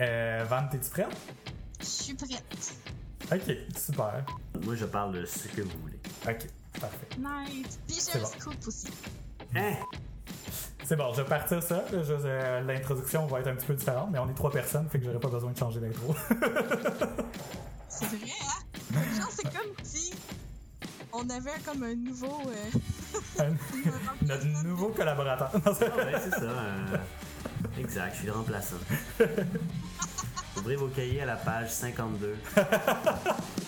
Euh, Van, t'es-tu prête? Je suis prête. Ok, super. Moi, je parle de ce que vous voulez. Ok, parfait. Nice. Puis C'est j'ai un bon. scoop aussi. Hein? C'est bon, je vais partir ça. Je- euh, L'introduction va être un petit peu différente, mais on est trois personnes, fait que j'aurais pas besoin de changer d'intro. C'est vrai, hein? Genre, c'est comme si on avait comme un nouveau. Euh, Un- Notre nouveau collaborateur. Non, c'est- Ah ouais, c'est ça. euh, exact, je suis le remplaçant. Ouvrez vos cahiers à la page 52.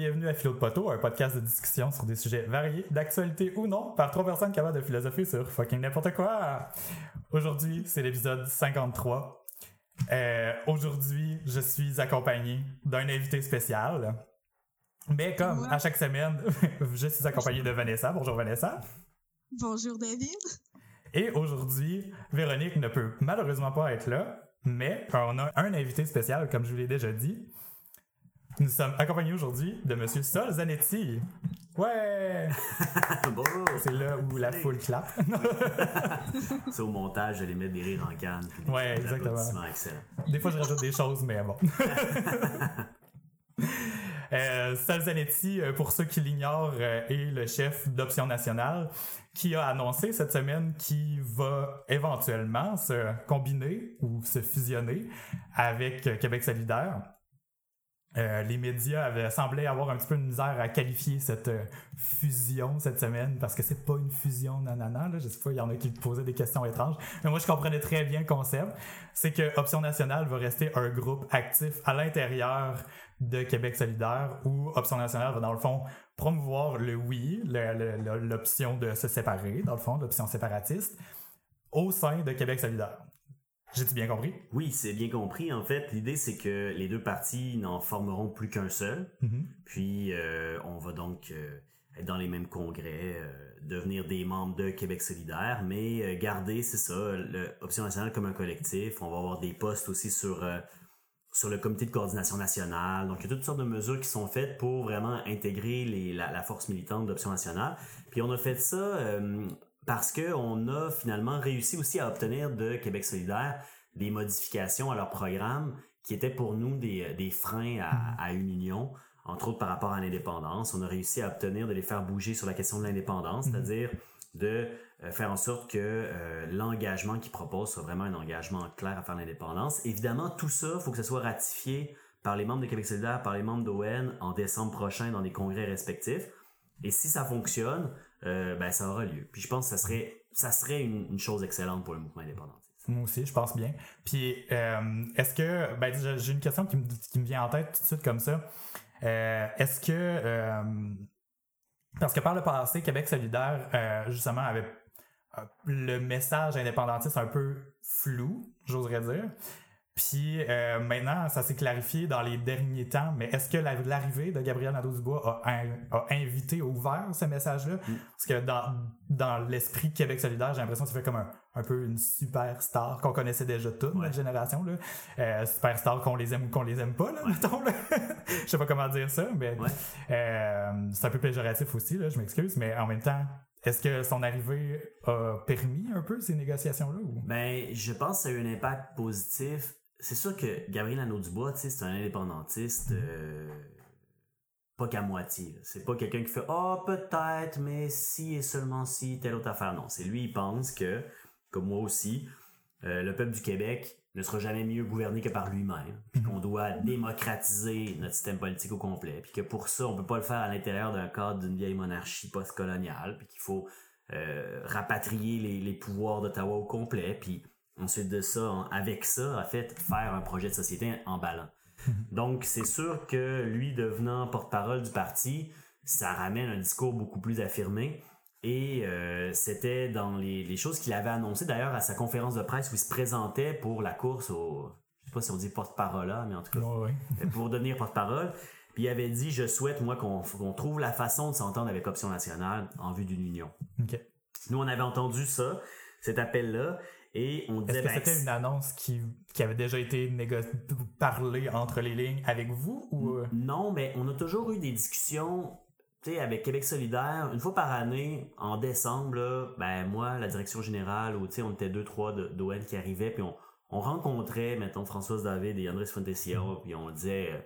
bienvenue à Philo de Poteau, un podcast de discussion sur des sujets variés, d'actualité ou non, par trois personnes capables de philosopher sur fucking n'importe quoi. Aujourd'hui, c'est l'épisode 53. Euh, Aujourd'hui, je suis accompagné d'un invité spécial. Mais comme à chaque semaine, je suis accompagné de Vanessa. Bonjour Vanessa. Bonjour, David. Et aujourd'hui, Véronique ne peut malheureusement pas être là, mais on a un invité spécial, comme je vous l'ai déjà dit. Nous sommes accompagnés aujourd'hui de Monsieur Sol Zanetti. Ouais! Bonjour! C'est là où la foule clappe. C'est au montage, je les mettre des rires en canne. des Ouais, exactement. excellents. Des fois, je rajoute des choses, mais bon. Euh, Sol Zanetti, euh, pour ceux qui l'ignorent, euh, est le chef d'Option Nationale qui a annoncé cette semaine qu'il va éventuellement se combiner ou se fusionner avec euh, Québec solidaire. Euh, les médias avaient semblé avoir un petit peu de misère à qualifier cette euh, fusion cette semaine parce que c'est pas une fusion nanana là, je sais pas, il y en a qui posaient des questions étranges, mais moi je comprenais très bien le concept. C'est que Option Nationale va rester un groupe actif à l'intérieur de Québec solidaire où Option Nationale va dans le fond promouvoir le oui, l'option de se séparer, dans le fond, l'option séparatiste, au sein de Québec solidaire. J'ai-tu bien compris? Oui, c'est bien compris. En fait, l'idée, c'est que les deux partis n'en formeront plus qu'un seul. Mhm. Puis, euh, on va donc euh, être dans les mêmes congrès, euh, devenir des membres de Québec solidaire, mais garder, c'est ça, l'option nationale comme un collectif. On va avoir des postes aussi sur, sur le comité de coordination nationale. Donc, il y a toutes sortes de mesures qui sont faites pour vraiment intégrer les, la, la force militante d'option nationale. Puis, on a fait ça parce qu'on a finalement réussi aussi à obtenir de Québec solidaire des modifications à leur programme qui étaient pour nous des, des freins à, à une union, entre autres par rapport à l'indépendance. On a réussi à obtenir de les faire bouger sur la question de l'indépendance, Mhm. c'est-à-dire de euh, faire en sorte que euh, l'engagement qu'ils proposent soit vraiment un engagement clair à faire l'indépendance. Évidemment, tout ça, il faut que ce soit ratifié par les membres de Québec solidaire, par les membres d'ON en décembre prochain dans des congrès respectifs. Et si ça fonctionne, euh, ben ça aura lieu. Puis je pense que ça serait, ça serait une, chose excellente pour le mouvement indépendantiste. Moi aussi, je pense bien. Puis, euh, est-ce que. Ben, j'ai- une question qui me, qui me vient en tête tout de suite comme ça. Euh, est-ce que. parce que par le passé, Québec solidaire, justement, avait le message indépendantiste un peu flou, j'oserais dire. Puis euh, maintenant, ça s'est clarifié dans les derniers temps, mais est-ce que la- l'arrivée de Gabriel Nadeau-Dubois a, in- a invité, ouvert ce message-là? Parce que dans, dans l'esprit Québec solidaire, j'ai l'impression que ça fait comme un, un peu une superstar qu'on connaissait déjà toute Ouais. notre génération. Là. Euh, superstar qu'on les aime ou qu'on les aime pas, là, mettons. Là. Je sais pas comment dire ça, mais Ouais. euh, c'est un peu péjoratif aussi, là, je m'excuse, mais en même temps, est-ce que son arrivée a permis un peu ces négociations-là? Ou... Ben, je pense que ça a eu un impact positif. C'est sûr que Gabriel Anneau-Dubois, tu sais, c'est un indépendantiste euh, pas qu'à moitié. C'est pas quelqu'un qui fait « Ah, peut-être, mais si et seulement si, telle autre affaire. » Non, c'est lui, il pense que, comme moi aussi, euh, le peuple du Québec ne sera jamais mieux gouverné que par lui-même, puis qu'on doit démocratiser notre système politique au complet, puis que pour ça, on peut pas le faire à l'intérieur d'un cadre d'une vieille monarchie postcoloniale, puis qu'il faut euh, rapatrier les, les pouvoirs d'Ottawa au complet, puis ensuite de ça, en- avec ça, en fait, faire un projet de société emballant. Donc, c'est sûr que lui devenant porte-parole du parti, ça ramène un discours beaucoup plus affirmé. Et euh, c'était dans les, les choses qu'il avait annoncées d'ailleurs à sa conférence de presse où il se présentait pour la course au. Je sais pas si on dit porte-parole là, mais en tout cas, pour devenir porte-parole. Puis il avait dit Je souhaite, moi, qu'on trouve la façon de s'entendre avec Option nationale en vue d'une union. OK. Nous, on avait entendu ça. cet appel-là. Et on Est-ce que ben, c'était une annonce qui, qui avait déjà été parlée entre les lignes avec vous ou euh, Non, mais on a toujours eu des discussions, tu sais, avec Québec solidaire, une fois par année, en décembre, là, ben moi, la direction générale, ou tu sais, on était deux, trois d'ON qui arrivaient, puis on, on rencontrait, mettons, Françoise David et Andrés Fontesia, puis on disait, euh,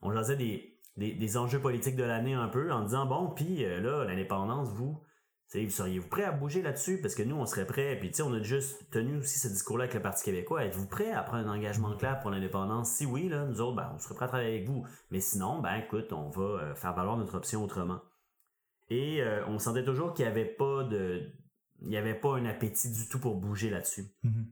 on jasait des, des, des enjeux politiques de l'année un peu, en disant, bon, puis euh, là, l'indépendance, vous, vous seriez-vous prêt à bouger là-dessus? Parce que nous, on serait prêt. Puis, tu sais, on a juste tenu aussi ce discours-là avec le Parti québécois. Êtes-vous prêt à prendre un engagement clair pour l'indépendance? Si oui, là, nous autres, ben, on serait prêt à travailler avec vous. Mais sinon, ben, écoute, on va euh, faire valoir notre option autrement. Et euh, on sentait toujours qu'il n'y avait pas de, il n'y avait pas un appétit du tout pour bouger là-dessus. Mhm.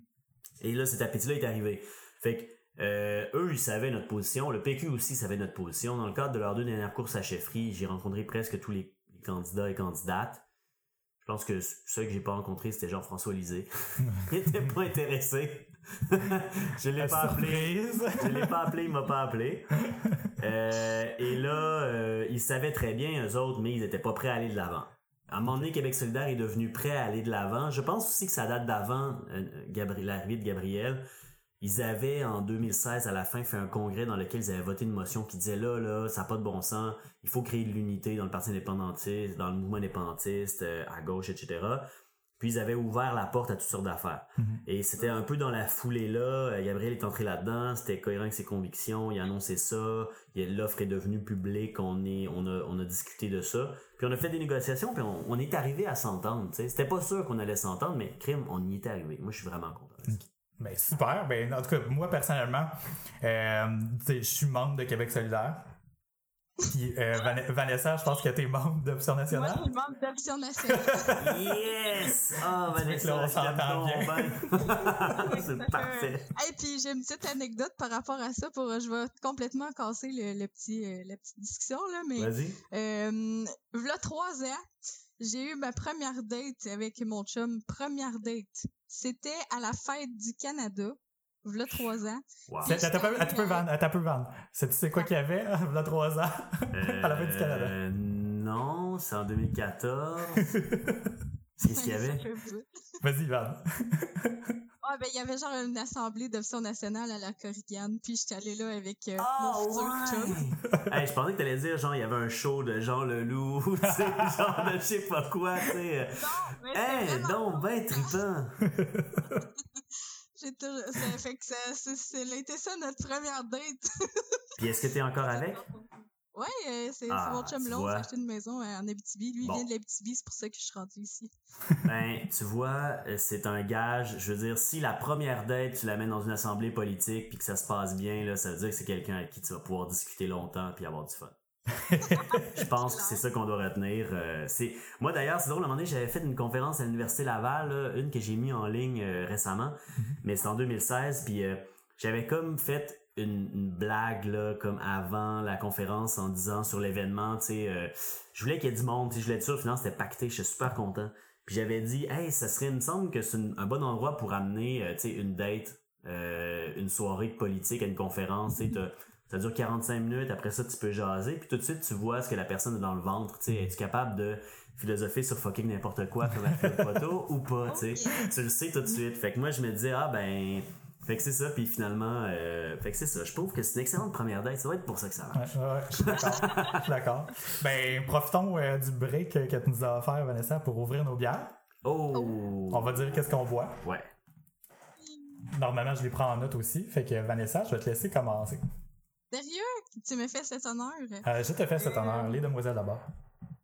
Et là, cet appétit-là est arrivé. Fait que, euh, eux, ils savaient notre position. Le PQ aussi savait notre position. Dans le cadre de leurs deux dernières courses à chefferie, j'ai rencontré presque tous les candidats et candidates. Je pense que ceux que j'ai pas rencontrés, c'était Jean-François Lisée. il était pas intéressé. je l'ai la pas appelé. Je l'ai pas appelé, il m'a pas appelé. Euh, et là, euh, ils savaient très bien, eux autres, mais ils étaient pas prêts à aller de l'avant. À un moment donné, Québec solidaire est devenu prêt à aller de l'avant. Je pense aussi que ça date d'avant euh, l'arrivée de Gabriel. Ils avaient, en 2016, à la fin, fait un congrès dans lequel ils avaient voté une motion qui disait là, là, ça n'a pas de bon sens, il faut créer de l'unité dans le Parti indépendantiste, dans le mouvement indépendantiste, euh, à gauche, etc. Puis ils avaient ouvert la porte à toutes sortes d'affaires. Mhm. Et c'était un peu dans la foulée là. euh, Gabriel est entré là-dedans, c'était cohérent avec ses convictions, il a annoncé ça, l'offre est devenue publique, on est, on a, on a discuté de ça. Puis on a fait des négociations, puis on, on est arrivé à s'entendre. C'était pas sûr qu'on allait s'entendre, mais crime, on y était arrivé. Moi, je suis vraiment content. Ben, super. Ben, en tout cas, moi, personnellement, euh, je suis membre de Québec solidaire. Puis, euh, Van- Vanessa, je pense que t'es membre d'Option Moi, je nationale. suis membre d'Option nationale. Yes! Ah, là, on Vanessa, t'aime s'entend bien. bien. C'est parfait. Et puis j'ai une petite anecdote par rapport à ça pour je vais complètement casser le, le petit euh, la petite discussion là mais Vas-y. euh, v'là trois ans j'ai eu ma première date avec mon chum première date c'était à la fête du Canada v'là trois ans Wow. C'est- Attends attends Van. Attends Van. C'est- Tu sais quoi qu'il y avait, y a trois ans? à la fête du Canada. Euh, non, c'est en 2014. Qu'est-ce qu'il y avait? Vas-y, Van. Ah ben il y avait genre une assemblée d'option nationale à la Corrigane puis j'étais allée là avec euh, Oh, mon futur chum. ouais! hey, je pensais que t'allais dire, genre, il y avait un show de Jean Leloup, tu sais, genre de je sais pas quoi, tu sais. Non, mais Hey, donc, ben trippant! J'ai toujours, ça fait que ça, c'est, c'est, ça a été ça notre première date. Puis est-ce que t'es encore avec? Ouais, euh, c'est, Ah, mon chum vois. s'est acheté une maison euh, en Abitibi. Lui, il Bon. vient de l'Abitibi, c'est pour ça que je suis rendue ici. Ben, tu vois, euh, c'est un gage. Je veux dire, si la première date, tu l'amènes dans une assemblée politique puis que ça se passe bien, là, ça veut dire que c'est quelqu'un avec qui tu vas pouvoir discuter longtemps puis avoir du fun. je pense que c'est ça qu'on doit retenir. euh, c'est moi d'ailleurs, c'est drôle. À un moment donné, j'avais fait une conférence à l'université Laval, là, une que j'ai mis en ligne euh, récemment, mais c'est en 2016. Puis euh, j'avais comme fait une, une blague là, comme avant la conférence en disant sur l'événement, tu sais, euh, je voulais qu'il y ait du monde, tu je voulais être sûr. Finalement, c'était pacté. Je suis super content. Puis j'avais dit, hey, ça serait, il me semble que c'est un bon endroit pour amener, euh, tu sais, une date, euh, une soirée de politique à une conférence, tu sais, ça dure 45 minutes, après ça, tu peux jaser, puis tout de suite, tu vois ce que la personne a dans le ventre, tu sais, es-tu capable de philosopher sur fucking n'importe quoi comme un photo ou pas, tu sais? Tu le sais tout de suite. Fait que moi, je me disais, ah ben, fait que c'est ça, puis finalement, euh, fait que c'est ça. Je trouve que c'est une excellente première date, ça va être pour ça que ça marche. ouais, ouais, je suis d'accord. Je suis d'accord. Ben, profitons euh, du break que, que tu nous as offert, Vanessa, pour ouvrir nos bières. Oh! On va dire qu'est-ce qu'on boit. Ouais. Normalement, je les prends en note aussi. Fait que Vanessa, je vais te laisser commencer. Sérieux? Tu me fais cet honneur? Euh, je te fais cet honneur. Les demoiselles d'abord.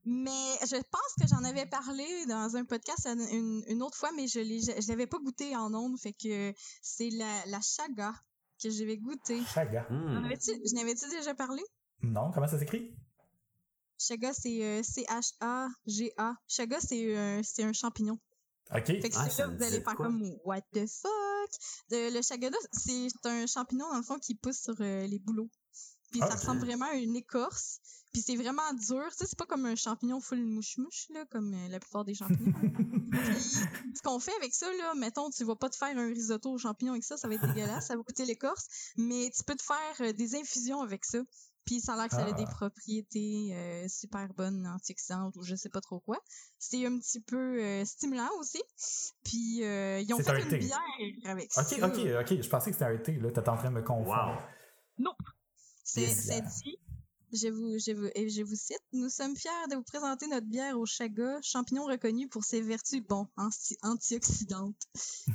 Mais je pense que j'en avais parlé dans un podcast une, une autre fois, mais je l'ai, je, je l'avais pas goûté en ondes, fait que c'est la, la chaga que je vais goûter. Chaga. Hmm. En avais-tu- je n'avais-tu déjà parlé? Non, comment ça s'écrit? Chaga, c'est euh, C-H-A-G-A. Chaga, c'est euh, c'est un champignon. OK. Fait que Ah, là vous allez faire quoi? comme What the fuck? De- le chagada, c'est un champignon dans le fond qui pousse sur euh, les bouleaux. Puis Ah, ça ok. ressemble vraiment à une écorce. Puis c'est vraiment dur. Tu sais, c'est pas comme un champignon full mouche-mouche, là, comme euh, la plupart des champignons. Puis, ce qu'on fait avec ça, là, mettons, tu vas pas te faire un risotto aux champignons avec ça, ça va être dégueulasse, ça va coûter l'écorce. Mais tu peux te faire euh, des infusions avec ça. Puis ça a l'air que ça a des Ah. propriétés euh, super bonnes, antioxydantes ou je sais pas trop quoi. C'est un petit peu euh, stimulant aussi. Puis euh, ils ont fait un une thé. bière avec Ok, ça. ok, ok. Je pensais que c'était un thé, là. T'étais en train de me confondre. Wow. Yes. C'est dit. Je vous, je, vous, et je vous cite. Nous sommes fiers de vous présenter notre bière au chaga, champignon reconnu pour ses vertus, bon, anti- antioxydantes.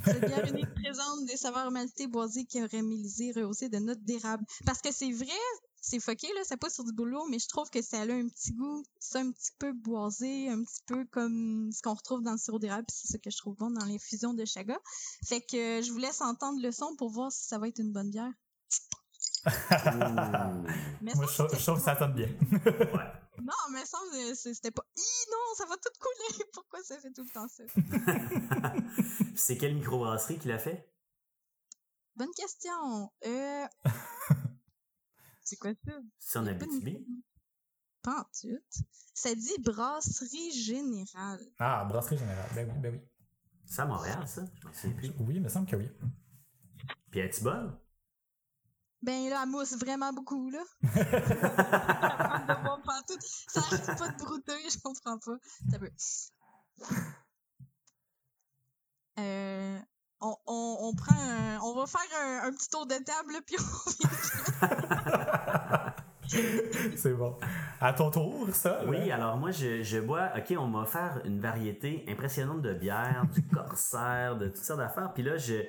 Cette bière unique présente des saveurs maltées boisées caramélisées, rehaussées de notes d'érable. Parce que c'est vrai, c'est fucké, là, ça pousse sur du boulot, mais je trouve que ça a un petit goût, c'est un petit peu boisé, un petit peu comme ce qu'on retrouve dans le sirop d'érable, puis c'est ça que je trouve bon dans les fusions de chaga. Fait que euh, je vous laisse entendre le son pour voir si ça va être une bonne bière. Mais Moi, ça, je trouve- c'était je trouve que ça sonne bien. Ouais. Non, mais ça, c'était pas. Non, ça va tout couler. Pourquoi ça fait tout le temps ça? c'est quelle microbrasserie qui l'a fait? Bonne question. Euh. c'est quoi ça? C'est en Abitibi? Pas en tout. Ça dit brasserie générale. Ah, brasserie générale. Ben oui, ben oui. C'est à Montréal, ça? Je m'en souviens plus. Oui, il me semble que oui. Puis bonne? Ben là, elle mousse vraiment beaucoup, là. Ça arrête pas de brouter, je comprends pas. Ça peut. Euh. On, on, on prend un, On va faire un, un petit tour de table, là, puis on C'est bon. À ton tour, ça? Oui, alors moi, je, je bois. Ok, on m'a offert une variété impressionnante de bières, du corsaire, de toutes sortes d'affaires. Puis là, je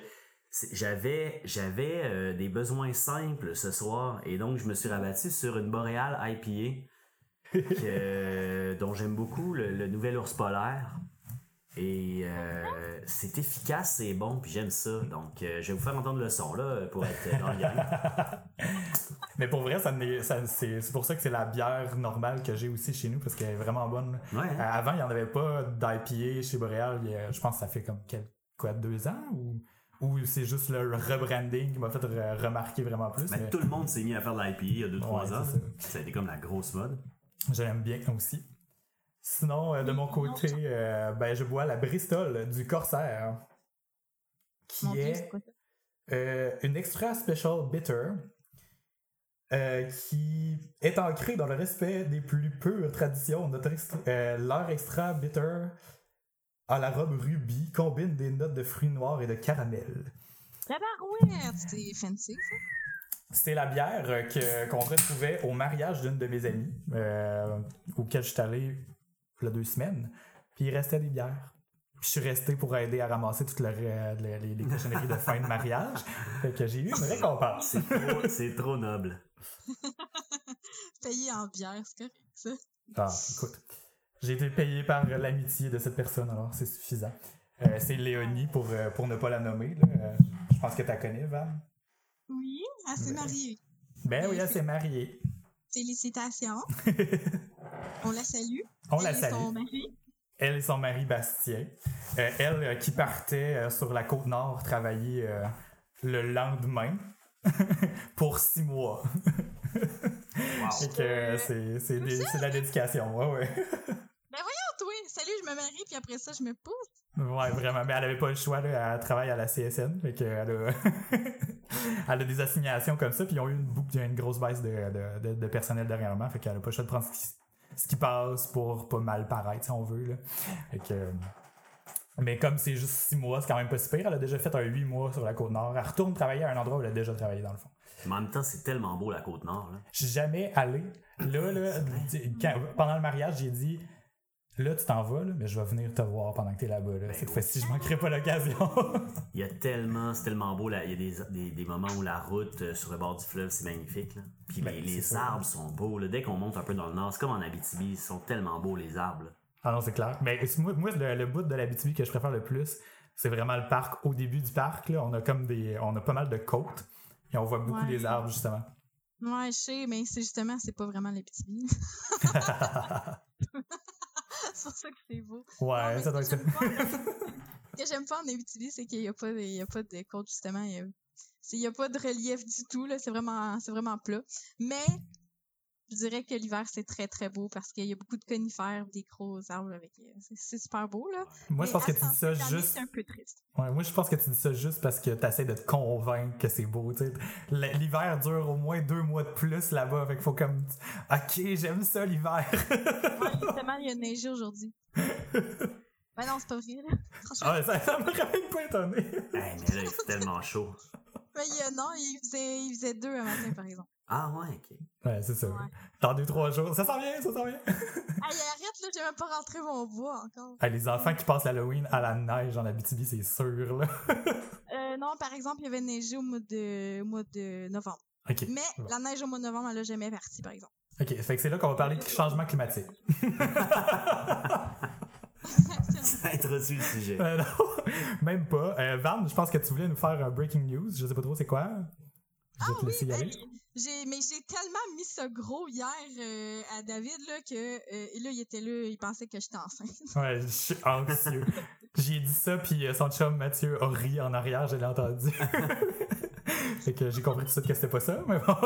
j'avais j'avais euh, des besoins simples ce soir et donc je me suis rabattu sur une boréale IPA que- dont j'aime beaucoup le, le nouvel ours polaire et euh, c'est efficace c'est bon puis j'aime ça donc euh, je vais vous faire entendre le son là pour être dans le gang. Mais pour vrai, ça ça- c'est c'est pour ça que c'est la bière normale que j'ai aussi chez nous, parce qu'elle est vraiment bonne. ouais Euh, hein? Avant, il n'y en avait pas d'IPA chez Boréal. a- Je pense que ça fait comme quel- quoi, deux ans ou, ou c'est juste le rebranding qui m'a fait re- remarquer vraiment plus. Mais tout le monde s'est mis à faire de l'IPA il y a 2-3 Ouais, ans ça. ça a été comme la grosse mode J'aime bien aussi. Sinon, euh, de mon côté, euh, ben, je bois la Bristol du Corsair, qui Mon est euh, une extra special bitter euh, qui est ancrée dans le respect des plus pures traditions. Notre extra- euh, leur extra bitter à la robe rubis combine des notes de fruits noirs et de caramel. Tabarouette, c'est fancy, ça. C'est la bière euh, que, qu'on retrouvait au mariage d'une de mes amies, euh, auquel je suis allé il y a deux semaines. Puis il restait des bières. Puis je suis resté pour aider à ramasser toutes le- le- les, les cochonneries de fin de mariage. Fait que j'ai eu une récompense. c'est trop, c'est trop noble Payé en bière, c'est correct, ça. Ah, écoute. J'ai été payé par l'amitié de cette personne, alors c'est suffisant. Euh, c'est Léonie, pour, euh, pour ne pas la nommer. là. Euh, je pense que tu la connais, Van. Oui, elle s'est mariée. Ben oui, elle s'est mariée. Félicitations. On la salue. On Elle la et salue. son mari. Elle et son mari Bastien. Euh, elle euh, qui partait euh, sur la côte nord travailler euh, le lendemain pour six mois. wow euh, c'est, la dédication. Ouais, ouais. Ah, toi, salut, je me marie, puis après ça, je me pousse. Ouais, vraiment. Mais elle avait pas le choix, là. Elle travaille à la CSN. Fait que elle a... elle a des assignations comme ça. Puis ils ont eu une, boucle, une grosse baisse de, de, de- de personnel dernièrement. Fait qu'elle a pas le choix de prendre ce qui, ce qui passe pour pas mal paraître, si on veut, là. Fait que... Mais comme c'est juste six mois, c'est quand même pas si pire. Elle a déjà fait un huit mois sur la Côte-Nord. Elle retourne travailler à un endroit où elle a déjà travaillé, dans le fond. Mais en même temps, c'est tellement beau la côte nord. Là. Je suis jamais allé. Là, là, quand- pendant le mariage, j'ai dit Là, tu t'en vas, là, mais je vais venir te voir pendant que t'es là-bas. Là. Cette oui. fois-ci, je manquerai pas l'occasion. Il y a tellement, c'est tellement beau. Là. Il y a des, des, des moments où la route euh, sur le bord du fleuve, c'est magnifique. Là. Puis Ben, les, les ça. arbres sont beaux. Là. Dès qu'on monte un peu dans le nord, c'est comme en Abitibi, ils sont tellement beaux les arbres. là. ah non, c'est clair. Mais moi, moi le, le bout de la BTB que je préfère le plus, c'est vraiment le parc. Au début du parc, là, on a comme des. On a pas mal de côtes. Et on voit beaucoup Ouais. les arbres, justement. Ouais, je sais, mais c'est justement, c'est pas vraiment billes. c'est pour ça que c'est beau. ouais, ça doit être que j'aime pas- Ce que j'aime pas en Abitibi, c'est qu'il y a pas de, il y a pas de côte, justement. Il y a, a pas de relief du tout, là. C'est vraiment, c'est vraiment plat. Mais, je dirais que l'hiver, c'est très, très beau parce qu'il y a beaucoup de conifères, des gros arbres avec. euh, c'est- super beau, là. Moi, je Mais pense que tu dis ça juste. C'est un peu triste. Ouais, moi, je pense que tu dis ça juste parce que tu essaies de te convaincre que c'est beau. tu sais. L- L'hiver dure au moins deux mois de plus là-bas. Fait qu'il faut comme. Ok, j'aime ça l'hiver. Ouais, justement, il y a neigé aujourd'hui. Ben non, c'est pas vrai, là. Franchement. ah, ça, ça m'aurait même pas étonné. Hey, mais là, il fait tellement chaud. Mais il y a- non, il faisait, il faisait deux un matin, par exemple. Ah ouais, ok. Ouais, c'est ça. Ouais. Dans deux, trois jours. Ça s'en vient, ça s'en vient. Hey, arrête, là, j'ai même pas rentré mon bois encore. Ah, les enfants qui passent l'Halloween à la neige en Abitibi, c'est sûr, là. Euh, non, par exemple, il y avait neigé au mois de, au mois de novembre. Ok. Mais Bon. la neige au mois de novembre, elle a jamais parti, par exemple. Ok, fait que c'est là qu'on va parler de changement climatique. Ça a introduit le sujet. Euh, non, même pas. Euh, Van, je pense que tu voulais nous faire un breaking news. Je sais pas trop c'est quoi. Je vais te laisser y aller. J'ai, mais j'ai tellement mis ça gros hier euh, à David là, que euh, et là, il était là, il pensait que j'étais enceinte. Ouais, je suis anxieux. j'ai dit ça, puis euh, son chum Mathieu a ri en arrière, je l'ai entendu. fait que j'ai compris tout de suite que c'était pas ça, mais bon.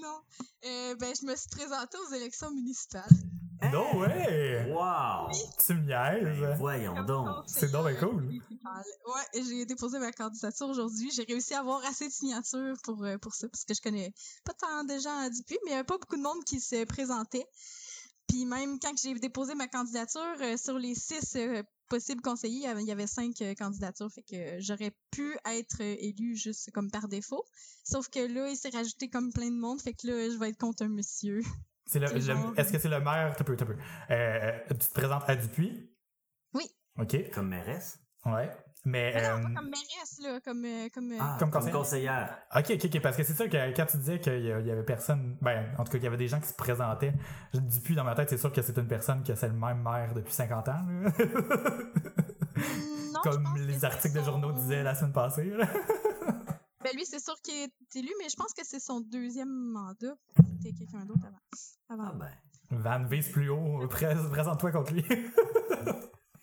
non. Euh, ben, je me suis présentée aux élections municipales. Non, ouais! Wow! Tu me niaises. Voyons Comme donc. C'est donc bien cool. Ouais, j'ai déposé ma candidature aujourd'hui. J'ai réussi à avoir assez de signatures pour, euh, pour ça, parce que je connais pas tant de gens à Dupuis, mais il y avait pas beaucoup de monde qui se présentait. Puis même quand j'ai déposé ma candidature, euh, sur les six euh, possibles conseillers, il y avait- cinq euh, candidatures, fait que j'aurais pu être élue juste comme par défaut. Sauf que là, il s'est rajouté comme plein de monde, fait que là, je vais être contre un monsieur. C'est le- C'est le- genre- Est-ce que c'est le maire? T'as peu, t'as peu. Euh, tu te présentes à Dupuis? Oui. Ok. Comme mairesse? Ouais. Mais. Mais non, euh, pas comme mairesse, là, comme... euh, comme euh, Ah, Comme comme, conseillère. conseillère. Ok, ok, ok, parce que c'est sûr que quand tu disais qu'il y il y avait personne, ben, en tout cas, qu'il y avait des gens qui se présentaient, je- Dupuis, dans ma tête, c'est sûr que c'est une personne qui a c'est le même maire depuis 50 ans, là. non, je comme les articles de journaux son- disaient la semaine passée. là. Ben lui, c'est sûr qu'il est élu, mais je pense que c'est son deuxième mandat. Quelqu'un d'autre avant. avant. Ah ben. Van vise plus haut, pré- présente-toi contre lui.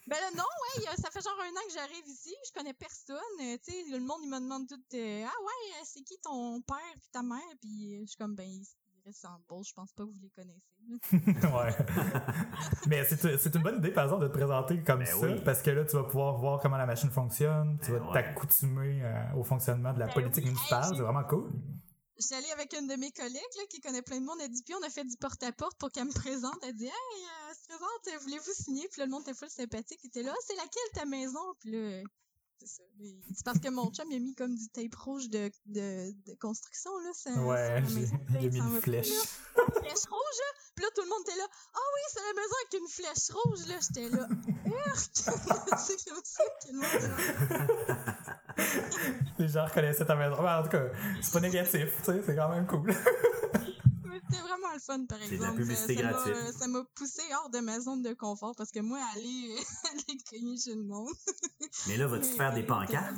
Ben là, non, ouais, ça fait genre un an que j'arrive ici, je connais personne. euh, tu sais, le monde, il me demande tout, euh, ah ouais, euh, c'est qui ton père puis ta mère? Puis je suis comme, ben, ils ils restent en Beauce, je pense pas que vous les connaissez. ouais. Mais c'est c'est une bonne idée, par exemple, de te présenter comme Ben ça, oui. parce que là, tu vas pouvoir voir comment la machine fonctionne, tu Ben vas ouais. t'accoutumer euh, au fonctionnement de la Ben politique oui, municipale, hey, c'est vraiment cool. Allée avec une de mes collègues là, qui connaît plein de monde à Dupuis. On a fait du porte-à-porte pour qu'elle me présente. Elle dit Hey, euh, elle se présente, euh, voulez-vous signer? Puis là, le monde était full sympathique. Il était là, Ah, c'est laquelle ta maison? Puis là, c'est ça. C'est parce que mon chum il a mis comme du tape rouge de, de, de construction. Là, ça, Ouais, j'ai mis une flèche. là. Une flèche rouge, là. Puis là, tout le monde était là. Ah oui, c'est la maison avec une flèche rouge. Là, j'étais là. C'est comme ça que le monde. Les gens reconnaissaient ta maison. Ouais, en tout cas, c'est pas négatif, tu sais, c'est quand même cool. C'était vraiment le fun, par C'est de exemple. la publicité ça, ça m'a- gratuite. Ça m'a poussé hors de ma zone de confort parce que moi, aller, aller cogner chez le monde. Mais là, vas-tu te faire des pancartes?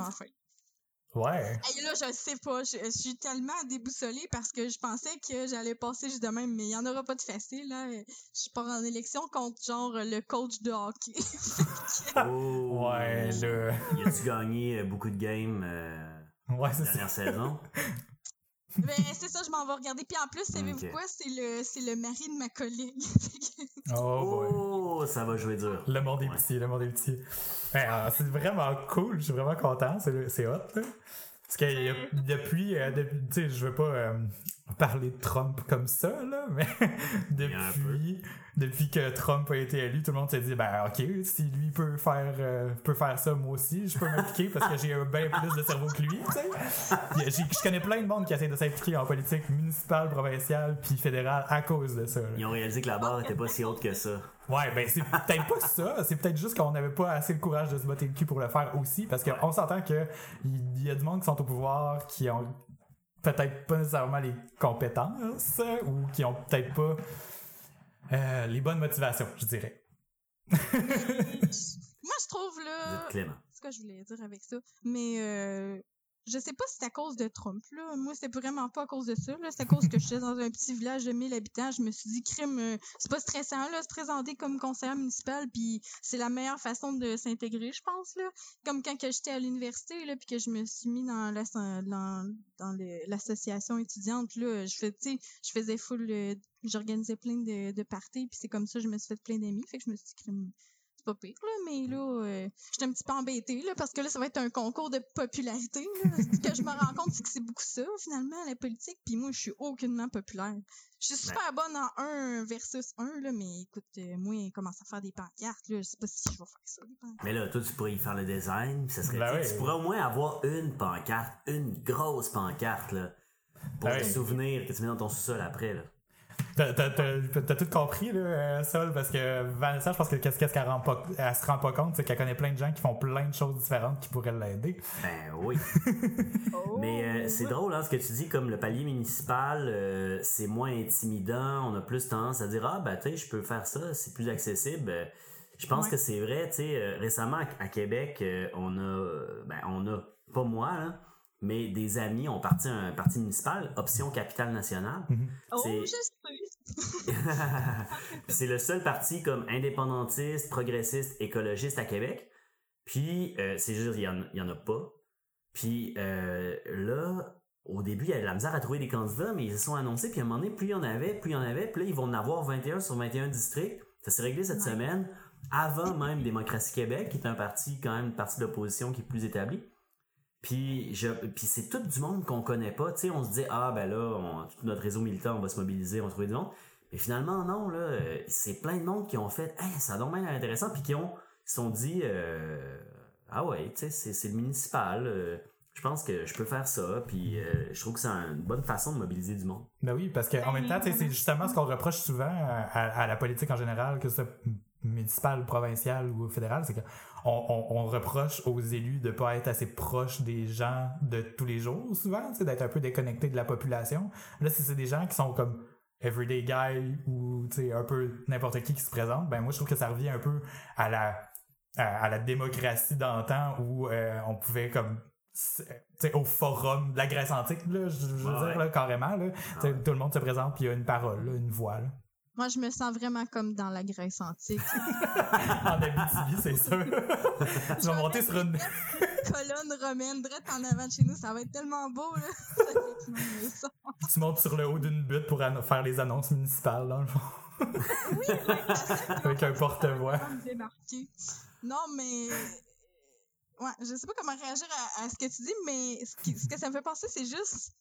Ouais. Et là, je sais pas. Je, je suis tellement déboussolée parce que je pensais que j'allais passer juste de même, mais il y en aura pas de facile. Là. Je pars en élection contre, genre, le coach de hockey. Oh! Ouais, là. Y a-tu gagné euh, beaucoup de games euh, Ouais, ça. dernière saison? Ben, c'est ça, je m'en vais regarder. Puis en plus, savez-vous quoi? C'est le, c'est le mari de ma collègue. Oh, boy. Oh, ça va jouer dur. Le monde est Ouais. petit, le monde est petit. Ben, euh, c'est vraiment cool, je suis vraiment content, c'est c'est hot. Là. Parce que y a- depuis, euh, depuis tu sais, je veux pas euh, parler de Trump comme ça, là, mais y depuis, depuis que Trump a été élu, tout le monde s'est dit, ben ok, si lui peut faire, euh, peut faire ça, moi aussi, je peux m'impliquer parce que j'ai bien plus de cerveau que lui, tu sais. Y Je connais plein de monde qui essaie de s'impliquer en politique municipale, provinciale, puis fédérale à cause de ça. là. Ils ont réalisé que la barre était pas si haute que ça. Ouais, ben c'est peut-être pas ça, c'est peut-être juste qu'on n'avait pas assez le courage de se botter le cul pour le faire aussi, parce qu'on s'entend que il y a du monde qui sont au pouvoir qui ont peut-être pas nécessairement les compétences ou qui ont peut-être pas euh, les bonnes motivations, je dirais. Moi, je trouve Vous là. êtes clément. C'est ce que je voulais dire avec ça. Mais euh, je sais pas si c'est à cause de Trump, là. Moi, c'est vraiment pas à cause de ça, là. C'est à cause que j'étais dans un petit village de 1000 habitants. Je me suis dit, crime, euh, c'est pas stressant, là, se présenter comme conseiller municipal, puis c'est la meilleure façon de s'intégrer, je pense, là. Comme quand que j'étais à l'université, là, puis que je me suis mis dans dans, l'association étudiante, là. Je fais, tu sais, je faisais full, euh, j'organisais plein de, de parties, puis c'est comme ça, je me suis fait plein d'amis. Fait que je me suis dit, crime, c'est pas pire, là, mais là, euh, j'étais un petit peu embêtée, là, parce que là, ça va être un concours de popularité, là. Ce que je me rends compte, c'est que c'est beaucoup ça, finalement, la politique, puis moi, je suis aucunement populaire. Je suis super bonne en un versus un, là, mais écoute, euh, moi, commence à faire des pancartes, là, je sais pas si je vais faire ça, des pancartes. Mais là, toi, tu pourrais y faire le design, ça serait, Ben tu pourrais au moins avoir une pancarte, une grosse pancarte, là, pour Ben te oui. souvenir que tu mets dans ton sous-sol après, là. T'as, t'as- t'as- t'as tout compris, là, euh, Sol, parce que Vanessa, je pense que qu'est-ce qu'elle rend pas, elle se rend pas compte, c'est qu'elle connaît plein de gens qui font plein de choses différentes qui pourraient l'aider. Ben oui. Oh! Mais euh, c'est drôle, hein, ce que tu dis, comme le palier municipal, euh, c'est moins intimidant, on a plus tendance à dire, ah, ben, tu sais, je peux faire ça, c'est plus accessible. Je pense Ouais. que c'est vrai, tu sais, euh, récemment à Québec, euh, on a, ben, on a, pas moi, là, mais des amis ont parti un parti municipal, Option Capitale Nationale. Oh, sais! Puis c'est le seul parti comme indépendantiste, progressiste, écologiste à Québec. Puis euh, c'est juste, il y, en, en a pas. Puis euh, là, au début, il y avait de la misère à trouver des candidats, mais ils se sont annoncés. Puis à un moment donné, plus il y en avait, plus il y en avait. Puis là, ils vont en avoir 21 sur 21 districts. Ça s'est réglé cette Ouais. semaine, avant même Démocratie Québec, qui est un parti, quand même, une partie d'opposition qui est plus établi. Puis, je, puis c'est tout du monde qu'on connaît pas. Tu sais, on se dit, ah ben là, on- tout notre réseau militant, on va se mobiliser, on va trouver du monde. Mais finalement, non, là, c'est plein de monde qui ont fait, hey, ça a donc bien l'air intéressant, puis qui ont, se sont dit, euh, ah ouais, tu sais, c'est, c'est le municipal, euh, je pense que je peux faire ça, puis euh, je trouve que c'est une bonne façon de mobiliser du monde. Ben oui, parce qu'en même temps, tu sais, c'est justement ce qu'on reproche souvent à, à- à la politique en général, que soit municipal, provincial ou fédéral, c'est qu'on on, on reproche aux élus de pas être assez proches des gens de tous les jours, souvent, d'être un peu déconnectés de la population. Là, si c'est des gens qui sont comme everyday guy ou un peu n'importe qui qui se présente, ben moi je trouve que ça revient un peu à la à, à la démocratie d'antan où euh, on pouvait comme sais au forum de la Grèce antique là, je, je veux Ah dire là, carrément là, ouais. tout le monde se présente puis il y a une parole, là, une voix là. Moi, je me sens vraiment comme dans la Grèce antique. en Abitibi, c'est sûr. tu vas monter sur une Colonne romaine, drette en avant de chez nous, ça va être tellement beau, là. Ça fait tu montes sur le haut d'une butte pour faire les annonces municipales dans le fond. Avec un porte-voix. Non, mais. Ouais, je sais pas comment réagir à, à ce que tu dis, mais ce, qui- ce que ça me fait penser, c'est juste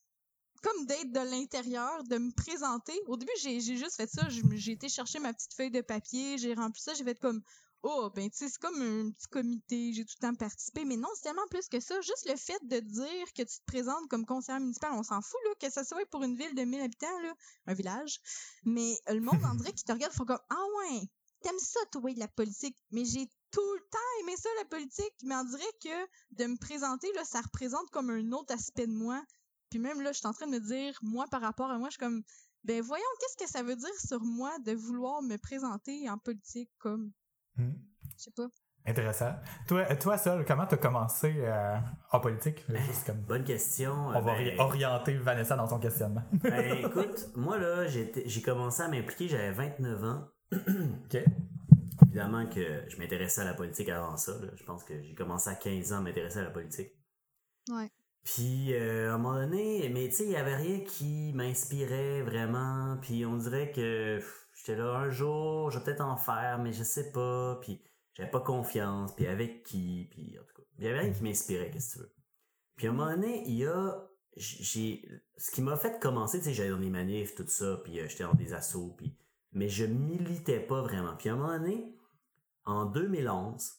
comme d'être de l'intérieur, de me présenter. Au début, j'ai juste fait ça. J'ai été chercher ma petite feuille de papier, j'ai rempli ça, j'ai fait comme. Oh, ben, tu sais, c'est comme un petit comité, j'ai tout le temps participé. Mais non, c'est tellement plus que ça. Juste le fait de dire que tu te présentes comme conseiller municipal, on s'en fout, là, que ça soit pour une ville de 1000 habitants, là, un village. Mais euh, le monde, en qui te regarde, font comme, ah ouais, t'aimes ça, toi, de la politique. Mais j'ai tout le temps aimé ça, la politique. Mais on dirait que de me présenter, là, ça représente comme un autre aspect de moi. Puis même là, je suis en train de me dire, moi, par rapport à moi, je suis comme, ben voyons, qu'est-ce que ça veut dire sur moi de vouloir me présenter en politique comme, Hmm. je sais pas. Intéressant. Toi, toi Sol, comment t'as commencé euh, en politique? Juste comme... Bonne question. On va Ben, ori- orienter Vanessa dans son questionnement. ben, écoute, moi là, j'ai commencé à m'impliquer, j'avais 29 ans. OK. Évidemment que je m'intéressais à la politique avant ça. là. Je pense que j'ai commencé à 15 ans à m'intéresser à la politique. Ouais. Puis euh, à un moment donné, mais tu sais, il y avait rien qui m'inspirait vraiment. Puis on dirait que j'étais là un jour, je vais peut-être en faire, mais je sais pas. Puis j'avais pas confiance. Puis avec qui? Puis en tout cas, il y avait rien qui m'inspirait, qu'est-ce que tu veux. Puis à un moment donné, il y a. J'ai. Ce qui m'a fait commencer, tu sais, j'allais dans des manifs, tout ça, puis euh, j'étais dans des assauts, puis. Mais je militais pas vraiment. Puis à un moment donné, en 2011,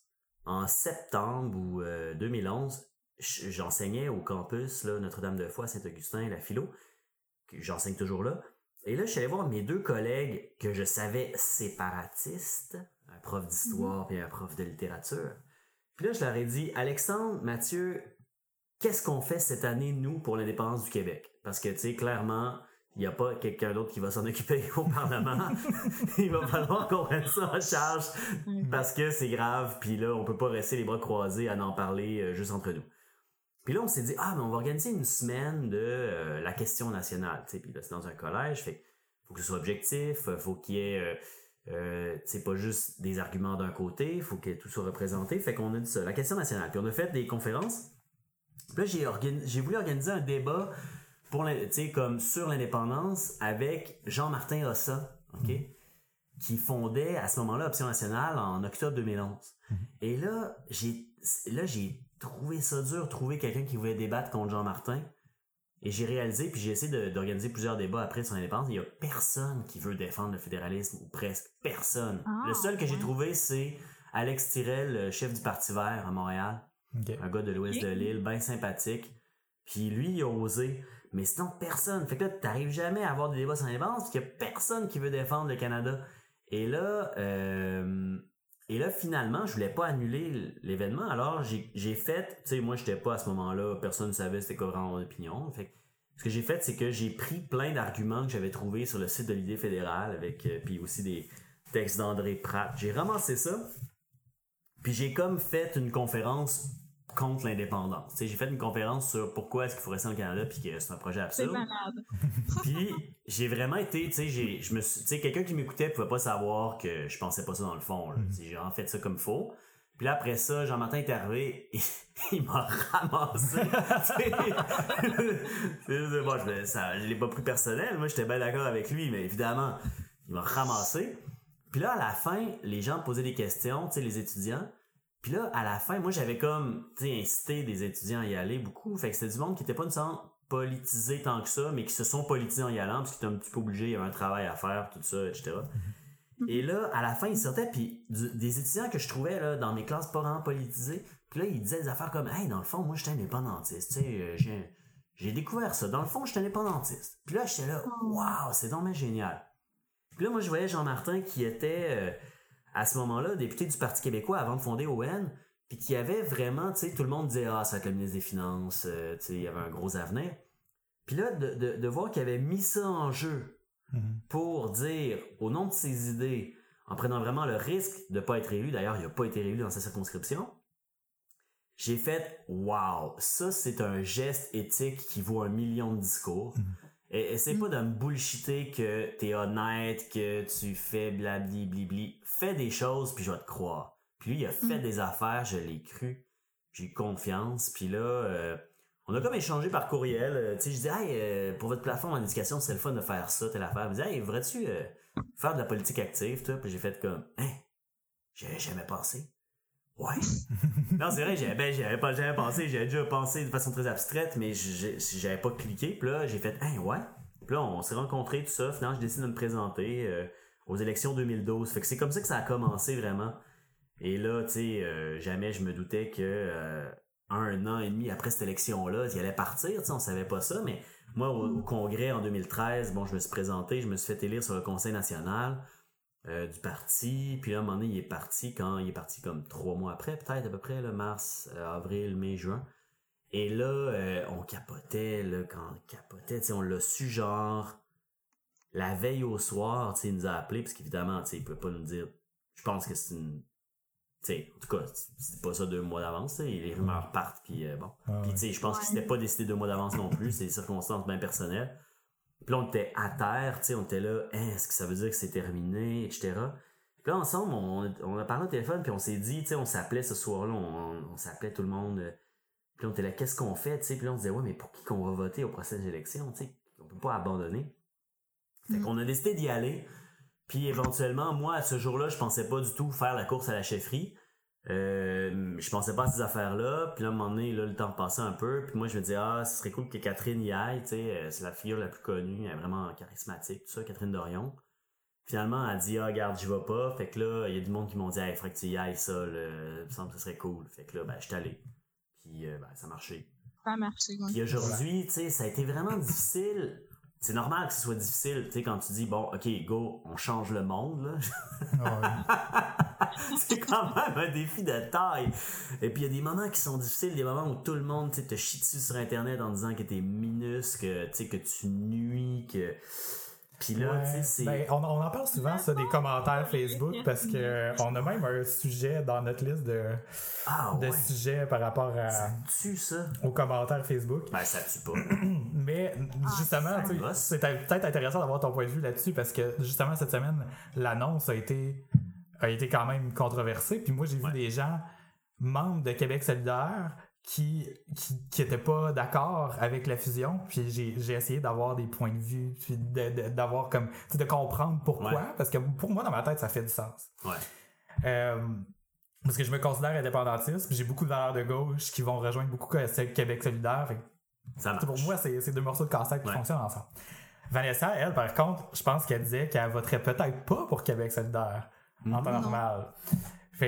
en septembre ou euh, 2011, j- j'enseignais au campus Notre-Dame-de-Foy Saint-Augustin, la philo, que j'enseigne toujours là. Et là, je suis allé voir mes deux collègues que je savais séparatistes, un prof d'histoire et un prof de littérature. Puis là, je leur ai dit, Alexandre, Mathieu, qu'est-ce qu'on fait cette année, nous, pour l'indépendance du Québec? Parce que, tu sais, clairement, il n'y a pas quelqu'un d'autre qui va s'en occuper au Parlement. il va falloir qu'on prenne ça en charge parce que c'est grave, puis là, on peut pas rester les bras croisés à en parler euh, juste entre nous. Puis là, on s'est dit, ah, mais on va organiser une semaine de euh, la question nationale. Puis là, c'est dans un collège, fait faut que ce soit objectif, faut qu'il y ait, euh, euh, c'est pas juste des arguments d'un côté, faut que tout soit représenté. Fait qu'on a dit ça, la question nationale. Puis on a fait des conférences. Puis là, j'ai, j'ai voulu organiser un débat pour, comme sur l'indépendance avec Jean-Martin Rossa, OK? Qui fondait à ce moment-là Option Nationale en octobre 2011. Et là, j'ai, là, j'ai trouvé ça dur, trouver quelqu'un qui voulait débattre contre Jean Martin. Et j'ai réalisé, puis j'ai essayé d'organiser plusieurs débats après sur l'indépendance, il y a personne qui veut défendre le fédéralisme, ou presque personne. Ah, le seul que j'ai trouvé, c'est Alex Tirel, le chef du Parti vert à Montréal. Un gars de l'ouest de l'île, bien sympathique. Puis lui, il a osé. Mais sinon, personne. Fait que là, t'arrives jamais à avoir des débats sur l'indépendance parce qu'il y a personne qui veut défendre le Canada. Et là, euh, et là, finalement, je voulais pas annuler l'événement. Alors, j'ai fait, tu sais, moi, j'étais pas à ce moment-là, personne ne savait c'était quoi vraiment mon opinion. Ce que j'ai fait, c'est que j'ai pris plein d'arguments que j'avais trouvés sur le site de l'idée fédérale, avec euh, puis aussi des textes d'André Pratt. J'ai ramassé ça, puis j'ai comme fait une conférence contre l'indépendance. Tu sais, j'ai fait une conférence sur pourquoi est-ce qu'il faut rester au Canada, puis que c'est un projet C'est absurde. malade. Puis j'ai vraiment été, tu sais, j'ai, je me suis, tu sais, quelqu'un qui m'écoutait pouvait pas savoir que je pensais pas ça dans le fond. sais, J'ai vraiment fait ça comme faux. Puis là après ça, Jean-Martin est arrivé, et il m'a ramassé. Bon, je, ça, je l'ai pas pris personnel. Moi, j'étais bien d'accord avec lui, mais évidemment, il m'a ramassé. Puis là, à la fin, les gens posaient des questions, tu sais, les étudiants. Puis là, à la fin, moi, j'avais comme, tu sais, incité des étudiants à y aller beaucoup. Fait que c'était du monde qui était pas nécessairement politisé tant que ça, mais qui se sont politisés en y allant, parce qu'ils étaient un petit peu obligés, il y avait un travail à faire, tout ça, etc. Et là, à la fin, ils sortaient, puis des étudiants que je trouvais là, dans mes classes pas vraiment politisés, puis là, ils disaient des affaires comme, hey, dans le fond, moi, j'étais indépendantiste, tu sais, euh, j'ai, j'ai découvert ça. Dans le fond, j'étais indépendantiste. Puis là, j'étais là, waouh, c'est vraiment génial. Puis là, moi, je voyais Jean-Martin qui était, euh, à ce moment-là, député du Parti québécois avant de fonder ON, puis qui avait vraiment, tu sais, tout le monde disait, ah, ça va être le ministre des Finances, euh, tu sais, il y avait un gros avenir. Puis là, de, de, de voir qu'il avait mis ça en jeu Mhm. pour dire, au nom de ses idées, en prenant vraiment le risque de pas être élu, d'ailleurs, il a pas été élu dans sa circonscription, j'ai fait, wow, ça c'est un geste éthique qui vaut un million de discours. Et essaie pas de me bullshiter que t'es honnête, que tu fais blabli blibli. Fais des choses puis je vais te croire. Puis lui, il a fait Mm. des affaires, je l'ai cru. J'ai eu confiance. Puis là, euh, on a comme échangé par courriel. euh, tu sais, je dis, hey, euh, pour votre plateforme en éducation, c'est le fun de faire ça, telle affaire. Il me dit, hey, voudrais-tu faire de la politique active, toi? Puis j'ai fait comme, hein, avais jamais pensé. Ouais. non, c'est vrai, j'avais, ben, j'avais pas jamais pensé, j'avais déjà pensé de façon très abstraite, mais j'avais pas cliqué. Puis là, j'ai fait, hein, ouais. Puis là, on s'est rencontrés, tout ça. Finalement, je décide de me présenter euh, aux élections 2012. Fait que c'est comme ça que ça a commencé vraiment. Et là, tu sais, euh, jamais je me doutais que euh, un an et demi après cette élection-là, il allait partir. Tu sais, on savait pas ça, mais moi, au, au congrès en 2013, bon, je me suis présenté, je me suis fait élire sur le Conseil national euh, du parti. Puis là, à un moment donné, il est parti quand il est parti comme trois mois après, peut-être à peu près, là, mars, euh, avril, mai, juin. Et là, euh, on capotait, là, quand on capotait, on l'a su genre la veille au soir, tu sais, il nous a appelé parce qu'évidemment, tu sais, il peut pas nous dire. Je pense que c'est une. Tu sais, en tout cas, c'est pas ça deux mois d'avance, les rumeurs partent, puis euh, bon. Ah, Puis tu sais, je pense Ouais. que c'était pas décidé deux mois d'avance non plus, c'est des circonstances bien personnelles. Puis là, on était à terre, tu sais, on était là, Hein, est-ce que ça veut dire que c'est terminé, etc. Puis là, ensemble, on, on a parlé au téléphone, puis on s'est dit, tu sais, on s'appelait ce soir-là, on, on s'appelait tout le monde. euh, Puis là, on était là, qu'est-ce qu'on fait, tu sais? Puis là, on se disait, ouais, mais pour qui qu'on va voter aux prochaines élections, tu sais? On peut pas abandonner. Fait Mm. qu'on a décidé d'y aller. Puis éventuellement, moi, à ce jour-là, je pensais pas du tout faire la course à la chefferie. Euh, je pensais pas à ces affaires-là. Puis là, à un moment donné, là, le temps passait un peu. Puis moi, je me disais, ah, ce serait cool que Catherine y aille. Tu sais, euh, c'est la figure la plus connue. Elle est vraiment charismatique, tout ça, Catherine Dorion. Finalement, elle dit, ah, regarde, j'y vais pas. Fait que là, il y a du monde qui m'ont dit, hey, il faudrait que tu y ailles, ça. Il me semble que ce serait cool. Fait que là, ben, je suis allé. Puis, euh, ben, ça a marché. Ça a marché. ouais. Puis aujourd'hui, tu sais, ça a été vraiment difficile. C'est normal que ce soit difficile, tu sais, quand tu dis, bon, ok, go, on change le monde, là. Ah, c'est quand même un défi de taille. Et puis il y a des moments qui sont difficiles, des moments où tout le monde, tu te chie dessus sur Internet en disant que t'es minus, que, tu sais, que tu nuis, que... Puis là, Ouais. tu sais, c'est. Ben, on, on en parle souvent, ça, des commentaires Facebook, parce que on a même un sujet dans notre liste de, ah de ouais. sujets par rapport à, Ça tue ça. aux commentaires Facebook. Ben, ça tue pas. Mais justement, tu sais, gosse. c'est peut-être intéressant d'avoir ton point de vue là-dessus parce que justement cette semaine, l'annonce a été a été quand même controversée. Puis moi, j'ai vu Ouais. des gens membres de Québec solidaire qui qui, qui étaient pas d'accord avec la fusion. Puis j'ai j'ai essayé d'avoir des points de vue, puis de- de- d'avoir comme de comprendre pourquoi. Ouais. Parce que pour moi, dans ma tête, ça fait du sens. Ouais. Euh, parce que je me considère indépendantiste, puis j'ai beaucoup de valeurs de gauche qui vont rejoindre beaucoup Québec solidaire. Fait Ça pour moi, c'est c'est deux morceaux de casse-tête qui Ouais. fonctionnent ensemble. Vanessa, elle, par contre, je pense qu'elle disait qu'elle voterait peut-être pas pour Québec solidaire en temps Non. normal.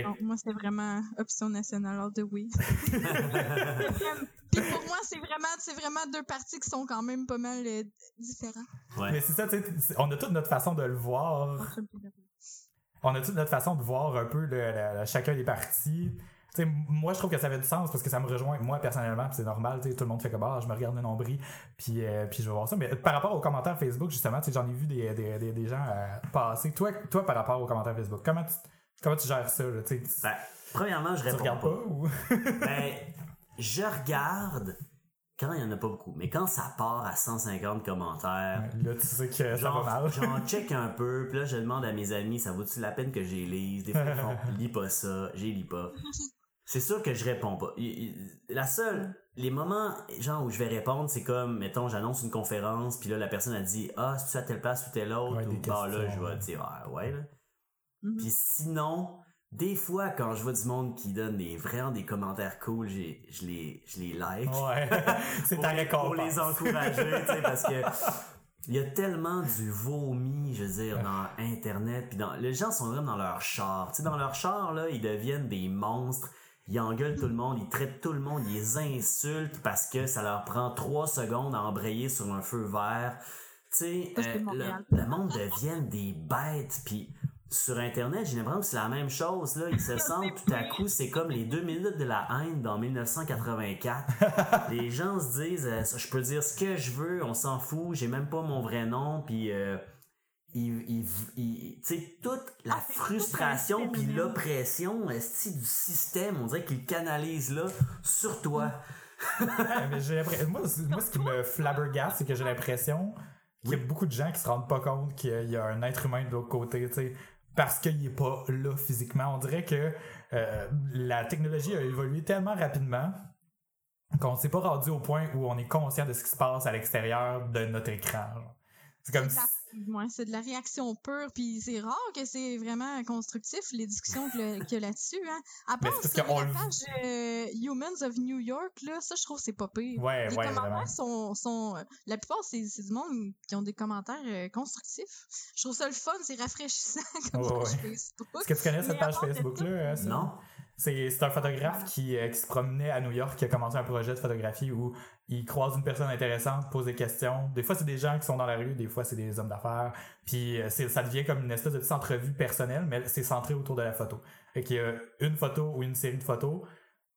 Non, moi, c'est vraiment option nationale all the way. Puis pour moi, c'est vraiment, c'est vraiment deux partis qui sont quand même pas mal euh, différents. Ouais. mais c'est ça, tu sais, c'est- on a toute notre façon de le voir. On a toute notre façon de voir un peu le- le- le- chacun des partis. Tu sais, moi, je trouve que ça avait du sens parce que ça me rejoint, moi, personnellement, puis c'est normal, tu sais, tout le monde fait comme, ah, je me regarde le nombril, puis, euh, puis je vais voir ça. Mais par rapport aux commentaires Facebook, justement, tu sais, j'en ai vu des, des, des, des gens euh, passer. Toi, toi, par rapport aux commentaires Facebook, comment tu, comment tu gères ça, là, tu sais, Ben, premièrement, je tu réponds regardes pas. pas ou... Ben, je regarde quand il y en a pas beaucoup. Mais quand ça part à 150 commentaires, Là, tu sais que ça va genre, mal. j'en check un peu, puis là, je demande à mes amis, ça vaut-tu la peine que j'y lise? Des fois, ils font, lis pas ça, j'y lis pas. C'est sûr que je réponds pas. La seule, les moments, genre, où je vais répondre, c'est comme, mettons, j'annonce une conférence, puis là, la personne a dit, ah, c'est-tu à telle place ou telle autre? Ouais, ou, bah, là, je vais dire, ah, ouais, là. Mhm. Puis sinon, des fois, quand je vois du monde qui donne des, vraiment des commentaires cool, j'ai- je les, je les like. Ouais, c'est ta les- pour récompense. les encourager, tu sais, parce que il y a tellement du vomi, je veux dire, dans Internet, puis dans, les gens sont vraiment dans leur char. Tu sais, dans leur char, là, ils deviennent des monstres. Ils engueulent tout le monde, ils traitent tout le monde, ils les insultent parce que ça leur prend trois secondes à embrayer sur un feu vert. Tu sais, euh, le, le monde devient des bêtes, puis sur Internet, j'ai l'impression que c'est la même chose, là. Ils se sentent tout à coup, c'est comme les deux minutes de la haine dans 1984 les gens se disent euh, je peux dire ce que je veux on s'en fout j'ai même pas mon vrai nom puis euh, toute la Ah, frustration puis l'oppression du système on dirait qu'ils canalisent là sur toi. Mais moi, moi, ce qui me flabbergasse, c'est que j'ai l'impression qu'il y a beaucoup de gens qui se rendent pas compte qu'il y a un être humain de l'autre côté, parce qu'il est pas là physiquement. On dirait que euh, la technologie a évolué tellement rapidement qu'on s'est pas rendu au point où on est conscient de ce qui se passe à l'extérieur de notre écran. C'est comme la- ouais, c'est de la réaction pure, puis c'est rare que c'est vraiment constructif, les discussions que le- qu'il y a là-dessus. Hein. À Mais part la page euh, Humans of New York, là, ça, je trouve que c'est pas pire. Ouais, les ouais, commentaires sont, sont euh, la plupart c'est c'est du monde qui ont des commentaires euh, constructifs. Je trouve ça le fun, c'est rafraîchissant comme Ouais, page ouais. Facebook. Est-ce que tu connais cette page Facebook là non C'est un photographe qui, euh, qui se promenait à New York, qui a commencé un projet de photographie où il croise une personne intéressante, pose des questions. Des fois, c'est des gens qui sont dans la rue, des fois, c'est des hommes d'affaires. Puis euh, ça devient comme une espèce de petite entrevue personnelle, mais c'est centré autour de la photo. Fait qu'il y a une photo ou une série de photos,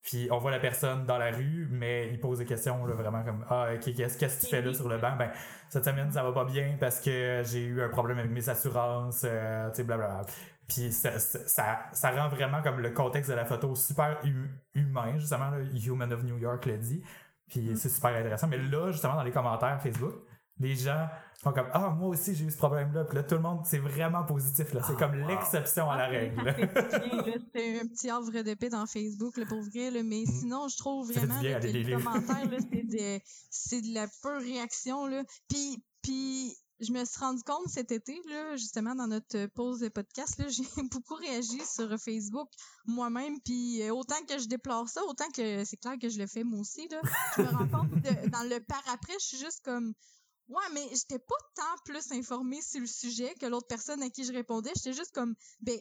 puis on voit la personne dans la rue, mais il pose des questions là, vraiment comme Ah, qu'est-ce que tu fais là sur le banc? Ben, cette semaine, ça va pas bien parce que j'ai eu un problème avec mes assurances, euh, tu sais, blablabla. Puis ça, ça, ça, ça rend vraiment comme le contexte de la photo super hu- humain, justement, là, Human of New York le dit. Puis c'est super intéressant. Mais là, justement, dans les commentaires Facebook, les gens font comme Ah, moi aussi j'ai eu ce problème-là. Puis là, tout le monde, c'est vraiment positif. là. C'est Ah, comme wow. l'exception à la règle. là. C'est un petit havre de paix dans Facebook, là, pour vrai, là, mais sinon, je trouve Mm. Vraiment bien là, que les les commentaires, là, c'est de, c'est de la pure réaction. Là. Puis, puis, je me suis rendu compte cet été, là, justement, dans notre pause de podcast, là, j'ai beaucoup réagi sur Facebook moi-même. Puis, euh, autant que je déplore ça, autant que c'est clair que je le fais moi aussi. Là, je me rends compte, de- dans le par-après, je suis juste comme... Ouais, mais j'étais pas tant plus informée sur le sujet que l'autre personne à qui je répondais. J'étais juste comme, ben,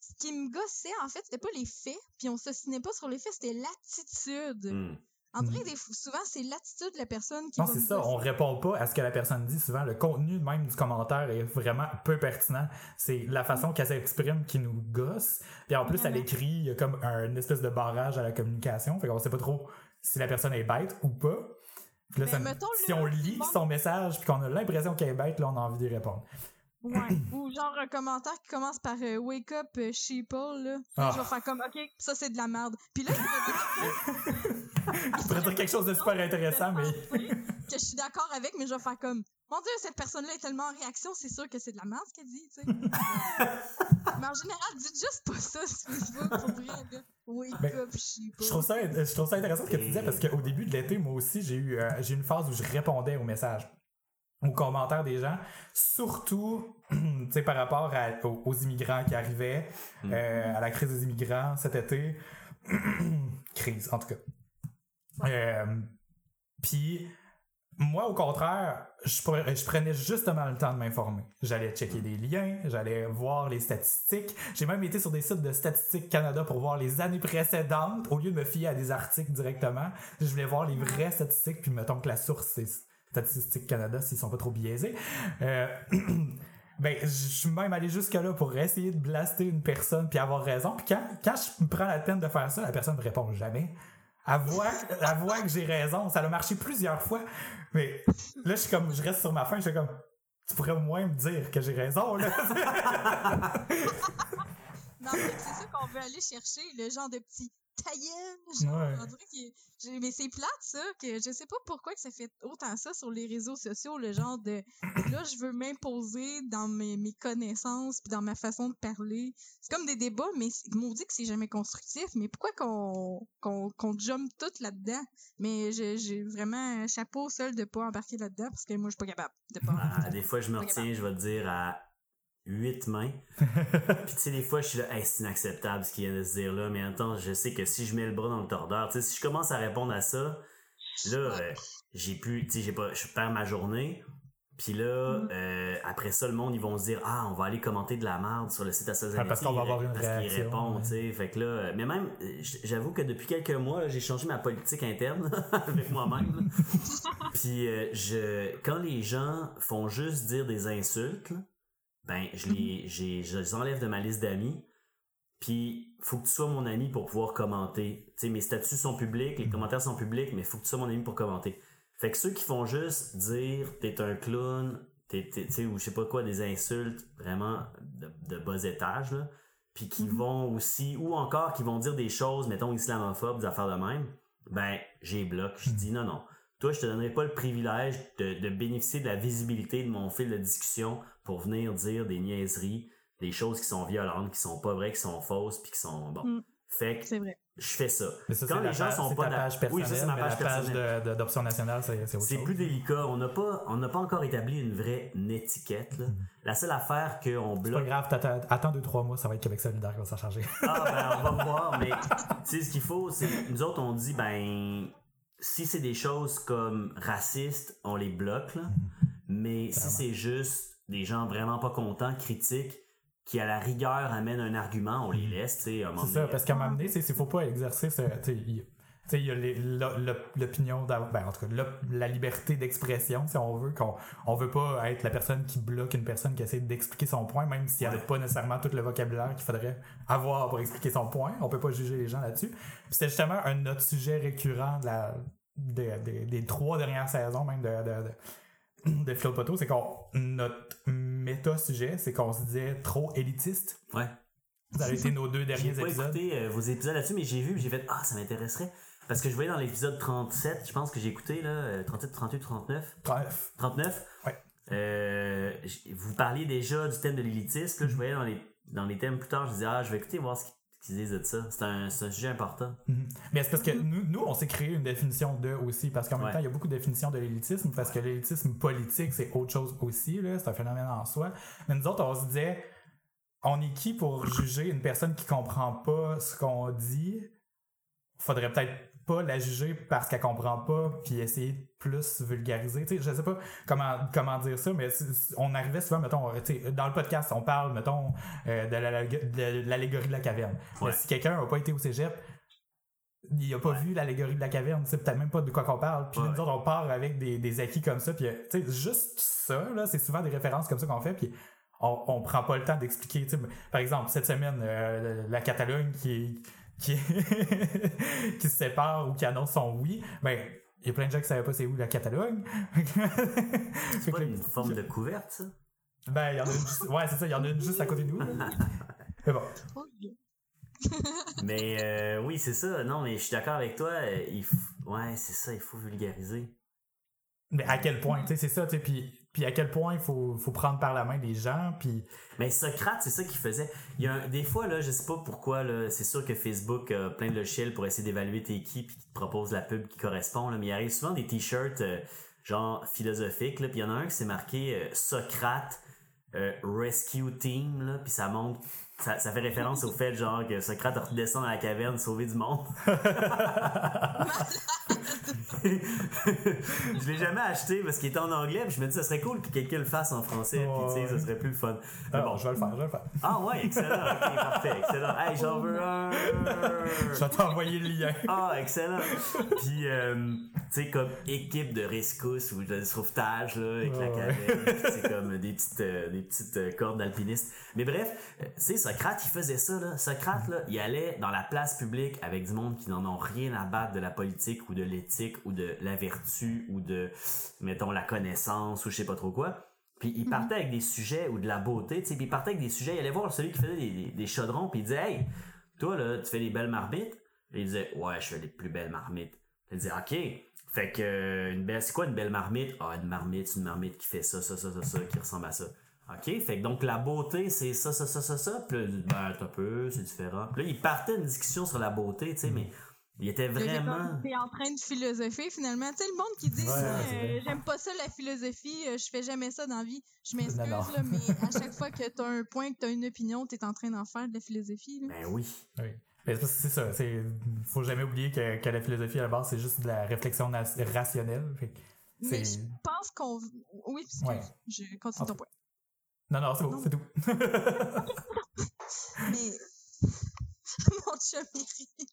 ce qui me gossait, en fait, c'était pas les faits, puis on s'ostinait pas sur les faits, c'était l'attitude. Hmm. En vrai, des fois, souvent, c'est l'attitude de la personne qui Non, c'est ça. On répond pas à ce que la personne dit. Souvent, le contenu même du commentaire est vraiment peu pertinent. C'est la façon qu'elle s'exprime qui nous gosse. Puis en plus, Vraiment. l'écrit, il y a comme un espèce de barrage à la communication. Fait qu'on sait pas trop si la personne est bête ou pas. Puis là, Mais ça- mettons, si on lit son message puis qu'on a l'impression qu'elle est bête, là, on a envie d'y répondre. Ouais. Ou genre un commentaire qui commence par euh, Wake up euh, sheeple, là. Ah. Je vais faire comme, OK, ça c'est de la merde. Puis là, je vais dire- Je pourrais dire quelque chose de super intéressant, mais. que je suis d'accord avec, mais je vais faire comme, mon Dieu, cette personne-là est tellement en réaction, c'est sûr que c'est de la merde ce qu'elle dit, tu sais. mais en général, dites juste pas ça sur Facebook, pour vrai, là. Wake Ben, up sheeple. Je trouve, ça, je trouve ça intéressant ce que tu disais parce qu'au début de l'été, moi aussi, j'ai eu euh, j'ai eu une phase où je répondais aux messages, aux commentaires des gens, surtout tu sais, par rapport à- aux, aux immigrants qui arrivaient, Mm. euh, à la crise des immigrants cet été. crise, en tout cas. Euh, Puis, moi, au contraire, je, pre- je prenais justement le temps de m'informer. J'allais checker des liens, j'allais voir les statistiques. J'ai même été sur des sites de Statistiques Canada pour voir les années précédentes, au lieu de me fier à des articles directement. Je voulais voir les vraies statistiques, puis mettons que la source, c'est Statistiques Canada, s'ils sont pas trop biaisés. Euh, ben, je suis même allé jusque-là pour essayer de blaster une personne puis avoir raison. Puis quand, quand je me prends la peine de faire ça, la personne me répond jamais. Elle elle voit que j'ai raison. Ça a marché plusieurs fois. Mais là, je suis comme, je reste sur ma fin. Je suis comme, tu pourrais au moins me dire que j'ai raison, là. Fait, c'est ça qu'on veut aller chercher, le genre de petit taïen. Genre, Ouais. on dirait que. j'ai- Mais c'est plate, ça, que je sais pas pourquoi que ça fait autant ça sur les réseaux sociaux, le genre de. Là, je veux m'imposer dans mes, mes connaissances puis dans ma façon de parler. C'est comme des débats, mais c'est- maudit que c'est jamais constructif. Mais pourquoi qu'on qu'on qu'on jump tout là-dedans? Mais j'ai vraiment un chapeau seul de pas embarquer là-dedans parce que moi, je suis pas capable de pas embarquer. Ah, des fois, je me retiens, je vais te dire, à huit mains. Puis, tu sais, des fois, je suis là, hey, c'est inacceptable ce qu'il vient de se dire là, mais temps, je sais que si je mets le bras dans le tordeur, tu sais, si je commence à répondre à ça, là, euh, j'ai plus, tu sais, j'ai pas, je perds ma journée. Puis là, Mhm. euh, après ça, le monde, ils vont se dire, ah, on va aller commenter de la merde sur le site à Ah, parce qu'on va avoir une Parce qu'ils réaction, répondent, ouais. tu sais. Fait que là, euh, mais même, j'avoue que depuis quelques mois, j'ai changé ma politique interne avec moi-même. Puis euh, je, quand les gens font juste dire des insultes, ben je les, j'ai, je les enlève de ma liste d'amis. Puis faut que tu sois mon ami pour pouvoir commenter. Tu sais, mes statuts sont publics, les commentaires sont publics, mais faut que tu sois mon ami pour commenter. Fait que ceux qui font juste dire t'es un clown, t'es, ou je sais pas quoi, des insultes vraiment de, de bas étage, là, puis qui Mhm. vont aussi, ou encore qui vont dire des choses, mettons islamophobes, des affaires de même, ben j'ai bloqué. Je dis non, non. Toi, je te donnerai pas le privilège de, de bénéficier de la visibilité de mon fil de discussion pour venir dire des niaiseries, des choses qui sont violentes, qui sont pas vraies, qui sont fausses, puis qui sont bon. Mm. Fait que C'est vrai. je fais ça. Mais ça, Quand c'est les gens page- sont c'est pas page Oui, ça, c'est personnelle, ma page la page personnelle. d'option nationale, c'est c'est C'est plus délicat. On n'a pas, on n'a pas encore établi une vraie étiquette. là. La seule affaire qu'on Mm-hmm. C'est pas bloque. grave, t'attends- attends deux, trois mois, ça va être Québec solidaire qui va s'en charger. Ah, ben, on va voir, mais tu sais, ce qu'il faut, c'est. Nous autres, on dit, ben, si c'est des choses comme racistes, on les bloque, là. Mais si c'est juste des gens vraiment pas contents, critiques, qui à la rigueur amènent un argument, on les laisse, tu sais, à un moment C'est ça, donné. parce qu'à un moment donné, c'est il faut pas exercer ce. Tu sais, Il y a l'opinion, ben, en tout cas, la liberté d'expression, si on veut, qu'on on veut pas être la personne qui bloque une personne qui essaie d'expliquer son point, même s'il n'y a Ouais. pas nécessairement tout le vocabulaire qu'il faudrait avoir pour expliquer son point. On peut pas juger les gens là-dessus. C'était justement un autre sujet récurrent de la, des- trois dernières saisons, même de, de, de de Phil Poteau, c'est qu'on notre méta-sujet, c'est qu'on se disait trop élitiste. Ouais. Ça a été nos deux J'ai derniers pas épisodes. écouté euh, vos épisodes là-dessus, mais j'ai vu, puis j'ai fait, ah, ça m'intéresserait. Parce que je voyais dans l'épisode 37, je pense que j'ai écouté, là, euh, 37, 38, 39. Bref. 39. Ouais. Euh, vous parliez déjà du thème de l'élitisme. Là, je voyais dans les, dans les thèmes plus tard, je disais, ah, je vais écouter voir ce qu'ils disent de ça. C'est un, un sujet important. Mhm. Mais c'est parce que nous, nous on s'est créé une définition de aussi, parce qu'en même Ouais. temps, il y a beaucoup de définitions de l'élitisme, parce que l'élitisme politique, c'est autre chose aussi, là, c'est un phénomène en soi. Mais nous autres, on se disait, on est qui pour juger une personne qui comprend pas ce qu'on dit? Faudrait peut-être pas la juger parce qu'elle comprend pas, puis essayer de plus vulgariser. Tu sais, je sais pas comment, comment dire ça, mais c'est- c'est- on arrivait souvent, mettons, tu sais, dans le podcast, on parle, mettons, euh, de la- de l'allégorie de la caverne. Ouais. si quelqu'un n'a pas été au cégep, il a pas vu l'allégorie de la caverne, sais peut-être même pas de quoi qu'on parle. Puis Ouais. nous autres, on part avec des, des acquis comme ça, puis euh, tu sais, juste ça, là, c'est souvent des références comme ça qu'on fait, puis on, on prend pas le temps d'expliquer. Par exemple, cette semaine, euh, la Catalogne qui qui, qui se sépare ou qui annonce son oui, ben il y a plein de gens qui savaient pas c'est où la Catalogne. C'est pas une forme de couverte, ça? Ben, il y en a une juste... Ouais, c'est ça, il y en a une juste à côté de nous. Mais bon. Mais euh, oui, c'est ça. Non, mais je suis d'accord avec toi. euh, Il f- Ouais, c'est ça, il faut vulgariser. Mais à quel point, tu sais, c'est ça, tu sais, puis, puis à quel point il faut, faut prendre par la main les gens, puis Mais Socrate, c'est ça qu'il faisait. Il y a des fois, là, je sais pas pourquoi, là, c'est sûr que Facebook a plein de logiciels pour essayer d'évaluer tes qui puis qui te propose la pub qui correspond, là, mais il arrive souvent des t-shirts euh, genre philosophiques, là, puis il y en a un qui s'est marqué euh, Socrate euh, Rescue Team, là, puis ça montre, ça, ça fait référence au fait genre que Socrate redescend dans la caverne sauver du monde. je l'ai jamais acheté parce qu'il était en anglais, puis je me dis ça serait cool que quelqu'un le fasse en français, puis tu sais, ça serait plus fun. Mais Ah, bon, je vais le faire, je vais le faire. ah ouais, excellent. Ok, parfait, excellent. Hey, j'en veux un. Je vais t'envoyer le lien. Ah, excellent. Puis, euh, tu sais, comme équipe de rescousse ou de sauvetage, là, avec la Ouais. caverne. C'est comme des petites, euh, des petites euh, cordes d'alpinistes. Mais bref, euh, tu sais, Socrate, il faisait ça, là. Socrate, là, il allait dans la place publique avec du monde qui n'en ont rien à battre de la politique ou de l'éthique ou de la vertu ou de, mettons, la connaissance ou je sais pas trop quoi. Puis il partait avec des sujets ou de la beauté, tu sais, puis il partait avec des sujets, il allait voir celui qui faisait des, des, des chaudrons, puis il disait, hey, toi, là, tu fais des belles marmites? Et il disait, ouais, je fais les plus belles marmites. Il disait, ok. Fait que, euh, une belle, c'est quoi une belle marmite? Ah, une marmite, c'est une marmite qui fait ça, ça, ça, ça, ça, qui ressemble à ça. OK, fait que donc la beauté, c'est ça, ça, ça, ça, ça. Puis là, il dit, ben, t'as peu, c'est différent. Puis là, il partait une discussion sur la beauté, tu sais, mais il était vraiment... T'es en train de philosopher finalement. Tu sais, le monde qui dit Ouais, euh, j'aime pas ça la philosophie, euh, je fais jamais ça dans la vie. Je m'excuse, là, mais à chaque fois que t'as un point, que t'as une opinion, t'es en train d'en faire de la philosophie. Là. Ben oui. Oui. Mais c'est ça. C'est, faut jamais oublier que, que la philosophie à la base, c'est juste de la réflexion rationnelle. Fait que Mais je pense qu'on. Oui, Ouais. je continue ton point. Non, non, c'est Non. c'est tout. Mais. Mon chum.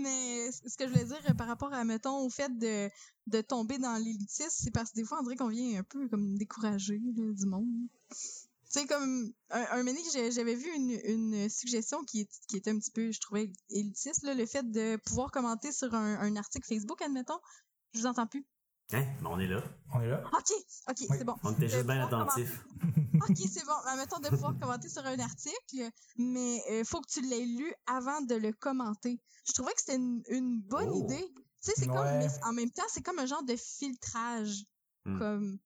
Mais ce que je voulais dire euh, par rapport à, mettons, au fait de, de tomber dans l'élitisme, c'est parce que des fois, on dirait qu'on vient un peu comme découragé là, du monde. Tu sais, comme un, un j'ai- j'avais vu une, une suggestion qui, qui était un petit peu, je trouvais, élitiste, là, le fait de pouvoir commenter sur un, un article Facebook, admettons. Je vous entends plus. Hein? Ben, on est là. On est là. OK, OK, Oui. c'est bon. On était De juste bien pouvoir attentifs. OK, c'est bon. Admettons de pouvoir commenter sur un article, mais il faut que tu l'aies lu avant de le commenter. Je trouvais que c'était une, une bonne Oh. idée. Tu sais, c'est comme, mais en même temps, c'est comme un genre de filtrage. Hmm. Comme.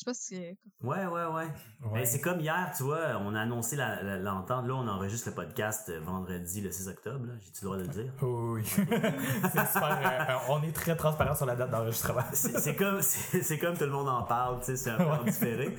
Je sais pas si c'est. Ouais, ouais, ouais. Ouais. Ben, c'est comme hier, tu vois, on a annoncé l'entente. Là, on enregistre le podcast euh, vendredi, le 6 octobre. là. J'ai-tu le droit de le dire? Oh, oui. c'est super. euh, on est très transparent sur la date d'enregistrement. C'est comme, c'est comme tout le monde en parle, tu sais, c'est un peu en différé.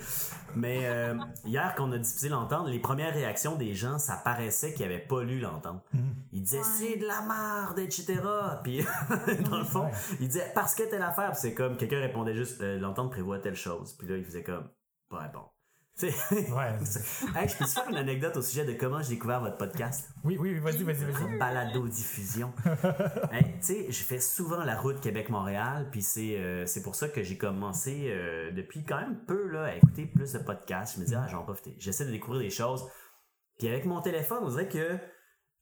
Mais euh, hier, qu'on a diffusé l'entente, les premières réactions des gens, ça paraissait qu'ils n'avaient pas lu l'entente. Mhm. Ils disaient Ouais. c'est de la merde, etc. Puis dans le fond, Ouais. ils disaient parce que telle affaire. Puis c'est comme quelqu'un répondait juste euh, l'entente prévoit telle chose. Puis il faisait comme. Tu sais, Ouais. hey, je peux te faire une anecdote au sujet de comment j'ai découvert votre podcast? Oui, oui, vas-y, vas-y, vas-y. balado-diffusion. Hey, tu sais, je fais souvent la route Québec-Montréal, puis c'est euh, c'est pour ça que j'ai commencé euh, depuis quand même peu là, à écouter plus de podcasts. Je me dis, ah, j'en profite. J'essaie de découvrir des choses. Puis avec mon téléphone, on dirait que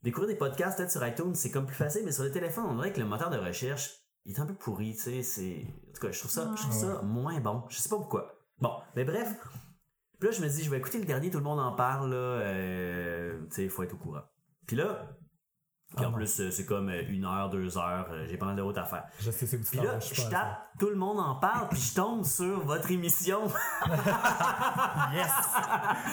découvrir des podcasts peut-être sur iTunes, c'est comme plus facile, mais sur le téléphone, on dirait que le moteur de recherche il est un peu pourri, tu sais. En tout cas, je trouve ça, je trouve ça moins bon. Je sais pas pourquoi. Bon, mais bref. Puis là, je me dis, je vais écouter le dernier, tout le monde en parle, là. euh, tu sais, il faut être au courant. Puis là, puis Ah en non. plus, euh, c'est comme euh, une heure, deux heures, euh, j'ai pas mal de route à faire. Je sais c'est Puis là, je tape, tout le monde en parle, puis je tombe sur votre émission. Yes!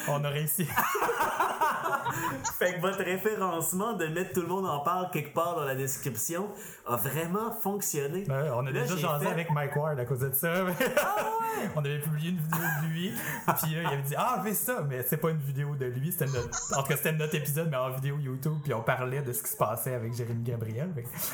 On a réussi. fait que votre référencement de mettre tout le monde en parle quelque part dans la description a vraiment fonctionné. Ouais, on a Là, déjà jasé fait- avec Mike Ward à cause de ça. on avait publié une vidéo de lui. Puis là, il avait dit Ah, fais ça. Mais c'est pas une vidéo de lui. C'était notre... En tout cas, c'était notre épisode, mais en vidéo YouTube. Puis on parlait de ce qui se passait avec Jérémy Gabriel.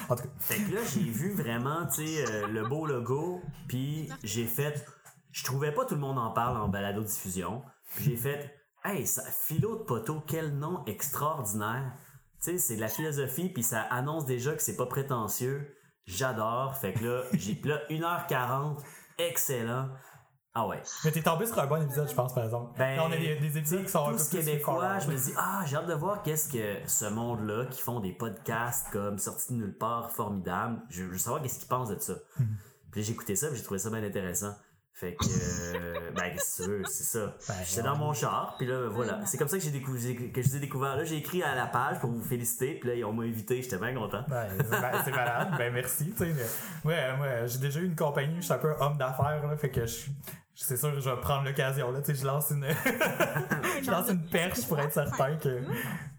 En tout cas, Fait que là, j'ai vu vraiment, tu sais, euh, le beau logo, puis j'ai fait... Je trouvais pas tout le monde en parle en balado-diffusion. Puis j'ai fait... Hey, ça, philo de poteau, quel nom extraordinaire. Tu sais, c'est de la philosophie, puis ça annonce déjà que c'est pas prétentieux. J'adore. Fait que là, j'ai là 1h40, excellent. Ah ouais. Mais t'es tombé sur un bon épisode, je pense, par exemple. Ben, Là, on a des, des épisodes qui sont un peu plus québécois, je me dis, ah, j'ai hâte de voir qu'est-ce que ce monde-là, qui font des podcasts comme Sortis de nulle part, formidable, je veux savoir qu'est-ce qu'ils pensent de ça. Puis là, j'ai écouté ça, puis j'ai trouvé ça bien intéressant. Fait que, euh, ben, c'est sûr, c'est ça. Ben, J'étais dans mon char, puis là, voilà. C'est comme ça que j'ai découvert, que je vous ai découvert. Là, j'ai écrit à la page pour vous féliciter, puis là, on m'a invité, j'étais bien content. Ben, c'est ben, c'est malade. Ben, merci, tu sais. Ouais, moi, j'ai déjà eu une compagnie, je suis un peu homme d'affaires, là, fait que je c'est sûr que je vais prendre l'occasion, là, tu sais, je lance une, je lance une perche pour être certain que...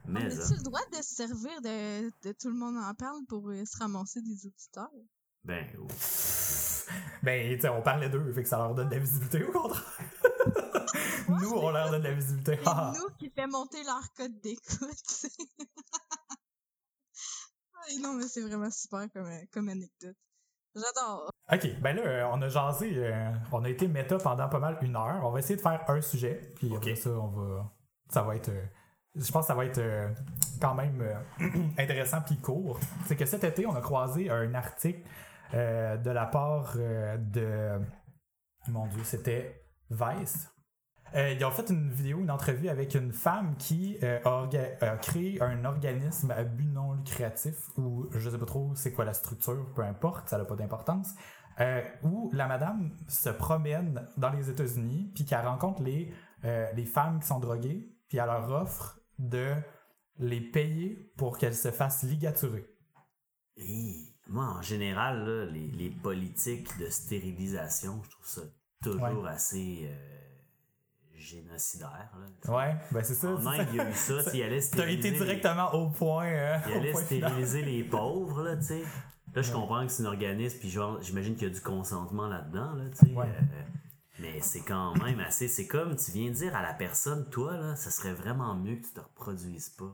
On Mais, a-tu ça, le droit de se servir de, de tout le monde en parle pour euh, se ramasser des auditeurs? ben, ouf. Ben, tu sais, on parlait d'eux, fait que ça leur donne de la visibilité, au contraire. Nous, on leur donne de la visibilité. C'est Ah. nous qui fait monter leur code d'écoute. Non, mais c'est vraiment super comme, euh, comme anecdote. J'adore. Ok, ben là, euh, on a jasé, euh, on a été méta pendant pas mal une heure. On va essayer de faire un sujet, puis après ça, on va. Ça va être. euh, je pense que ça va être euh, quand même euh, intéressant puis court. C'est que cet été, on a croisé un article euh, de la part euh, de. Mon Dieu, c'était Vice. Euh, ils ont fait une vidéo, une entrevue avec une femme qui euh, a, créé un organisme à but non lucratif, ou je sais pas trop c'est quoi la structure, peu importe, ça n'a pas d'importance, euh, où la madame se promène dans les États-Unis, puis qu'elle rencontre les, euh, les femmes qui sont droguées, puis elle leur offre de les payer pour qu'elles se fassent ligaturer. Moi, en général, là, les, les politiques de stérilisation, je trouve ça toujours Ouais. assez génocidaire. Là. Ouais, ben c'est ça. En Inde, ça. il y a eu ça, tu sais, il allait T'as été les- directement au point. euh, Il allait point final. stériliser les pauvres, là, tu sais. Là, je comprends que c'est un organisme, puis genre, j'imagine qu'il y a du consentement là-dedans, là, tu sais. Ouais. euh, mais c'est quand même assez. C'est comme, tu viens de dire à la personne, toi, là, ça serait vraiment mieux que tu te reproduises pas.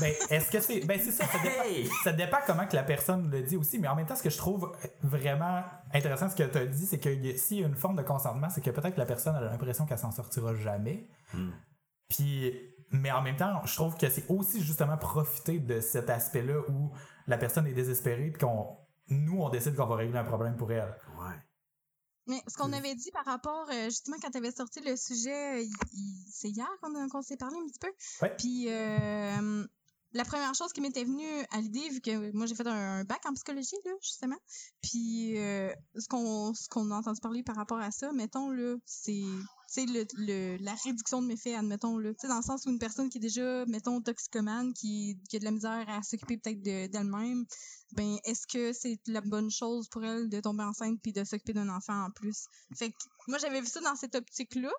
Ben, est-ce que c'est. Ben, c'est ça, ça dépend, Hey! ça dépend comment que la personne le dit aussi, mais en même temps, ce que je trouve vraiment intéressant, ce que tu as dit, c'est que s'il y a une forme de consentement, c'est que peut-être que la personne a l'impression qu'elle s'en sortira jamais. Hmm. Puis, mais en même temps, je trouve que c'est aussi justement profiter de cet aspect-là où la personne est désespérée, puis qu'on. Nous, on décide qu'on va régler un problème pour elle. Ouais. Mais ce qu'on Mm. avait dit par rapport, euh, justement, quand tu avais sorti le sujet, euh, c'est hier qu'on s'est parlé un petit peu. Ouais. Puis euh, la première chose qui m'était venue à l'idée, vu que moi j'ai fait un, bac en psychologie, là, justement, puis euh, ce qu'on ce qu'on a entendu parler par rapport à ça, mettons, là, c'est le, le- la réduction de méfaits, admettons, là, dans le sens où une personne qui est déjà, mettons, toxicomane, qui, qui a de la misère à s'occuper peut-être de- d'elle-même, ben, est-ce que c'est la bonne chose pour elle de tomber enceinte puis de s'occuper d'un enfant en plus? Fait que, moi, j'avais vu ça dans cette optique-là,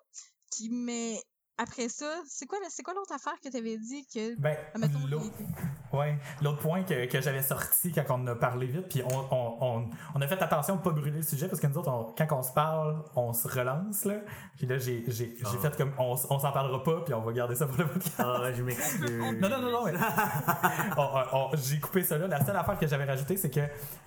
qui, mais après ça, c'est quoi, la- c'est quoi l'autre affaire que t'avais dit que, Ben, l'autre- les- Ouais, l'autre point que, que j'avais sorti quand on en a parlé vite, puis on, on, on, on a fait attention de pas brûler le sujet parce que nous autres, on- quand on se parle, on se relance, là. Puis là, j'ai j'ai- j'ai Ah. fait comme on, on s'en parlera pas, puis on va garder ça pour le podcast. Ah, je m'excuse. Non, non, non, non, mais- On- on- on- j'ai coupé ça là. La seule affaire que j'avais rajoutée, c'est que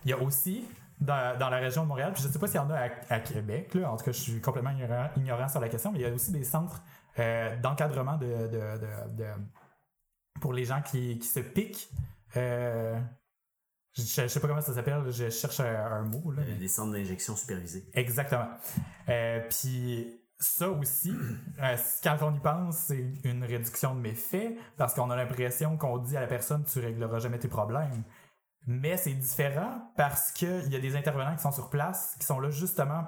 il y a aussi dans, dans la région de Montréal, puis je sais pas s'il y en a à, à Québec, là. En tout cas, je suis complètement ignorant, ignorant sur la question, mais il y a aussi des centres euh, d'encadrement de, de, de- de- pour les gens qui, qui se piquent. Euh, je, je sais pas comment ça s'appelle, je cherche un, un mot. Là, mais- Des centres d'injection supervisés. Exactement. Euh, Puis ça aussi, euh, quand on y pense, c'est une réduction de méfaits parce qu'on a l'impression qu'on dit à la personne tu régleras jamais tes problèmes. Mais c'est différent parce qu'il y a des intervenants qui sont sur place, qui sont là justement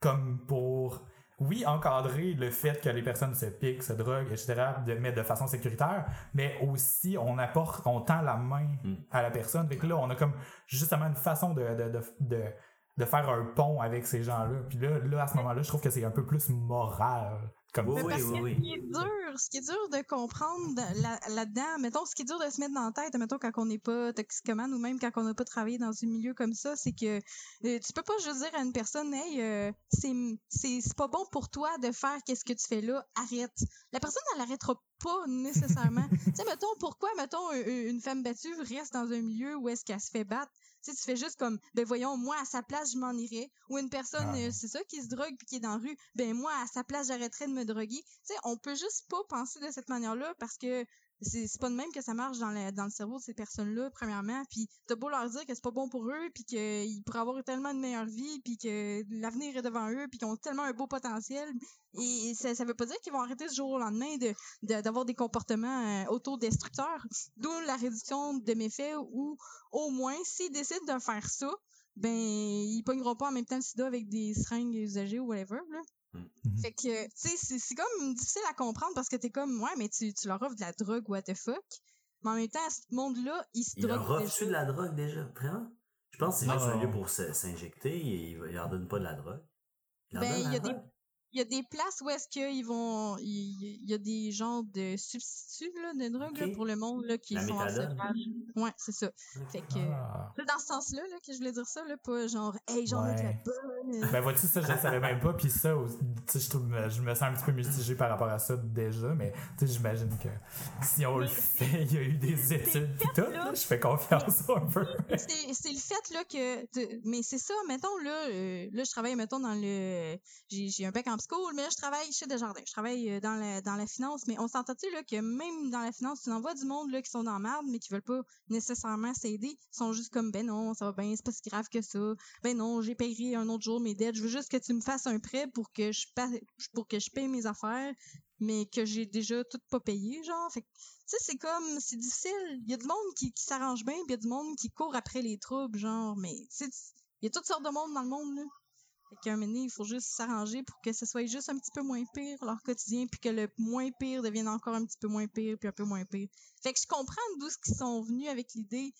comme pour, oui, encadrer le fait que les personnes se piquent, se droguent, etc., de, mais de façon sécuritaire, mais aussi on apporte, on tend la main Mm. à la personne. Fait que là, on a comme justement une façon de, de, de, de, de faire un pont avec ces gens-là. Puis là, là, à ce moment-là, je trouve que c'est un peu plus moral. Comme Oui, parce oui, que oui. ce qui est dur, ce qui est dur de comprendre de- là- là-dedans, mettons, ce qui est dur de se mettre dans la tête, mettons, quand on n'est pas toxicomane ou même quand on n'a pas travaillé dans un milieu comme ça, c'est que euh, tu peux pas juste dire à une personne, hey, euh, c'est, pas bon pour toi de faire qu'est-ce que tu fais là, arrête. La personne, elle arrêtera pas nécessairement. tu sais, mettons, pourquoi, mettons, un- une femme battue reste dans un milieu où est-ce qu'elle se fait battre? Tu sais, tu fais juste comme, ben voyons, moi, à sa place, je m'en irais. Ou une personne, Ah. euh, c'est ça, qui se drogue puis qui est dans la rue, ben moi, à sa place, j'arrêterais de me droguer. Tu sais, on peut juste pas penser de cette manière-là parce que c'est pas de même que ça marche dans le, cerveau de ces personnes-là, premièrement. Puis t'as beau leur dire que c'est pas bon pour eux, puis qu'ils pourraient avoir tellement de meilleure vie, puis que l'avenir est devant eux, puis qu'ils ont tellement un beau potentiel. Et ça, ça veut pas dire qu'ils vont arrêter ce jour au lendemain de d'avoir des comportements euh, autodestructeurs. D'où la réduction de méfaits, ou au moins, s'ils décident de faire ça, ben ils pogneront pas en même temps le sida avec des seringues usagées ou whatever. Mhm. Fait que, tu sais, c'est- c'est comme difficile à comprendre parce que t'es comme, ouais, mais tu, tu leur offres de la drogue, what the fuck? Mais en même temps, ce monde-là, ils se Il leur droguent. offre déjà. de la drogue déjà, vraiment? Je pense que c'est juste un lieu pour se- s'injecter et il, il leur donne pas de la drogue. Il leur Ben, il y a des- drogue? Il y a des places où est-ce qu'ils vont. Il y a des genres de substituts là, de drogue là, pour le monde là, qui La sont en sevrage. Ouais, c'est ça. Fait que. Ah. C'est dans ce sens-là là, que je voulais dire ça, là, pas genre, hey, j'en ai de la bonne. Ben vois-tu, ça, je le savais même pas, puis ça, je trouve, je me sens un petit peu mitigé par rapport à ça déjà, mais tu sais, j'imagine que si on le fait, il y a eu des études pis tout, là, je fais confiance un peu. c'est c'est le fait là que mais c'est ça mettons là euh, là je travaille mettons dans le j'ai j'ai un bac en psycho mais je travaille chez Desjardins. Je travaille euh, dans la dans la finance mais on s'entend-tu que même dans la finance tu en vois du monde qui sont dans merde mais qui veulent pas nécessairement s'aider ils sont juste comme ben non ça va bien c'est pas si grave que ça. Ben non j'ai payé un autre jour mes dettes. Je veux juste que tu me fasses un prêt pour que je paye mes affaires mais que j'ai déjà tout pas payé genre. Fait tu sais, c'est comme, c'est difficile. Il y a du monde qui, qui s'arrange bien, puis il y a du monde qui court après les troubles, genre, mais, tu sais, il y a toutes sortes de monde dans le monde, là. Fait qu'à un moment donné, il faut juste s'arranger pour que ce soit juste un petit peu moins pire, leur quotidien, puis que le moins pire devienne encore un petit peu moins pire, puis un peu moins pire. Fait que je comprends d'où ce qu'ils sont venus avec l'idée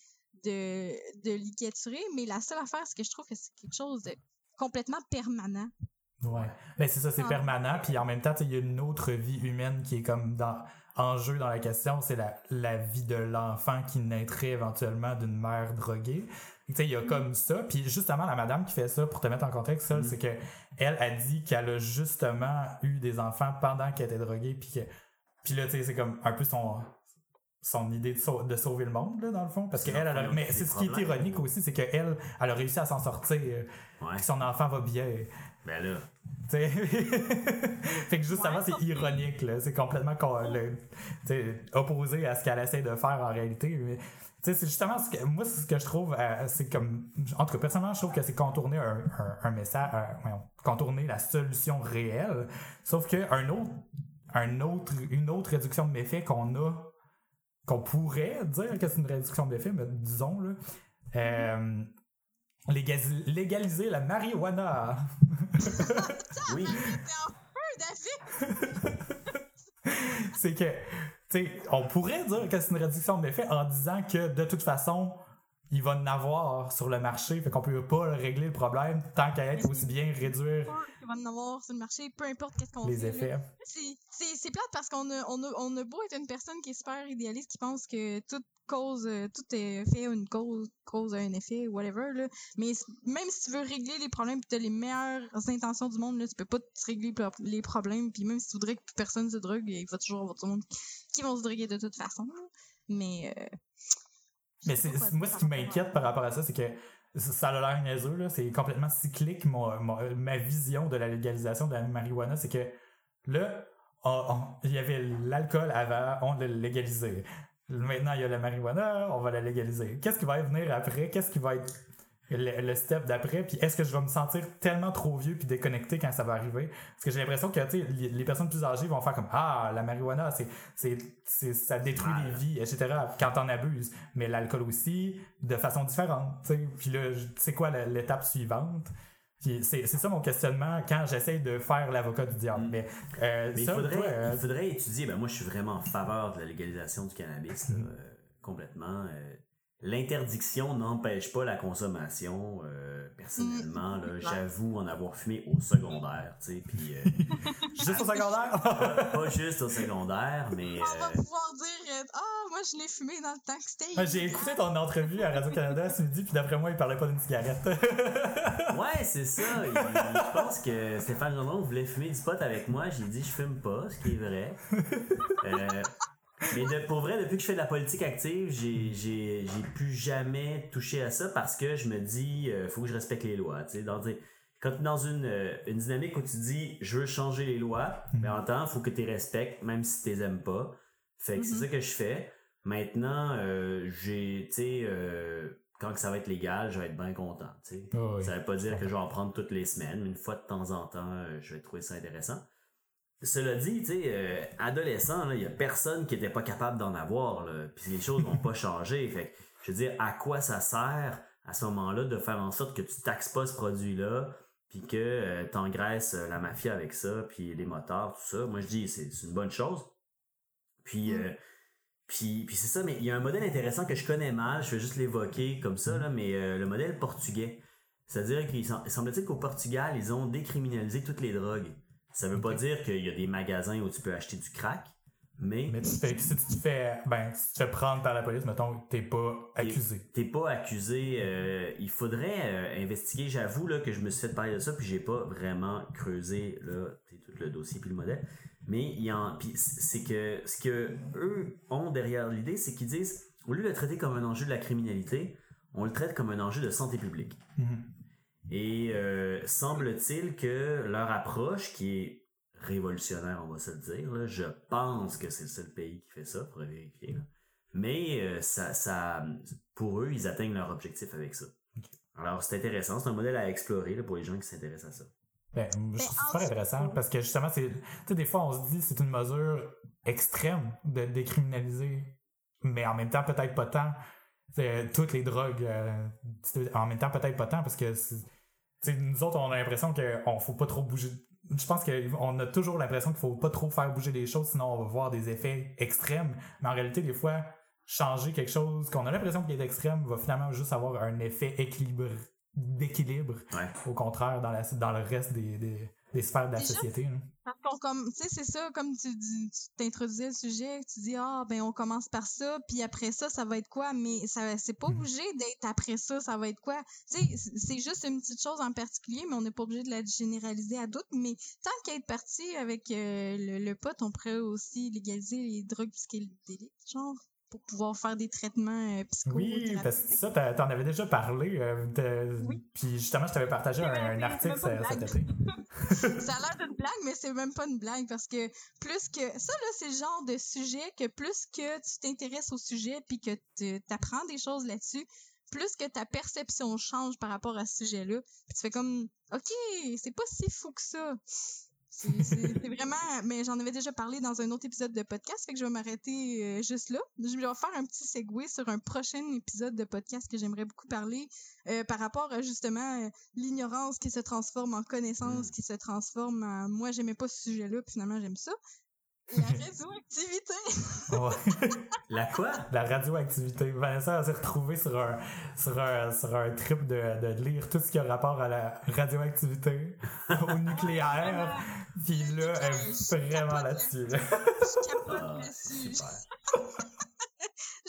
de, de ligaturer, mais la seule affaire, c'est que je trouve que c'est quelque chose de complètement permanent. Ouais. Ben c'est ça, c'est Ah. permanent, puis en même temps, il y a une autre vie humaine qui est comme dans en jeu dans la question, c'est la, la vie de l'enfant qui naîtrait éventuellement d'une mère droguée. Tu sais, il y a comme ça, puis justement la madame qui fait ça pour te mettre en contexte, Mhm. c'est que elle a dit qu'elle a justement eu des enfants pendant qu'elle était droguée, puis que puis là, tu sais, c'est comme un peu son son idée de, sau- de sauver le monde là, dans le fond parce que C'est elle, elle a- mais c'est ce qui est ironique aussi c'est qu'elle elle a réussi à s'en sortir euh, Ouais. son enfant va bien Ben là, T'sais. fait que justement, Ouais, c'est ironique, là. C'est complètement le- opposé à ce qu'elle essaie de faire en réalité. Mais, t'sais, c'est justement ce que, moi, ce que je trouve, euh, c'est comme, en tout cas, personnellement, je trouve que c'est contourner un, un, un message, voyons, contourner la solution réelle. Sauf que un autre, un autre, une autre réduction de méfaits qu'on a, qu'on pourrait dire que c'est une réduction de méfaits, mais disons, là, euh, légaliser, légaliser la marijuana. oui. C'est que, tu sais, on pourrait dire que c'est une réduction de méfaits en disant que de toute façon, il va en avoir sur le marché, fait qu'on peut pas régler le problème tant qu'à être aussi bien réduire Il va en avoir sur le marché, peu importe qu'est-ce qu'on les fait. effets. C'est- plate parce qu'on a, on a, on a beau être une personne qui est super idéaliste, qui pense que toute cause, euh, tout est fait une cause, cause a un effet, whatever, là. Mais même si tu veux régler les problèmes pis t'as les meilleures intentions du monde, là, tu peux pas te régler les problèmes pis même si tu voudrais que personne se drogue, il va toujours avoir tout le monde qui vont se droguer de toute façon. Mais, euh, Mais moi, ce qui m'inquiète par rapport à ça, c'est que ça a l'air niaiseux, là, c'est complètement cyclique, mon- mon- ma vision de la légalisation de la marijuana, c'est que là, il y avait l'alcool avant, on l'a légalisé. Maintenant, il y a la marijuana, on va la légaliser. Qu'est-ce qui va venir après? Qu'est-ce qui va être le, le step d'après? Puis est-ce que je vais me sentir tellement trop vieux puis déconnecté quand ça va arriver? Parce que j'ai l'impression que, les, les personnes plus âgées vont faire comme, ah, la marijuana, c'est, c'est, c'est- ça détruit Mal. les vies, etc. quand on abuse. Mais l'alcool aussi, de façon différente, tu sais. Puis là, c'est quoi l'étape suivante? C'est, ça mon questionnement quand j'essaie de faire l'avocat du diable. Mm. Mais, euh, Mais il faudrait, toi, euh, il faudrait étudier. Ben moi, je suis vraiment en faveur de la légalisation du cannabis, là, euh, complètement. L'interdiction n'empêche pas la consommation. euh, personnellement, là, j'avoue en avoir fumé au secondaire, tu sais, puis euh, juste au secondaire? pas, pas juste au secondaire, mais On va euh, pouvoir dire, ah, moi, je l'ai fumé dans le temps que c'était. Ah, J'ai écouté ton entrevue à Radio-Canada ce midi, puis d'après moi, il parlait pas d'une cigarette. ouais, c'est ça. Il- je pense que Stéphane Gendron voulait fumer du pot avec moi. J'ai dit je fume pas, ce qui est vrai. Euh, mais de- pour vrai, depuis que je fais de la politique active, j'ai, j'ai, j'ai plus jamais touché à ça parce que je me dis, euh, faut que je respecte les lois. Tu sais, dans, des- quand tu es dans une, euh, une dynamique où tu dis, je veux changer les lois, mais en temps, faut que tu les respectes, même si tu les aimes pas. Fait que c'est Mhm. ça que je fais. Maintenant, euh, j'ai, tu sais, euh, quand que ça va être légal, je vais être bien content, tu sais. Ah oui. Ça veut pas dire que je vais en prendre toutes les semaines, mais une fois de temps en temps, euh, je vais trouver ça intéressant. Cela dit, tu sais, euh, adolescent, il y a personne qui était pas capable d'en avoir, là, puis les choses n'ont pas changé. Fait que, je veux dire, à quoi ça sert à ce moment-là de faire en sorte que tu taxes pas ce produit-là, puis que tu t'engraisses euh, la mafia avec ça, puis les moteurs, tout ça? Moi, je dis, c'est une bonne chose. Puis, Mm. euh, puis, puis c'est ça, mais il y a un modèle intéressant que je connais mal, je vais juste l'évoquer comme ça, là, mais euh, le modèle portugais. C'est-à-dire qu'il sem- semble-t-il qu'au Portugal, ils ont décriminalisé toutes les drogues. Ça veut pas dire qu'il y a des magasins où tu peux acheter du crack, mais, Mais tu fais, si tu te fais, ben, si tu te fais prendre par la police, mettons, t'es pas accusé. t'es pas accusé. euh, il faudrait euh, investiguer. J'avoue là que je me suis fait parler de ça, puis j'ai pas vraiment creusé là tout le dossier puis le modèle. Mais il y en, puis c'est que ce que eux ont derrière l'idée, c'est qu'ils disent au lieu de le traiter comme un enjeu de la criminalité, on le traite comme un enjeu de santé publique. Mhm. Et euh, semble-t-il que leur approche, qui est révolutionnaire, on va se le dire, là, je pense que c'est le seul pays qui fait ça, pour vérifier. là. Mais euh, ça, ça, pour eux, ils atteignent leur objectif avec ça. Alors c'est intéressant, c'est un modèle à explorer là, pour les gens qui s'intéressent à ça. Ben, je trouve ça en super fait- intéressant parce que justement, c'est, des fois, on se dit c'est une mesure extrême de décriminaliser, mais en même temps, peut-être pas tant. C'est, toutes les drogues, euh, en même temps, peut-être pas tant parce que nous autres, on a l'impression qu'on faut pas trop bouger. Je pense qu'on a toujours l'impression qu'il faut pas trop faire bouger les choses, sinon on va voir des effets extrêmes. Mais en réalité, des fois, changer quelque chose qu'on a l'impression qu'il est extrême va finalement juste avoir un effet équilibre, d'équilibre Ouais. au contraire dans, la, dans le reste des, des, des sphères de la Déjà, société. là. Parce qu'on comme, tu sais, c'est ça, comme tu dis, tu t'introduisais le sujet, tu dis, ah, ben, on commence par ça, puis après ça, ça va être quoi? Mais ça, c'est pas Mhm. obligé d'être après ça, ça va être quoi? Tu sais, c'est- juste une petite chose en particulier, mais on n'est pas obligé de la généraliser à d'autres. Mais tant qu'à être parti avec euh, le, le pot, on pourrait aussi légaliser les drogues psychédéliques, genre, pour pouvoir faire des traitements euh, Oui, parce que ça, t'en avais déjà parlé. euh, de- Oui. Puis justement, je t'avais partagé un, article cet été. ça a l'air d'une blague, mais c'est même pas une blague parce que plus que ça là, c'est le genre de sujet que plus que tu t'intéresses au sujet puis que tu apprends des choses là-dessus, plus que ta perception change par rapport à ce sujet-là, puis tu fais comme OK, c'est pas si fou que ça. C'est vraiment, mais j'en avais déjà parlé dans un autre épisode de podcast, fait que je vais m'arrêter euh, juste là. Je vais faire un petit segue sur un prochain épisode de podcast que j'aimerais beaucoup parler euh, par rapport à justement euh, l'ignorance qui se transforme en connaissance, Mm. qui se transforme en moi j'aimais pas ce sujet-là, puis finalement j'aime ça. La radioactivité. Ouais. La quoi? La radioactivité. Vanessa s'est retrouvée sur un, sur un, sur un trip de, de lire tout ce qui a rapport à la radioactivité, au nucléaire. Puis là, elle est vraiment là-dessus. là. Je capote Ah, là-dessus. super.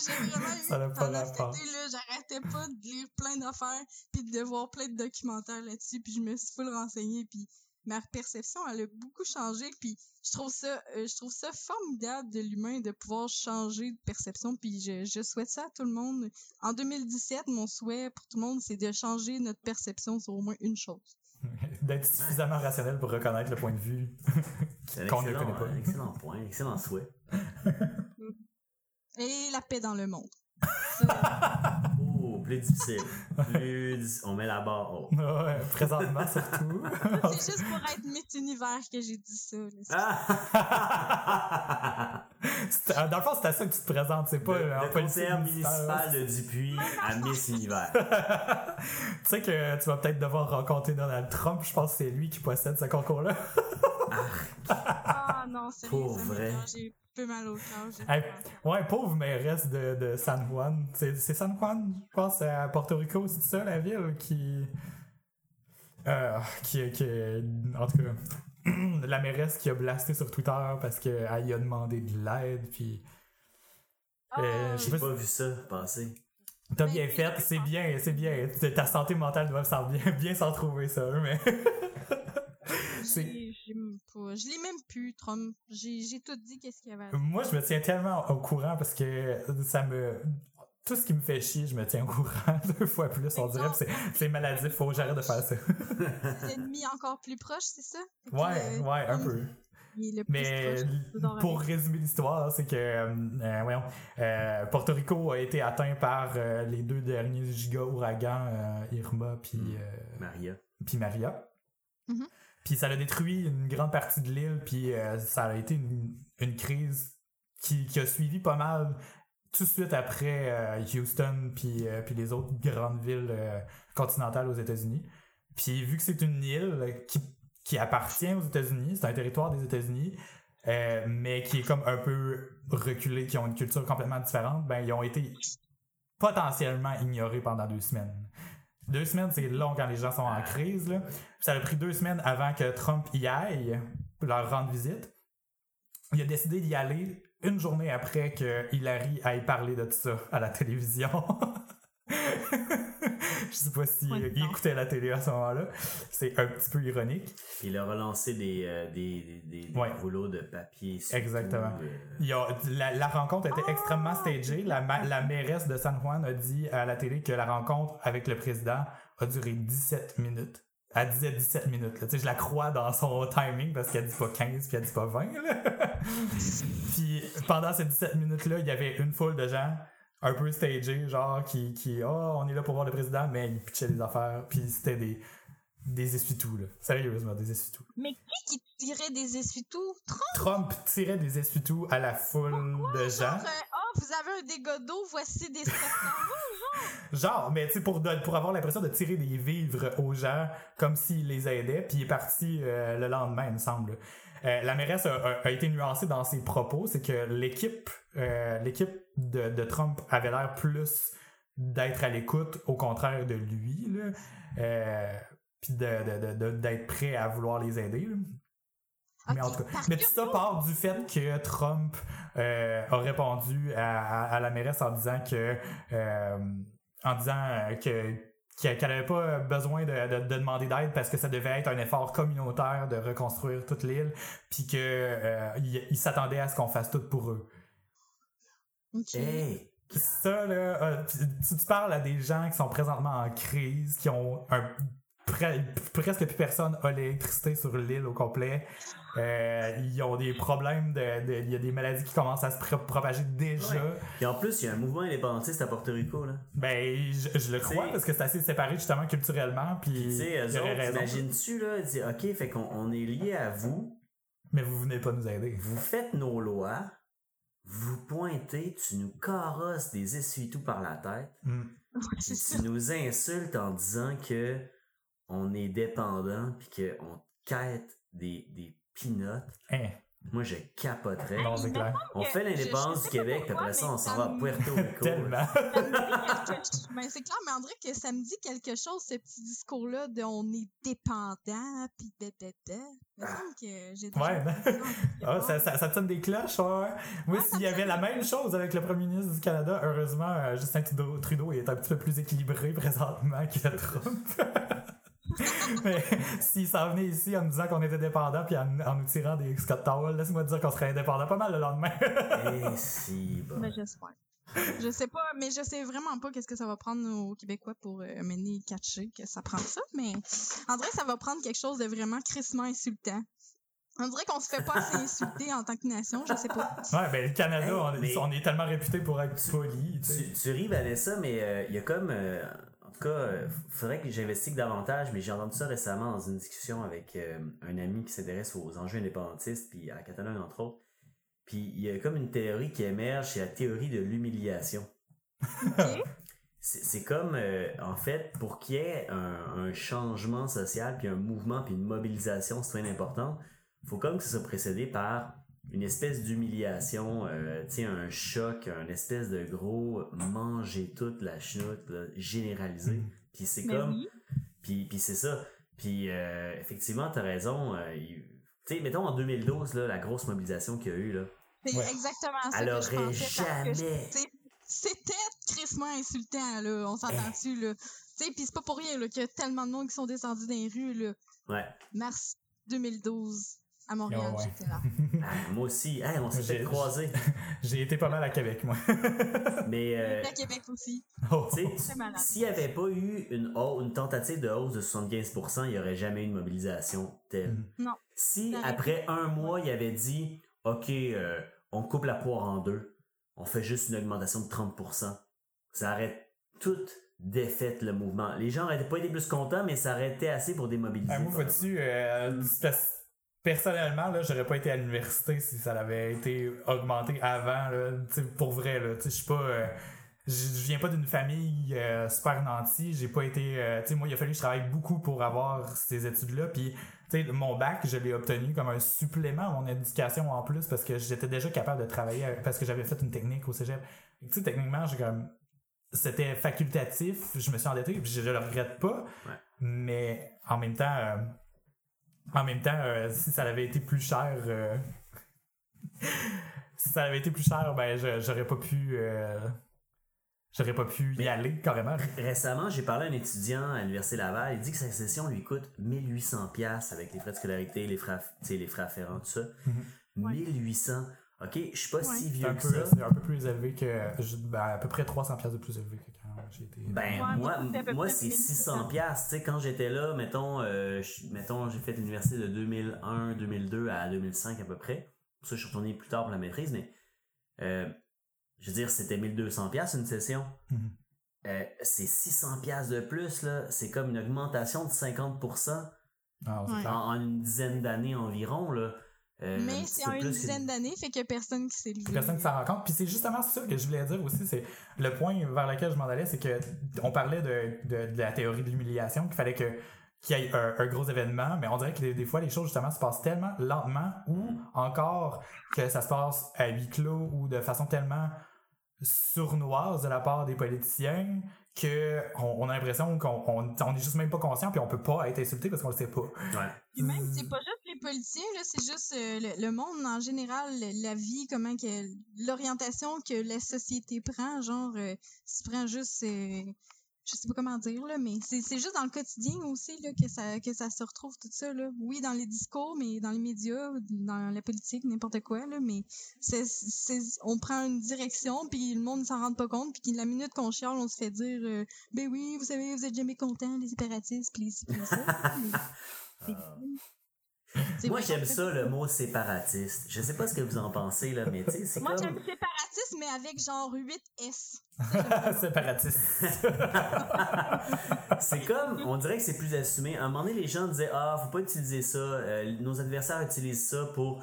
J'ai vraiment eu Ça pendant cet rapport. été-là, j'arrêtais pas de lire plein d'affaires puis de voir plein de documentaires là-dessus puis je me suis full renseignée puis ma perception elle a beaucoup changé puis je trouve ça euh, je trouve ça formidable de l'humain de pouvoir changer de perception puis je, je souhaite ça à tout le monde. En 2017, mon souhait pour tout le monde c'est de changer notre perception sur au moins une chose. D'être suffisamment rationnel pour reconnaître le point de vue. C'est un Qu'on ne excellent, connaît pas. un excellent point, excellent souhait. Et la paix dans le monde. Oh, plus difficile. Plus. On met la barre haut. Ouais, présentement, surtout. C'est juste pour être Univers que j'ai dit ça. Ah! C'est- euh, Dans le fond, c'est à ça que tu te présentes. C'est pas le, euh, en le municipal de Dupuis à Miss Univers. tu sais que tu vas peut-être devoir rencontrer Donald Trump. Je pense que c'est lui qui possède ce concours-là. Ah non, sérieux, Pour vrai. Peu mal au cœur. Hey, ouais, pauvre mairesse de, de San Juan. C'est c'est San Juan, je pense, à Porto Rico, c'est ça la ville qui. Euh, qui, qui. En tout cas, la mairesse qui a blasté sur Twitter parce qu'elle y a demandé de l'aide. Puis. Euh, Ah, je sais J'ai pas pas vu ça passer. T'as Mais bien oui, fait, c'est bien, c'est bien. Ta santé mentale doit s'en bien, bien s'en trouver, ça, mais. c'est- pas- Je l'ai même plus, Trump. J'ai j'ai tout dit qu'est-ce qu'il y avait. à dire. Moi, je me tiens tellement au courant parce que ça me. Tout ce qui me fait chier, je me tiens au courant deux fois plus. On dirait que c'est- c'est maladif, faut que j'arrête de faire ça. L'ennemi encore plus proche, c'est ça? Ouais, euh, ouais, un peu. Mais pour résumer l'histoire, c'est que euh, euh, voyons, euh, Porto Rico a été atteint par euh, les deux derniers giga ouragans euh, Irma puis Mm. euh, Maria. puis Maria. Mhm. Puis ça a détruit une grande partie de l'île, puis euh, ça a été une, crise qui, qui a suivi pas mal tout de suite après euh, Houston puis, euh, puis les autres grandes villes continentales aux États-Unis. Puis vu que c'est une île qui, qui appartient aux États-Unis, c'est un territoire des États-Unis, mais qui est comme un peu reculé, qui ont une culture complètement différente, ben ils ont été potentiellement ignorés pendant deux semaines. Deux semaines, c'est long quand les gens sont en crise. Là. Ça a pris deux semaines avant que Trump y aille pour leur rendre visite. Il a décidé d'y aller une journée après que Hillary aille parler de tout ça à la télévision. Je sais pas si Ouais, euh, il écoutait la télé à ce moment-là. C'est un petit peu ironique. Puis il a relancé des, euh, des, des, des Ouais. rouleaux de papier. Exactement. euh, Il y a- la, la rencontre était Ah! extrêmement stagée. La, la mairesse de San Juan a dit à la télé que la rencontre avec le président a duré 17 minutes. Elle disait 17 minutes. là. Tu sais, je la crois dans son timing parce qu'elle dit pas 15 puis elle dit pas 20. là. puis pendant ces 17 minutes-là, il y avait une foule de gens un peu stagés, genre qui, qui oh, on est là pour voir le président, mais ils pitchaient des affaires. Puis c'était des, des essuie-tout. là. Sérieusement, des essuie-tout. Mais qui qui tirait des essuie-tout? Trump, Trump tirait des essuie-tout à la foule de gens. genre, euh, oh, vous avez un dégât d'eau, voici des Genre, mais tu sais, pour, pour avoir l'impression de tirer des vivres aux gens comme s'il les aidait, puis il est parti euh, le lendemain, il me semble. Euh, la mairesse a, a- a été nuancée dans ses propos, c'est que l'équipe euh, l'équipe de, de Trump avait l'air plus d'être à l'écoute, au contraire de lui. Euh, puis d'être prêt à vouloir les aider. là. Mais en tout cas, mais tout ça part du fait que Trump euh, a répondu à, à- à la mairesse en disant que euh, en disant que qu'elle n'avait pas besoin de, de- de demander d'aide parce que ça devait être un effort communautaire de reconstruire toute l'île, puis que euh, s'attendait à ce qu'on fasse tout pour eux. Ok. Hey! Ça, là, euh, tu, tu parles à des gens qui sont présentement en crise, qui ont un, pre- presque plus personne a l'électricité sur l'île au complet. Euh, ils ont des problèmes de, de- il y a des maladies qui commencent à se pro- propager déjà. Ouais. Et en plus, il y a un mouvement indépendantiste à Porto Rico, là. Ben, je, je le crois parce que c'est assez séparé justement culturellement, puis t'imagines-tu, là, dire, OK, fait qu'on on est lié à vous, Mais vous venez pas nous aider. vous faites nos lois, vous pointez, tu nous carosses des essuie-tout par la tête, Hmm. Ça. tu nous insultes en disant que on est dépendant, puis qu'on quête des, des peanuts. Hein, Moi, je capoterais. non, c'est clair. On fait l'indépendance du Québec, puis après ça, mais on s'en va à Puerto Rico. Tellement. Ben, c'est clair, mais on dirait que ça me dit quelque chose, ce petit discours-là de on est dépendant. Il me semble que j'ai Ouais, ça Ah, part. ça, ça, ça te sonne des cloches, ouais. Moi, s'il y avait la même chose avec le premier ministre du Canada, heureusement, euh, Justin Trudeau, Trudeau est un petit peu plus équilibré présentement que Trump. Mais s'il s'en venait ici en nous disant qu'on était dépendant puis en, en nous tirant des Scott Towel, laisse-moi dire qu'on serait indépendant pas mal le lendemain. Eh si, bon. Ben, j'espère. Je sais pas, mais je sais vraiment pas qu'est-ce que ça va prendre aux Québécois pour euh, mener catcher que ça prend ça, mais on dirait que ça va prendre quelque chose de vraiment crissement insultant. On dirait qu'on se fait pas assez insulter en tant que nation, je sais pas. ouais, ben le Canada, Hey, on, est- mais- on est tellement réputé pour être poli. tu. Tu, tu ris, Vanessa, mais euh, il y a comme. euh, en tout cas, euh, faudrait que j'investigue davantage, mais j'ai entendu ça récemment dans une discussion avec euh, un ami qui s'intéresse aux enjeux indépendantistes, puis à la Catalogne, entre autres. Puis il y a comme une théorie qui émerge, c'est la théorie de l'humiliation. C'est c'est comme, euh, en fait, pour qu'il y ait un, un changement social, puis un mouvement, puis une mobilisation citoyenne importante, faut comme que ça soit précédé par une espèce d'humiliation, euh, tu sais, un choc, un espèce de gros manger toute la chenoute là, généralisé. Mhm. Puis c'est comme, oui. puis, puis c'est ça. Puis euh, effectivement, t'as raison. euh, tu sais, mettons en 2012, là, la grosse mobilisation qu'il y a eu, là, C'est Ouais. exactement ça elle que je aurait jamais... C'était crissement insultant, là. On s'entend-tu, là. Tu sais, pis c'est pas pour rien, là, qu'il y a tellement de monde qui sont descendus dans les rues, là. Ouais. Mars 2012. À Montréal, ouais. j'étais là. Ah, moi aussi. Hey, on fait croiser. J'ai été pas mal à Québec, moi. Mais, euh, J'étais à Québec aussi. Oh. s'il n'y avait pas eu une, hausse- une tentative de hausse de 75%, il n'y aurait jamais eu une mobilisation telle. Mhm. Non. Si après un mois, il avait dit OK, euh, on coupe la poire en deux, on fait juste une augmentation de 30%, ça aurait tout défait le mouvement. Les gens n'auraient pas été plus contents, mais ça aurait été assez pour démobiliser. Ah, moi, vois-tu, euh, personnellement, là, j'aurais pas été à l'université si ça avait été augmenté avant, là, pour vrai, là, je suis pas, euh, je viens pas d'une famille euh, super nantie, j'ai pas été, euh, tu sais, moi, il a fallu que je travaille beaucoup pour avoir ces études-là, puis, tu sais, mon bac, je l'ai obtenu comme un supplément à mon éducation en plus, parce que j'étais déjà capable de travailler, parce que j'avais fait une technique au cégep. Tu sais, techniquement, j'ai comme, c'était facultatif, je me suis endetté, puis je, le regrette pas, Ouais. mais en même temps, en même temps, euh, si ça avait été plus cher, euh, si ça avait été plus cher, ben je- j'aurais pas pu, euh, j'aurais pas pu y Mais- aller carrément. Récemment, j'ai parlé à un étudiant à l'Université Laval. Il dit que sa session lui coûte 1800 pièces avec les frais de scolarité, les frais, tu sais, les frais afférents, tout ça. Mhm. Ouais. 1800. OK, je suis pas Ouais. si vieux un que peu, ça. c'est un peu plus élevé que, ben, à peu près 300 pièces de plus élevé que Ben, Ouais, moi, moi, c'est 1600. 600 pièces. Tu sais, quand j'étais là, mettons, euh, mettons, j'ai fait l'université de 2001, 2002 à 2005 à peu près. Pour ça, je suis retourné plus tard pour la maîtrise, mais euh, je veux dire, c'était 1200 pièces une session. Mhm. Euh, c'est 600 pièces de plus, là. C'est comme une augmentation de 50% Ah, Ouais. en, en une dizaine d'années environ, là. Euh, Mais c'est en une dizaine d'années, fait qu'il y a personne qui s'est levé. personne qui s'en rend compte. Puis c'est justement ça que je voulais dire aussi, c'est le point vers lequel je m'en allais, c'est que on parlait de, de, de la théorie de l'humiliation, qu'il fallait que qu'il y ait un, un gros événement, mais on dirait que des, des fois les choses justement se passent tellement lentement ou encore que ça se passe à huis clos ou de façon tellement sournoise de la part des politiciens que on, on a l'impression qu'on on, on est juste même pas conscient puis on peut pas être insulté parce qu'on le sait pas. Ouais. Puis même, c'est pas juste les politiciens, là, c'est juste euh, le, le monde en général, la vie, comment que l'orientation que la société prend, genre, euh, si tu prends juste, euh, je sais pas comment dire là, mais c'est c'est juste dans le quotidien aussi là que ça que ça se retrouve tout ça là. Oui, dans les discours, mais dans les médias, dans la politique, n'importe quoi là, mais c'est c'est on prend une direction puis le monde ne s'en rend pas compte puis la minute qu'on chiale, on se fait dire euh, ben oui, vous savez, vous êtes jamais content les séparatistes puis puis ça. Mais Moi, vrai j'aime ça, le mot séparatiste. Je sais pas ce que vous en pensez, là, mais tu sais, c'est Moi, comme... j'aime séparatiste, mais avec genre 8 S. Séparatiste. c'est comme, on dirait que c'est plus assumé. À un moment donné, les gens disaient Ah, faut pas utiliser ça. Euh, nos adversaires utilisent ça pour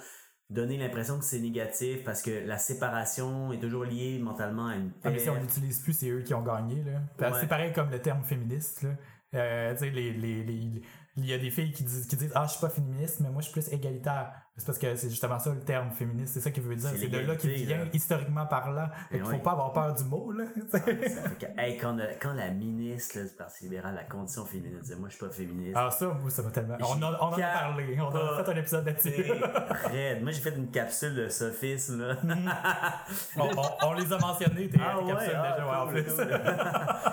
donner l'impression que c'est négatif parce que la séparation est toujours liée mentalement à une Ah, mais si on paix. l'utilise plus, c'est eux qui ont gagné. Là. Ouais. C'est pareil comme le terme féministe. Là. Euh, tu sais, les, les, les- il y a des filles qui disent, qui disent Ah, je suis pas féministe, mais moi, je suis plus égalitaire. C'est parce que c'est justement ça le terme féministe. C'est ça qu'il veut dire. C'est de là qu'il vient, là. historiquement parlant. Fait Et qu'il oui. faut pas avoir peur du mot. Là. Ça fait que, hey, quand, le- quand la ministre là, du Parti libéral, la condition féminine, disait Moi, je suis pas féministe. ah, ça, moi, ça m'a tellement. On, a- on en a parlé. On a fait un épisode là-dessus. Moi, j'ai fait une capsule de sophisme. Là. on, on- on les a mentionnés, tes, Ah capsules ouais, ah, déjà, ouais, en plus. cool.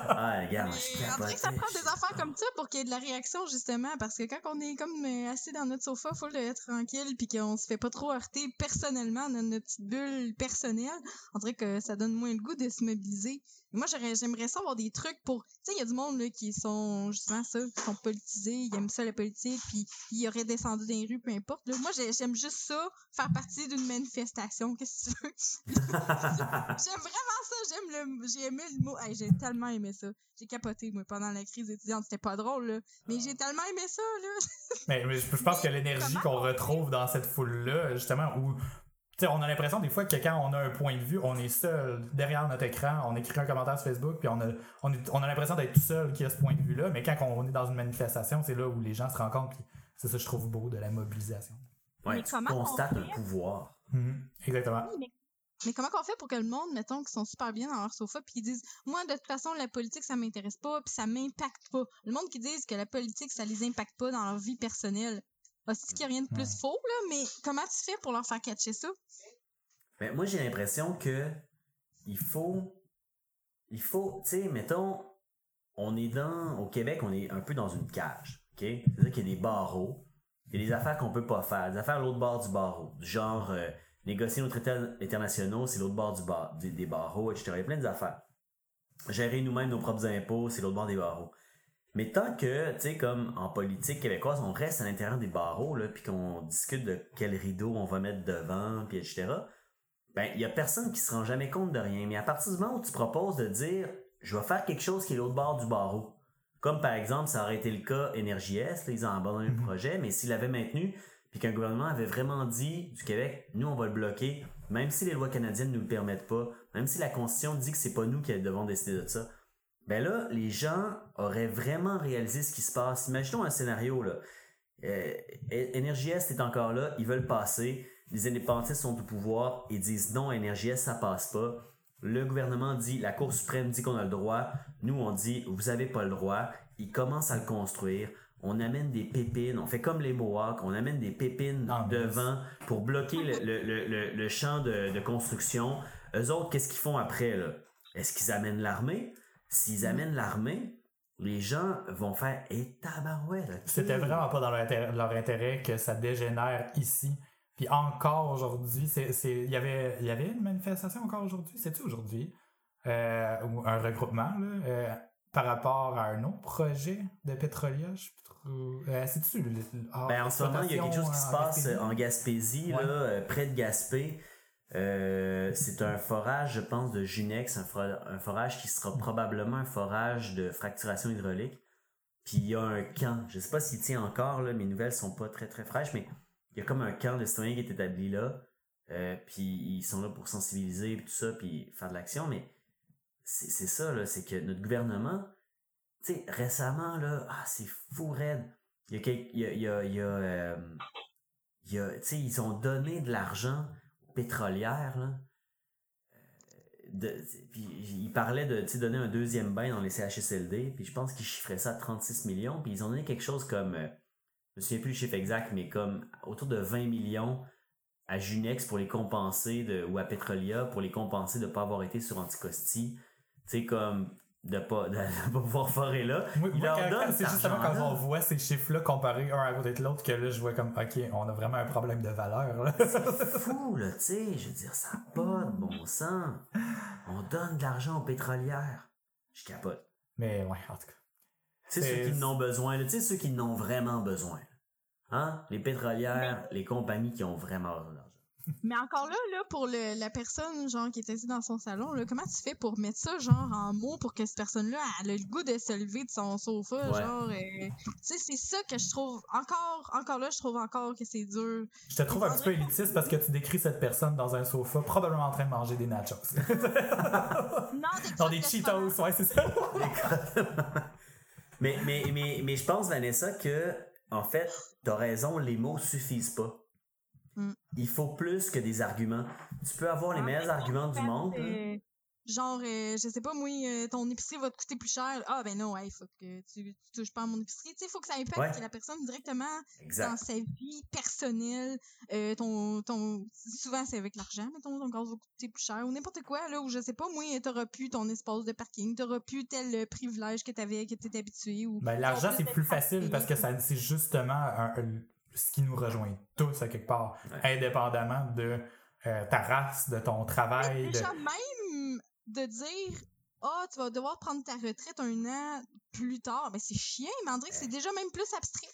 ah, regarde, je on dirait que ça prend des affaires comme ça pour qu'il y ait de la réaction, justement. Parce que quand on est comme euh, assis dans notre sofa, full de tranquille, puis qu'on se fait pas trop heurter personnellement dans notre petite bulle personnelle, on dirait que ça donne moins le goût de se mobiliser. Moi, j'aurais- j'aimerais ça avoir des trucs pour... Tu sais, il y a du monde là, qui sont justement ça, qui sont politisés, ils aiment ça la politique, puis ils auraient descendu dans les rues, peu importe. là. Moi, j'ai- j'aime juste ça, faire partie d'une manifestation. Qu'est-ce que tu veux? J'aime vraiment ça, j'aime le j'ai aimé le mot. Hey, j'ai tellement aimé ça. J'ai capoté moi pendant la crise étudiante, c'était pas drôle là, mais j'ai tellement aimé ça là. Mais, mais je je pense que l'énergie qu'on retrouve dans cette foule-là, justement, où on a l'impression des fois que quand on a un point de vue, on est seul derrière notre écran, on écrit un commentaire sur Facebook, puis on a, on est- on a l'impression d'être tout seul qui a ce point de vue-là, mais quand on est dans une manifestation, c'est là où les gens se rencontrent, puis c'est ça que je trouve beau de la mobilisation. Ouais, Mais tu comment on constates un fait? pouvoir. Mhm, Exactement. Oui, mais, mais comment qu'on fait pour que le monde, mettons, qui sont super bien dans leur sofa, puis qui disent Moi, de toute façon, la politique, ça m'intéresse pas, puis ça m'impacte pas. Le monde qui disent que la politique, ça les impacte pas dans leur vie personnelle. C'est qu'il y a rien de plus faux, là, mais comment tu fais pour leur faire catcher ça? Ben, moi, j'ai l'impression que il faut, il faut, tu sais, mettons, on est dans, au Québec, on est un peu dans une cage, ok? C'est-à-dire qu'il y a des barreaux, Il y a des affaires qu'on peut pas faire, des affaires à l'autre bord du barreau, du genre euh, négocier nos traités internationaux, c'est l'autre bord du bar, des, des barreaux, etc. Il y a plein d'affaires. Gérer nous-mêmes nos propres impôts, c'est l'autre bord des barreaux. Mais tant que, tu sais, comme en politique québécoise, on reste à l'intérieur des barreaux, là, puis qu'on discute de quel rideau on va mettre devant, puis etc., ben, il y a personne qui se rend jamais compte de rien. Mais à partir du moment où tu proposes de dire, je vais faire quelque chose qui est l'autre bord du barreau, comme par exemple, ça aurait été le cas Énergie S, là, ils ont abandonné le Mhm. projet, mais s'ils l'avaient maintenu, puis qu'un gouvernement avait vraiment dit du Québec, nous on va le bloquer, même si les lois canadiennes ne nous le permettent pas, même si la Constitution dit que c'est pas nous qui devons décider de ça, ben là, les gens auraient vraiment réalisé ce qui se passe. Imaginons un scénario, là. Euh, Énergie Est encore là, ils veulent passer, les indépendantistes sont au pouvoir et disent non, Est, ça passe pas. Le gouvernement dit, la Cour suprême dit qu'on a le droit, nous on dit, vous avez pas le droit. Ils commencent à le construire. On amène des pépines, on fait comme les Mohawks, on amène des pépines Ah, devant pour bloquer le, le- le- le- le champ de, de construction. Eux autres, qu'est-ce qu'ils font après, là? Est-ce qu'ils amènent l'armée? S'ils amènent l'armée, les gens vont faire Eh tabarouette, ok. C'était vraiment pas dans leur intérêt, leur intérêt que ça dégénère ici. Puis encore aujourd'hui, il y avait, y avait une manifestation encore aujourd'hui, c'est-tu aujourd'hui? Euh, ou un regroupement, là, euh, par rapport à un autre projet de Pétrolia, je sais plus trop. Euh, c'est-tu ah, Ben, en ce moment, il y a quelque chose qui se passe en Gaspésie, Ouais. là, euh, près de Gaspé. Euh, c'est un forage, je pense, de Junex, un, for- un forage qui sera probablement un forage de fracturation hydraulique. Puis il y a un camp, je sais pas s'il tient encore, là, mes nouvelles sont pas très très fraîches, mais il y a comme un camp de citoyens qui est établi là. Euh, puis ils sont là pour sensibiliser puis tout ça, puis faire de l'action, mais c'est ça, c'est que notre gouvernement, tu sais, récemment, là, ah, c'est fou raide. Il y a, il y a, euh, ils ont donné de l'argent aux pétrolières, là. Euh, De, puis ils parlaient de donner un deuxième bain dans les CHSLD, puis je pense qu'ils chiffraient ça à 36 millions, puis ils ont donné quelque chose comme, euh, je me souviens plus le chiffre exact, mais comme autour de 20 millions à Junex pour les compenser, ou à Petrolia pour les compenser de ne pas avoir été sur Anticosti. Tu comme de pas, de, pas pouvoir forer là. Leur c'est justement quand on voit ces chiffres-là comparés un à côté de l'autre que là, je vois comme, OK, on a vraiment un problème de valeur. là. fou, là, tu sais. Je veux dire, ça n'a pas de bon sens. On donne de l'argent aux pétrolières. Je capote. Mais ouais, en tout cas. Tu sais, C'est- ceux qui en ont besoin, là, tu sais, ceux qui en ont vraiment besoin. Hein? Les pétrolières, les compagnies qui ont vraiment besoin. Mais encore là, là, pour le- la personne, genre, qui est assise dans son salon, là, comment tu fais pour mettre ça, genre, en mots pour que cette personne-là, elle a le goût de se lever de son sofa, Ouais. genre, euh, tu sais, c'est ça que je trouve, encore, encore là, je trouve encore que c'est dur. Je te trouve un petit peu élitiste parce que tu décris cette personne dans un sofa, probablement en train de manger des nachos. Non, des dans des de Cheetos, ouais, c'est ça. mais, mais, mais, mais je pense, Vanessa, que, en fait, t'as raison, les mots suffisent pas. Mm. Il faut plus que des arguments. Tu peux avoir les Ah, meilleurs arguments du monde. là. euh, Genre, euh, je sais pas, moi, euh, ton épicerie va te coûter plus cher. Ah, ben non, il faut que tu, tu touches pas à mon épicerie. Tu sais, il faut que ça impacte Ouais. la personne directement dans sa vie personnelle. Euh, ton, ton, souvent, c'est avec l'argent, mettons, ton gaz va coûter plus cher ou n'importe quoi, là, où je sais pas, moi, t'auras plus ton espace de parking, t'auras plus tel euh, privilège que t'avais, que t'étais habitué. Ou, Ben, l'argent, c'est plus facile parce que ça, c'est justement un- un- ce qui nous rejoint tous à quelque part, Ouais. indépendamment de euh, ta race, de ton Mais travail. de- déjà, même de dire, ah, tu vas devoir prendre ta retraite un an plus tard, ben c'est chiant, mais André, c'est déjà même plus abstrait.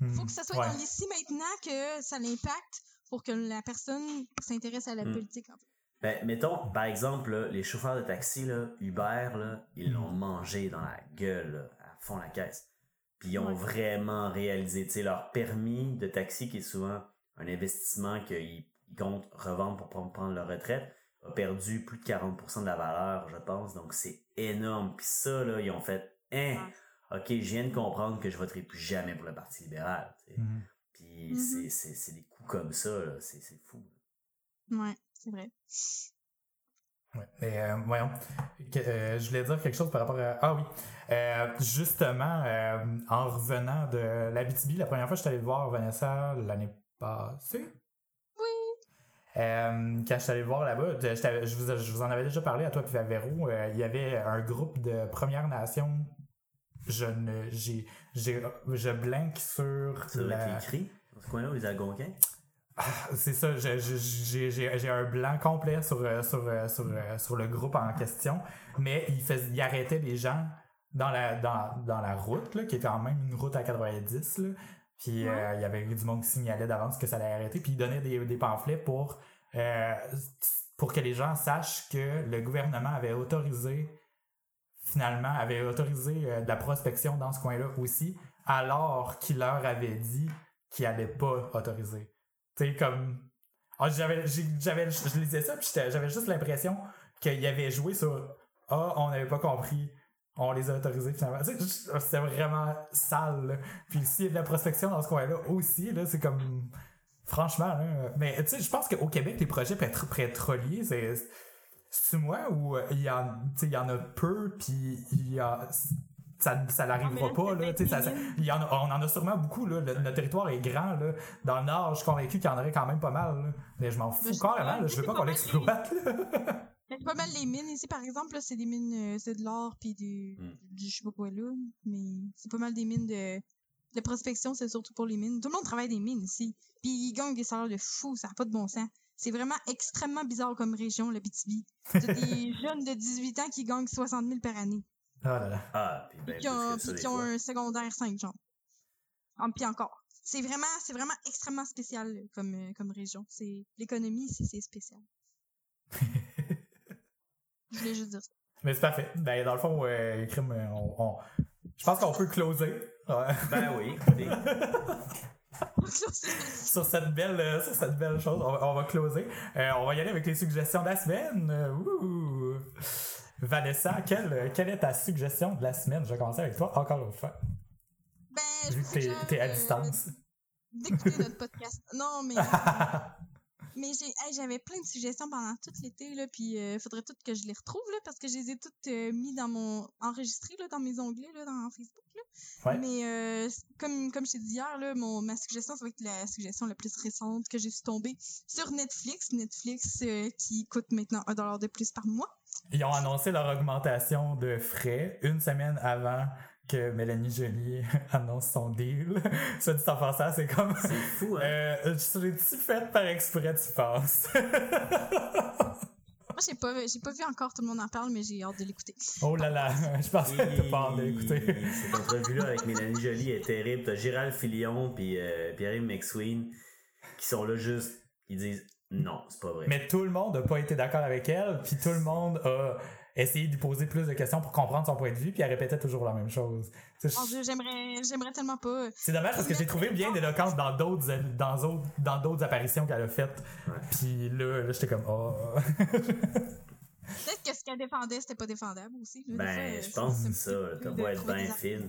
Hmm, faut que ça soit ouais. dans l'ici maintenant que ça l'impacte pour que la personne s'intéresse à la Mm. politique. En fait. Ben, mettons, par exemple, là, les chauffeurs de taxi, là, Uber, là, ils Mm. l'ont mangé dans la gueule, là, à fond la caisse. Puis ils ont Ouais. vraiment réalisé, tu sais, leur permis de taxi, qui est souvent un investissement qu'ils ils comptent revendre pour prendre, leur retraite, a perdu plus de 40% de la valeur, je pense. Donc c'est énorme. Puis ça, là, ils ont fait, hein, ok, je viens de comprendre que je voterai plus jamais pour le Parti libéral. tu sais. Hmm. Puis Mhm. c'est- c'est c'est des coups comme ça, là, c'est c'est fou. Ouais, c'est vrai. Ouais. Mais euh, voyons, Que- euh, je voulais dire quelque chose par rapport à... Ah oui, Euh, justement, euh, en revenant de l'Abitibi, la première fois que je suis allé voir Vanessa l'année passée. Oui. Euh, quand je suis allé voir là-bas, je, je t'avais- je vous, je vous en avais déjà parlé à toi puis à Véro, euh, il y avait un groupe de Premières Nations. Je ne, j'ai, j'ai, je blanque sur doit la- écrit? Dans ce coin-là, les Algonquins? C'est ça, j'ai un blanc complet sur, euh, sur, euh, sur, euh, sur le groupe en question, mais il, fais- il arrêtait les gens dans la, dans, dans la route, là, qui est quand même une route à 90. Là. Puis euh, il y avait du monde qui signalait d'avance que ça allait arrêter, puis il donnait des, des pamphlets pour, euh, pour que les gens sachent que le gouvernement avait autorisé, finalement, avait autorisé euh, de la prospection dans ce coin-là aussi, alors qu'il leur avait dit qu'il allait pas autoriser. Tu comme. Ah, j'avais, je lisais ça, puis j'avais juste l'impression qu'il avait joué sur Ah, on n'avait pas compris, on les a autorisés finalement. C'était vraiment sale. là. Puis s'il y a de la prospection dans ce coin-là aussi, là, c'est comme. Franchement. Mais tu sais, je pense qu'au Québec, les projets pétro- pétroliers, c'est. C'est moi ou il y en, il y en a peu, puis il y a. Ça, ça n'arrivera mais pas, là. ça- ça- y en a- on en a sûrement beaucoup, là. Le- notre territoire est grand, là. Dans le Nord, je suis convaincu qu'il y en aurait quand même pas mal, là. Mais je m'en fous je- carrément, là. Je veux pas pas qu'on l'exploite, c'est pas mal les mines ici, par exemple, là, c'est des mines, euh, c'est de l'or puis du, Mm. du je sais pas quoi là, mais c'est pas mal des mines de, de prospection, c'est surtout pour les mines. Tout le monde travaille des mines ici, puis ils gagnent des salaires de fou, ça a pas de bon sens. C'est vraiment extrêmement bizarre comme région, le BTB. Des jeunes de 18 ans qui gagnent 60 000 par année, Oh là là. Ah, puis ben, puis qui ont, un secondaire 5, genre. En puis encore. C'est vraiment, c'est vraiment extrêmement spécial comme, euh, comme région. C'est l'économie ici, c'est spécial. Je voulais juste dire ça. Mais c'est parfait. Ben, dans le fond, euh, crime, euh, on, on- je pense qu'on peut closer. Ouais. Ben oui, écoutez. sur cette belle euh, sur cette belle chose on, va- on va closer. Euh, on va y aller avec les suggestions de la semaine. Ouh. Vanessa quelle, quelle est ta suggestion de la semaine? Je vais commencer avec toi encore une fois. Ben, vu que t'es à euh, distance. D'écouter notre podcast. Non, mais, mais hey, j'avais plein de suggestions pendant tout l'été, là, puis il faudrait toutes que je les retrouve, là, parce que je les ai toutes euh, mis dans mon, enregistrées, là, dans mes onglets, là, dans Facebook, là. Ouais. Mais, euh, comme, comme je t'ai dit hier, là, mon, ma suggestion, ça va être la suggestion la plus récente que j'ai su tomber sur Netflix. Netflix, euh, qui coûte maintenant un dollar de plus par mois. ils ont annoncé leur augmentation de frais une semaine avant que Mélanie Joly annonce son deal ça dit en passant c'est comme C'est fou, hein? euh, je l'ai-tu fait par exprès tu penses? Moi, j'ai pas, j'ai pas vu encore tout le monde en parle, mais j'ai hâte de l'écouter. oh là là je pensais que t'as pas hâte d'écouter Et Cette entrevue-là avec Mélanie Joly est terrible. T'as Gérald Filion puis euh, Pierre-Yves McSween qui sont là juste, ils disent non, c'est pas vrai. Mais tout le monde n'a pas été d'accord avec elle, puis tout le monde a essayé de lui poser plus de questions pour comprendre son point de vue, puis elle répétait toujours la même chose. Mon Dieu, j'aimerais, j'aimerais tellement pas. c'est dommage parce que j'ai trouvé bien éloquente dans d'autres dans d'autres dans d'autres apparitions qu'elle a faites. Ouais. Puis là, là j'étais comme oh. Peut-être que ce qu'elle défendait, c'était pas défendable aussi. là. Ben, euh, je pense que ça. T'as beau être bien des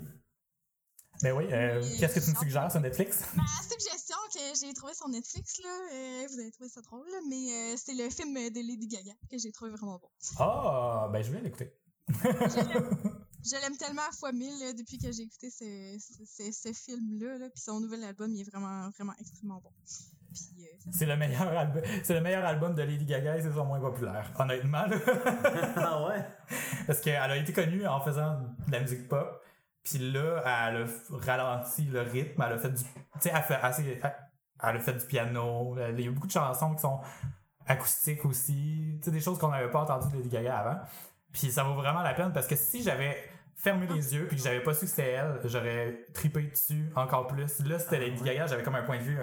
Mais oui, euh, qu'est-ce que tu me suggères sur Netflix? Ma suggestion que j'ai trouvée sur Netflix, là, euh, vous avez trouvé ça drôle, là, mais euh, c'est le film de Lady Gaga que j'ai trouvé vraiment bon. Ah, ben je vais l'écouter. Je l'aime tellement à fois mille là, depuis que j'ai écouté ce, ce, ce- ce film-là, là, puis son nouvel album, il est vraiment, vraiment extrêmement bon. Puis, euh, C'est le meilleur album, c'est le meilleur album de Lady Gaga et c'est son moins populaire. Honnêtement, là. ah ouais? Parce qu'elle a été connue en faisant de la musique pop. Puis là, elle a ralenti le rythme. Elle a fait du. Tu sais, elle, fait assez- elle a fait du piano. Il y a beaucoup de chansons qui sont acoustiques aussi. Tu sais, des choses qu'on n'avait pas entendues de Lady Gaga avant. Puis ça vaut vraiment la peine parce que si j'avais fermé les yeux puis que j'avais pas su que c'était elle, j'aurais tripé dessus encore plus. Là, c'était Lady Gaga, j'avais comme un point de vue.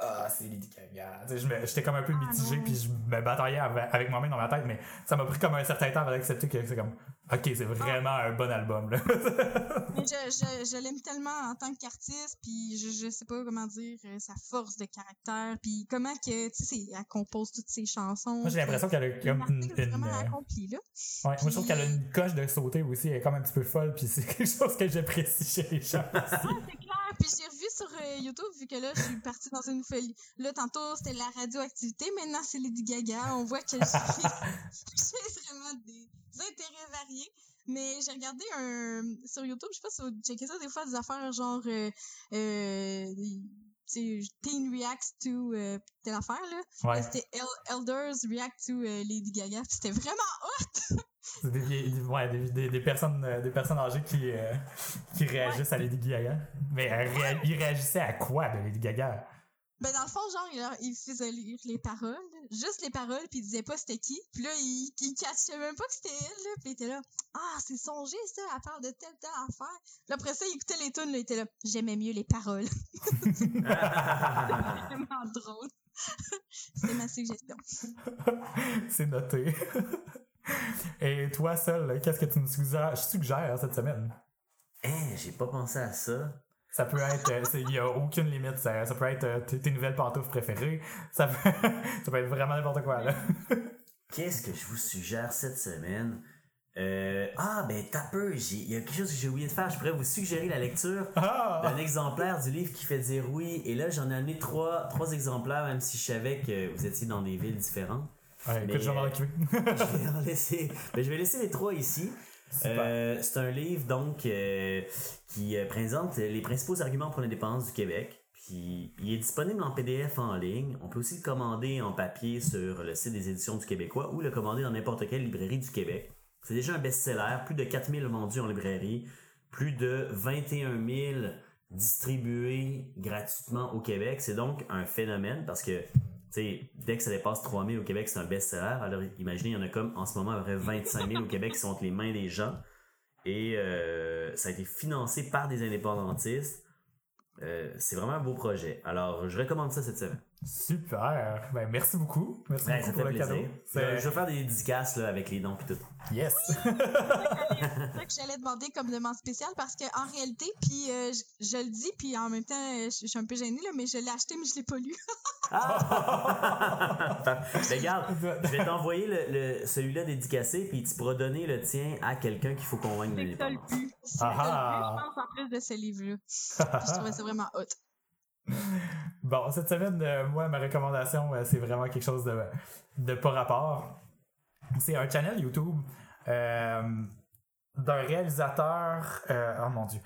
Ah, c'est Lady Gaga. J'étais comme un peu Ah, mitigé, puis je me bataillais avec, moi-même dans ma tête, mais ça m'a pris comme un certain temps avant d'accepter que c'est comme, ok, c'est vraiment un bon album. Là. Mais je, je, je l'aime tellement en tant qu'artiste, puis je, je sais pas comment dire, euh, sa force de caractère, puis comment que, tu sais, elle compose toutes ses chansons. moi, j'ai l'impression qu'elle a comme une. une, vraiment euh, accompli, là. ouais, moi, je trouve qu'elle a une coche de sauter aussi, elle est comme un petit peu folle, puis c'est quelque chose que j'apprécie chez les gens. Ah, c'est clair. Puis j'ai sur euh, YouTube, vu que là, je suis partie dans une folie. Là, tantôt, c'était la radioactivité. Maintenant, c'est Lady Gaga. On voit que j'ai vraiment des intérêts variés. Mais j'ai regardé un sur YouTube, je sais pas si vous checkez ça, des fois, des affaires genre euh, euh, Teen Reacts to euh, telle affaire, là. Ouais, C'était El- Elders React to euh, Lady Gaga. C'était vraiment hot! c'est des, vieilles- des- ouais, des, des, des personnes, euh, des personnes âgées qui, euh, qui réagissent à Lady Gaga. Mais réa- ils réagissaient à quoi de Lady Gaga? Ben, dans le fond, genre, il, leur- il faisait lire les paroles, juste les paroles, puis il disait pas c'était qui. Puis là, il, il cachait même pas que c'était elle, là. Puis il était là, ah, c'est songé, ça, elle parle de telle, telle affaire. Puis après ça, il écoutait les tunes, là, il était là, j'aimais mieux les paroles. vraiment drôle. C'était ma suggestion. C'est noté. Et toi seul, qu'est-ce que tu nous suggères, suggères cette semaine? Hein, j'ai pas pensé à ça. Ça peut être, euh, il n'y a aucune limite. Ça, ça peut être euh, tes nouvelles pantoufles préférées. Ça peut, ça peut être vraiment n'importe quoi, là. Qu'est-ce que je vous suggère cette semaine? Euh, ah, ben, t'as peu. Il y a quelque chose que j'ai oublié de faire. Je pourrais vous suggérer la lecture Ah! d'un exemplaire du livre qui fait dire oui. Et là, j'en ai amené trois, trois exemplaires, même si je savais que vous étiez dans des villes différentes. Ouais, écoute, Mais, je vais m'en euh, occuper. je vais en laisser. ben, je vais laisser les trois ici. Euh, c'est un livre donc euh, qui présente les principaux arguments pour l'indépendance du Québec. Puis il est disponible en PDF en ligne. On peut aussi le commander en papier sur le site des éditions du Québécois ou le commander dans n'importe quelle librairie du Québec. C'est déjà un best-seller, plus de 4000 vendus en librairie, plus de 21 000 distribués gratuitement au Québec. C'est donc un phénomène parce que dès que ça dépasse 3000 au Québec, c'est un best-seller. Alors, imaginez, il y en a comme, en ce moment, à peu près 25 000 au Québec qui sont entre les mains des gens. Et euh, ça a été financé par des indépendantistes. Euh, c'est vraiment un beau projet. Alors, je recommande ça cette semaine. Super. Ben, merci beaucoup. Merci Ouais, beaucoup pour le plaisir. cadeau. Je je vais faire des dédicaces là, avec les dons et tout. Yes. C'est ça que j'allais demander comme demande spéciale parce que en réalité, puis euh, je, je le dis, puis en même temps, euh, je, je suis un peu gênée, là, mais je l'ai acheté, mais je l'ai pas lu. Ah! Mais regarde, je vais t'envoyer le, le- celui-là dédicacé, puis tu pourras donner le tien à quelqu'un qu'il faut convaincre de C'est ça le l'indépendance. C'est Ah ça le but, je pense, en plus de ce livre-là. Je trouvais ça vraiment hot. Bon, cette semaine, euh, moi, ma recommandation, euh, c'est vraiment quelque chose de, de pas rapport. C'est un channel YouTube euh, d'un réalisateur. oh mon dieu.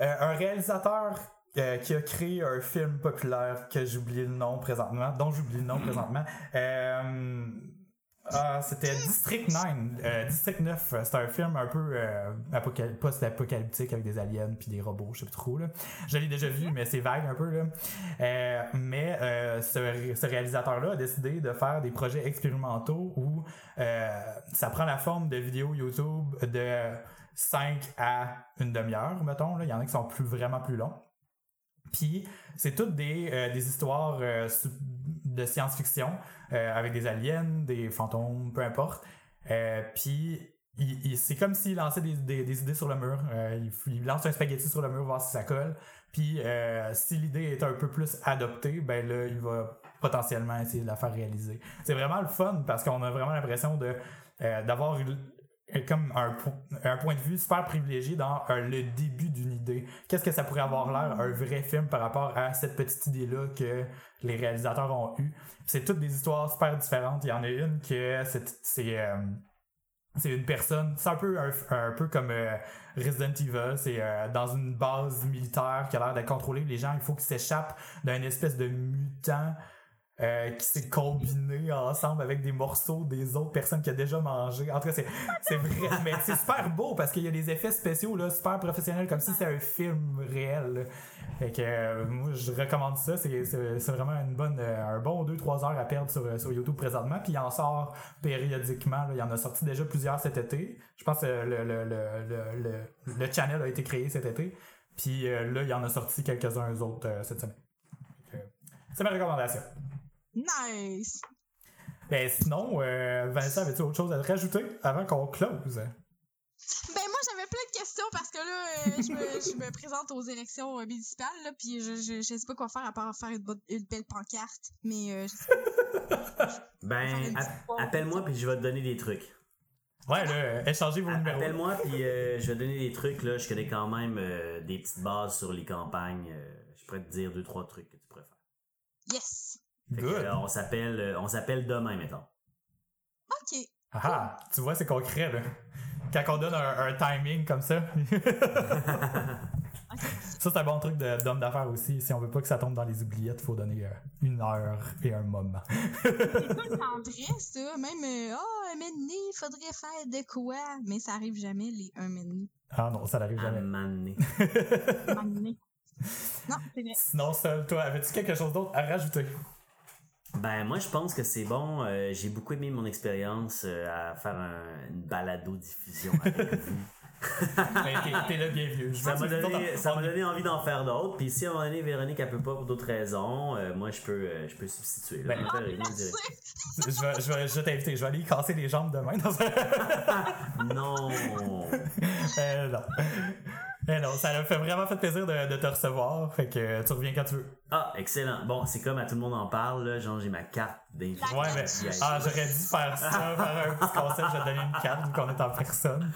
Un réalisateur qui a créé un film populaire que j'oublie le nom présentement, dont j'oublie le nom présentement. Ah, c'était District 9. euh, District 9, euh, c'est un film un peu euh, apocal- post-apocalyptique avec des aliens puis des robots, je sais plus trop. Je l'ai déjà vu, mais c'est vague un peu. Mais ce, réalisateur-là a décidé de faire des projets expérimentaux où ça prend la forme de vidéos YouTube de 5 à une demi-heure, mettons. Il y en a qui sont plus, vraiment plus longs. Puis c'est toutes des, histoires de science-fiction euh, avec des aliens, des fantômes, peu importe. Euh, puis c'est comme s'il lançait des, idées sur le mur. Euh, il, il lance un spaghetti sur le mur, voir si ça colle. Puis si l'idée est un peu plus adoptée, ben là, il va potentiellement essayer de la faire réaliser. C'est vraiment le fun parce qu'on a vraiment l'impression de d'avoir comme un, un point de vue super privilégié dans euh, le début d'une idée. Qu'est-ce que ça pourrait avoir l'air un vrai film par rapport à cette petite idée-là que les réalisateurs ont eue? C'est toutes des histoires super différentes. Il y en a une que euh, c'est une personne, c'est un peu un, un peu comme euh, Resident Evil, c'est dans une base militaire qui a l'air d'être contrôlée. Les gens, il faut qu'ils s'échappent d'un espèce de mutant euh, qui s'est combiné ensemble avec des morceaux des autres personnes qu'il a déjà mangé. En tout cas, c'est vrai, mais c'est super beau parce qu'il y a des effets spéciaux là, super professionnels comme si c'était un film réel. là. Fait que euh, moi je recommande ça, c'est vraiment une bonne euh, un bon 2 3 heures à perdre sur, sur YouTube présentement, puis il en sort périodiquement, là. il y en a sorti déjà plusieurs cet été. Je pense que le le, le, le, le, le channel a été créé cet été, puis là il y en a sorti quelques-uns autres cette semaine. C'est ma recommandation. Nice! Ben sinon, euh, Vanessa, avais-tu autre chose à te rajouter avant qu'on close? Ben moi j'avais plein de questions parce que là euh, je, me, je me présente aux élections euh, municipales là puis je, je, je sais pas quoi faire à part faire une, belle pancarte mais euh, je sais pas. Ben, app- appelle-moi, puis je vais te donner des trucs. Ouais, là, échangez vos numéros. Appelle-moi, puis euh, je vais te donner des trucs. Là. Je connais quand même euh, des petites bases sur les campagnes. euh, je pourrais te dire deux, trois trucs que tu pourrais faire. Yes! Que, euh, on s'appelle euh, on s'appelle demain, mettons. Ok. Ah, ah, tu vois, c'est concret, là. Quand on donne un, un timing comme ça. Ça, c'est un bon truc de- d'homme d'affaires aussi. Si on veut pas que ça tombe dans les oubliettes, il faut donner euh, une heure et un moment. C'est tout le temps vrai, ça? Même, ah, un menu, il faudrait faire de quoi? Mais ça arrive jamais, les un menu. Ah non, ça n'arrive jamais. Un. Non, c'est vrai. Sinon, seul, toi, avais-tu quelque chose d'autre à rajouter? Ben moi je pense que c'est bon. Euh, j'ai beaucoup aimé mon expérience euh, à faire un- une balado diffusion avec vous. Ben, t'es, le bienvenu. Ça m'a donné, on- ça m'a donné envie d'en faire d'autres. Puis si à un moment donné Véronique elle peut pas pour d'autres raisons, euh, moi je peux, je peux substituer. là. Ben, Je vais- je vais. Je vais, je vais, je vais t'inviter. Je vais aller casser les jambes demain dans un. Non. Non. Eh non, ça m'a fait vraiment fait plaisir de, de te recevoir. Fait que euh, tu reviens quand tu veux. Ah excellent. Bon c'est comme à tout le monde en parle là, genre j'ai ma carte d'invité. Ouais, mais. Ah, j'aurais dû faire ça, faire un petit conseil. Je vais te donner une carte vu qu'on est en personne.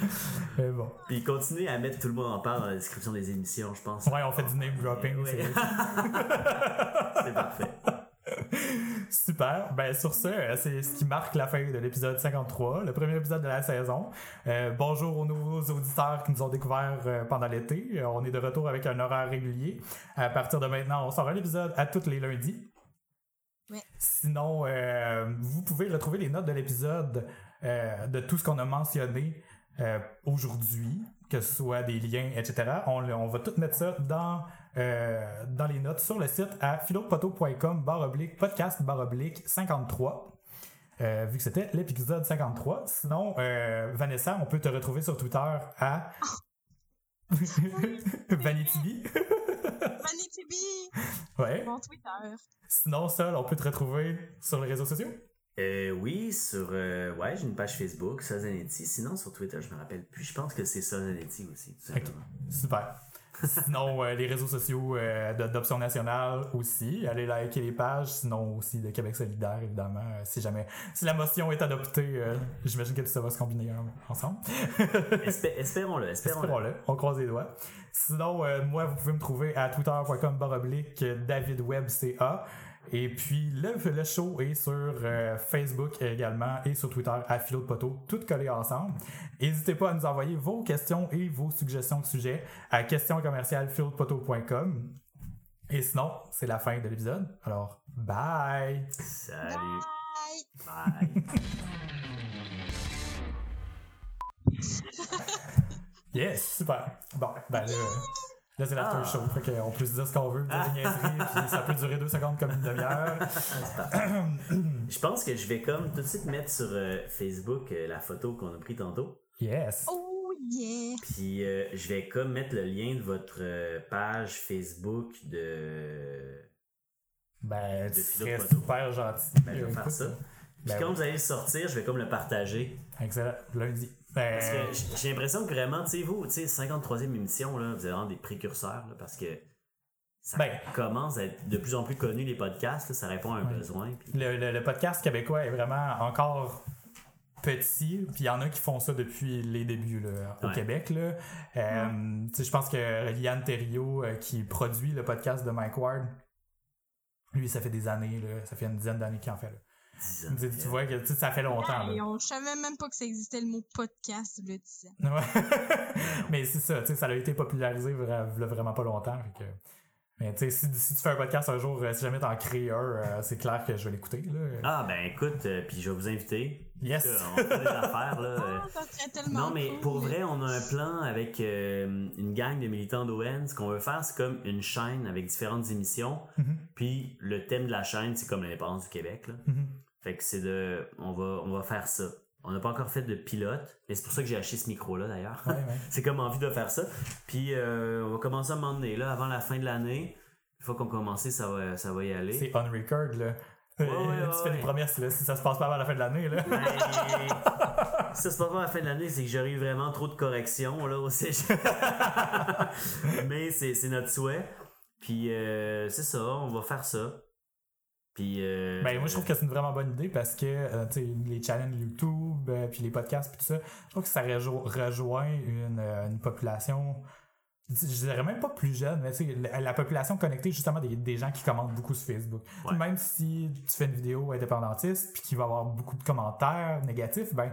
Mais bon. Puis continuez à mettre tout le monde en parle dans la description des émissions, je pense. Ouais, on fait du name dropping. Ouais. C'est parfait. Super. Ben, sur ce, euh, c'est ce qui marque la fin de l'épisode 53, le premier épisode de la saison. Euh, bonjour aux nouveaux auditeurs qui nous ont découverts euh, pendant l'été. Euh, on est de retour avec un horaire régulier. À partir de maintenant, on sort un épisode à tous les lundis. Ouais. Sinon, vous pouvez retrouver les notes de l'épisode de tout ce qu'on a mentionné aujourd'hui, que ce soit des liens, etc. On, on va tout mettre ça dans, euh, dans les notes sur le site à philopoto.com barre oblique podcast barre oblique 53. euh, vu que c'était l'épisode 53. Sinon, euh, Vanessa, on peut te retrouver sur Twitter à Vanitibi. Manitibi, ouais. mon Twitter. Sinon, seul, on peut te retrouver sur les réseaux sociaux? Euh, oui, sur. euh, ouais, j'ai une page Facebook, Sozanetti. Sinon, sur Twitter, je me rappelle plus. Je pense que c'est Sozanetti aussi, tout simplement. Super. Sinon, euh, les réseaux sociaux euh, d'Option Nationale aussi. Allez liker les pages. Sinon, aussi de Québec solidaire, évidemment. euh, si jamais, si la motion est adoptée, euh, j'imagine que tout ça va se combiner en- ensemble. Espé- espérons-le, espérons-le. Espérons-le. On croise les doigts. Sinon, moi, vous pouvez me trouver à twitter.com baroblique davidwebca. Et puis, le, le show est sur euh, Facebook également et sur Twitter à Philo de Poteau, tout collé ensemble. N'hésitez pas à nous envoyer vos questions et vos suggestions de sujets à questioncommercialphilodepoteau.com. Et sinon, c'est la fin de l'épisode. Alors, bye! Salut. Bye! Bye. Yes, super. Bon, ben là, là c'est l'after Ah. show. Fait qu'on peut se dire ce qu'on veut, dire des niaiseries, puis ça peut durer deux secondes comme une demi-heure. Je pense que je vais comme tout de suite mettre sur euh, Facebook euh, la photo qu'on a pris tantôt. Yes. Oh yeah! Puis euh, je vais comme mettre le lien de votre euh, page Facebook de. Ben, De tu serais super gentil. Ben, je vais faire ça. Puis Ben quand oui. vous allez le sortir, je vais comme le partager. Excellent. Lundi. Ben, Parce que j- j'ai l'impression que vraiment, tu sais, vous, tu sais, 53e émission, là, vous êtes vraiment des précurseurs, là, parce que ça Ben. commence à être de plus en plus connu, les podcasts, là, ça répond à un Ouais. besoin. le, le- le podcast québécois est vraiment encore petit, puis il y en a qui font ça depuis les débuts là, au Ouais. Québec. Là. Euh, Je pense que Yann Terriot, euh, qui produit le podcast de Mike Ward, lui, ça fait des années, là, ça fait une dizaine d'années qu'il en fait. Là. 10 ans. Tu, tu vois que ça fait longtemps. Là. on, je savais même pas que ça existait le mot podcast, le disais. Ouais. Mais c'est ça, tu sais, ça a été popularisé vraiment pas longtemps. fait que- Mais tu sais, si, si tu fais un podcast un jour, euh, si jamais t'en crées un, euh, c'est clair que je vais l'écouter. Là. Ah, ben écoute, euh, puis je vais vous inviter. Yes! Euh, On fait des affaires, là. Ah, ça Non, mais cool. pour vrai, on a un plan avec euh, une gang de militants d'ON. Ce qu'on veut faire, c'est comme une chaîne avec différentes émissions. Mhm. Puis le thème de la chaîne, c'est comme l'indépendance du Québec. Là. Mhm. Fait que c'est de. On va, on va faire ça. On n'a pas encore fait de pilote, mais c'est pour ça que j'ai acheté ce micro-là d'ailleurs. Ouais, ouais. c'est comme envie de faire ça. Puis euh, on va commencer à un moment donné, là, avant la fin de l'année. Une fois qu'on commence, ça va, ça va y aller. C'est on record, là. Ouais, tu fais des promesses, là, si ça se passe pas avant la fin de l'année, là. Ben, ça se passe pas à la fin de l'année, c'est que j'aurais eu vraiment trop de corrections là au cégep. Mais c'est c'est notre souhait. Puis euh, c'est ça, on va faire ça. Puis euh, Ben, moi, je trouve que c'est une vraiment bonne idée parce que, euh, les challenges YouTube, euh, puis les podcasts, puis tout ça, je trouve que ça rejo- rejoint une, une population, je dirais même pas plus jeune, mais la, la population connectée, justement, des, des gens qui commentent beaucoup sur Facebook. Ouais. Même si tu fais une vidéo indépendantiste, puis qu'il va y avoir beaucoup de commentaires négatifs, ben,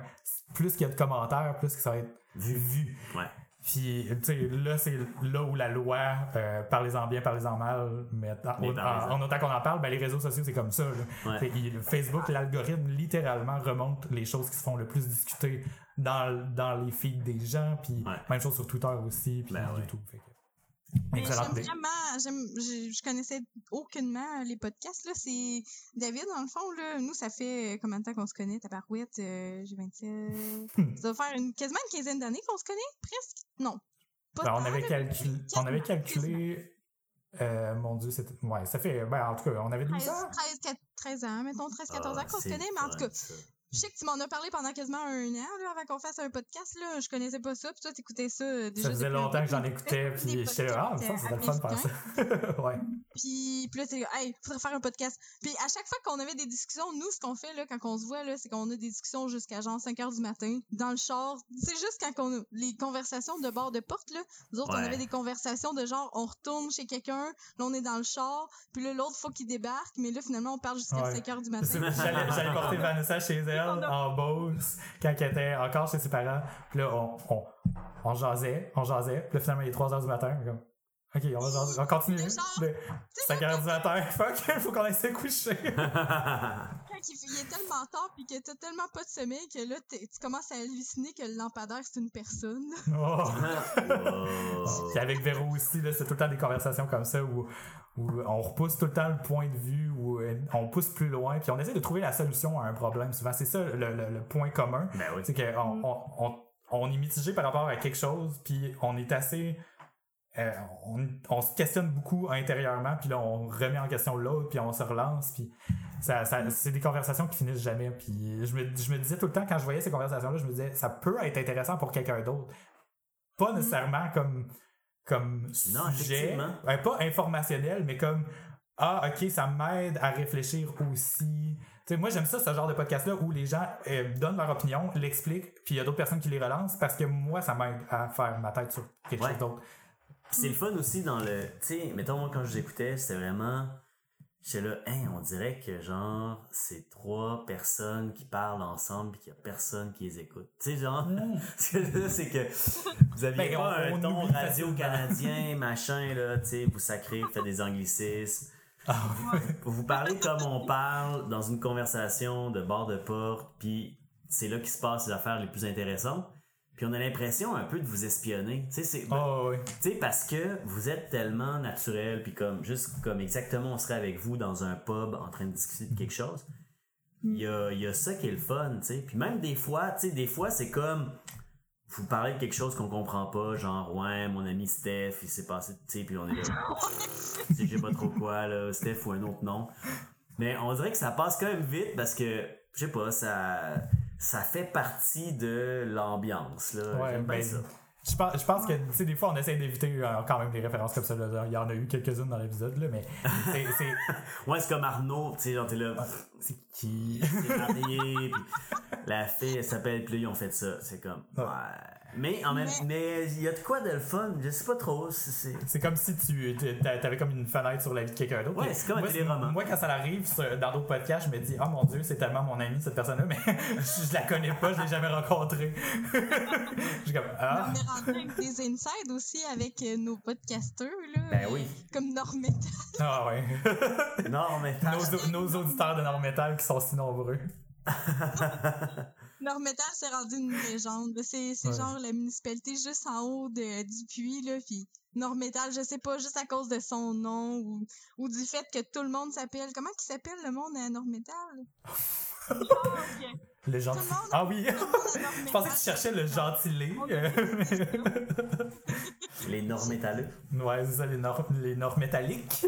plus qu'il y a de commentaires, plus que ça va être Vu. vu. Ouais. Puis, tu sais, là, c'est là où la loi, euh, parlez-en bien, parlez-en mal, mais en, autant qu'on en parle, ben, les réseaux sociaux, c'est comme ça. là. Ouais. Fait, il- Facebook, l'algorithme, littéralement, remonte les choses qui se font le plus discuter dans, dans les feeds des gens, puis Ouais. même chose sur Twitter aussi, puis Ben ouais. YouTube. Fait que- j'aime vraiment, j'aime, je, je connaissais aucunement les podcasts, là. C'est David, dans le fond, là. Nous, ça fait euh, combien de temps qu'on se connaît, Tabarouette? Euh, j'ai 27. ça va faire une, quasiment une quinzaine d'années qu'on se connaît, presque? Non. Pas Ben, on, avait mais on avait calculé. euh, mon Dieu, c'était. Ouais, ça fait. Ben, en tout cas, on avait 12 13, ans? 13, 4 13 ans, mettons 13, 14 ans Ah, qu'on se connaît, mais en tout cas, ça. Je sais que tu m'en as parlé pendant quasiment un an, là, avant qu'on fasse un podcast, là. Je connaissais pas ça, puis toi, t'écoutais ça euh, déjà. Ça faisait longtemps que j'en écoutais, puis j'étais là, ah, ça, serait le fun de faire ça. ouais. Puis, puis là, t'es hey, faudrait faire un podcast. Puis à chaque fois qu'on avait des discussions, nous, ce qu'on fait là, quand on se voit, là, c'est qu'on a des discussions jusqu'à genre 5 heures du matin, dans le char. C'est juste quand on a les conversations de bord de porte, là. Nous autres, on avait des conversations de genre, on retourne chez quelqu'un, là, on est dans le char, puis là, l'autre, faut qu'il débarque, mais là, finalement, on parle jusqu'à Ouais. 5 heures du C'est- matin. J'allais j'allais porter Vanessa chez elle en Beauce quand elle était encore chez ses parents. Puis là, on, on, on jasait, on jasait. Puis là, finalement, il est 3 h du matin. comme, OK, on va jaser, on continue. C'est genre- Puis là, 5 h du matin, fuck, il faut qu'on aille se coucher. Quand il, il est tellement tard, puis que t'as tellement pas de sommeil que là, t'es- tu commences à halluciner que le lampadaire, c'est une personne. Oh. Wow. Avec Véro aussi, là, c'est tout le temps des conversations comme ça où, où on repousse tout le temps le point de vue, où euh, on pousse plus loin, puis on essaie de trouver la solution à un problème. Souvent, c'est ça le, le- le point commun. Ben oui. C'est qu'on on, on, on est mitigé par rapport à quelque chose, puis on est assez. Euh, on, on se questionne beaucoup intérieurement, puis là, on remet en question l'autre, puis on se relance, puis ça, ça- c'est des conversations qui finissent jamais. Puis je me, je me disais tout le temps, quand je voyais ces conversations-là, je me disais, ça peut être intéressant pour quelqu'un d'autre. Pas nécessairement comme, comme sujet, ouais, pas informationnel, mais comme, ah, ok, ça m'aide à réfléchir aussi. Tu sais, moi, j'aime ça, ce genre de podcast-là où les gens euh, donnent leur opinion, l'expliquent, puis il y a d'autres personnes qui les relancent parce que moi, ça m'aide à faire ma tête sur quelque Ouais. chose d'autre. C'est le fun aussi dans le. Tu sais, mettons, moi, quand je l'écoutais, c'était vraiment. J'étais là, hein, on dirait que genre, c'est trois personnes qui parlent ensemble puis qu'il y a personne qui les écoute. Tu sais, genre, ce que je veux dire, c'est que vous aviez Ben, pas on- un on ton oublie radio-canadien, machin, là, tu sais, vous sacrez, vous faites des anglicismes. Ah, Vous parlez comme on parle dans une conversation de bord de porte, puis c'est là qu'il se passe les affaires les plus intéressantes. Puis on a l'impression un peu de vous espionner. Tu sais, c'est. oh, oui. Tu sais, parce que vous êtes tellement naturel, puis comme, juste comme exactement on serait avec vous dans un pub en train de discuter de quelque chose. Il y a, il y a ça qui est le fun, tu sais. Puis même des fois, tu sais, des fois, c'est comme, vous parlez de quelque chose qu'on comprend pas, genre, ouais, mon ami Steph, il s'est passé, tu sais, puis on est là, tu sais, je sais pas trop quoi, là, Steph ou un autre nom. Mais on dirait que ça passe quand même vite parce que, je sais pas, ça, ça fait partie de l'ambiance, là. Ouais, J'aime bien ben, ça. Je pense, je pense que, tu sais, des fois, on essaie d'éviter euh, quand même des références comme ça. là. Il y en a eu quelques-unes dans l'épisode, là, mais c'est, c'est, Ouais, c'est comme Arnaud, tu sais, genre, t'es là, c'est qui? c'est marié, puis la fille, elle s'appelle, puis là, ils ont fait ça. C'est comme, Ouais. ouais. Mais en même mais il y a de quoi de le fun, je sais pas trop, c'est- c'est... C'est comme si tu t'avais comme une fenêtre sur la vie de quelqu'un d'autre. Ouais, c'est comme un moi, téléroman. Moi, quand ça arrive sur- dans d'autres podcasts, je me dis, oh mon Dieu, c'est tellement mon ami, cette personne-là, mais je, je la connais pas, je l'ai jamais rencontrée. je suis comme, ah. On est rentré avec des insides aussi avec euh, nos podcasteurs, là. Ben oui. Comme Normetta. Ah ouais. Nos, nos auditeurs de Normetal qui sont si nombreux. Normetta, c'est rendu une légende. C'est c'est Ouais. genre la municipalité juste en haut de, du puits, là. Puis Normetal, je sais pas, juste à cause de son nom ou, ou du fait que tout le monde s'appelle. Comment qu'il s'appelle le monde à que Le gentil. Tout le monde- Ah oui. Je pensais que tu cherchais le gentilé. les normes métalleux. ouais, c'est ça, les normes, les normes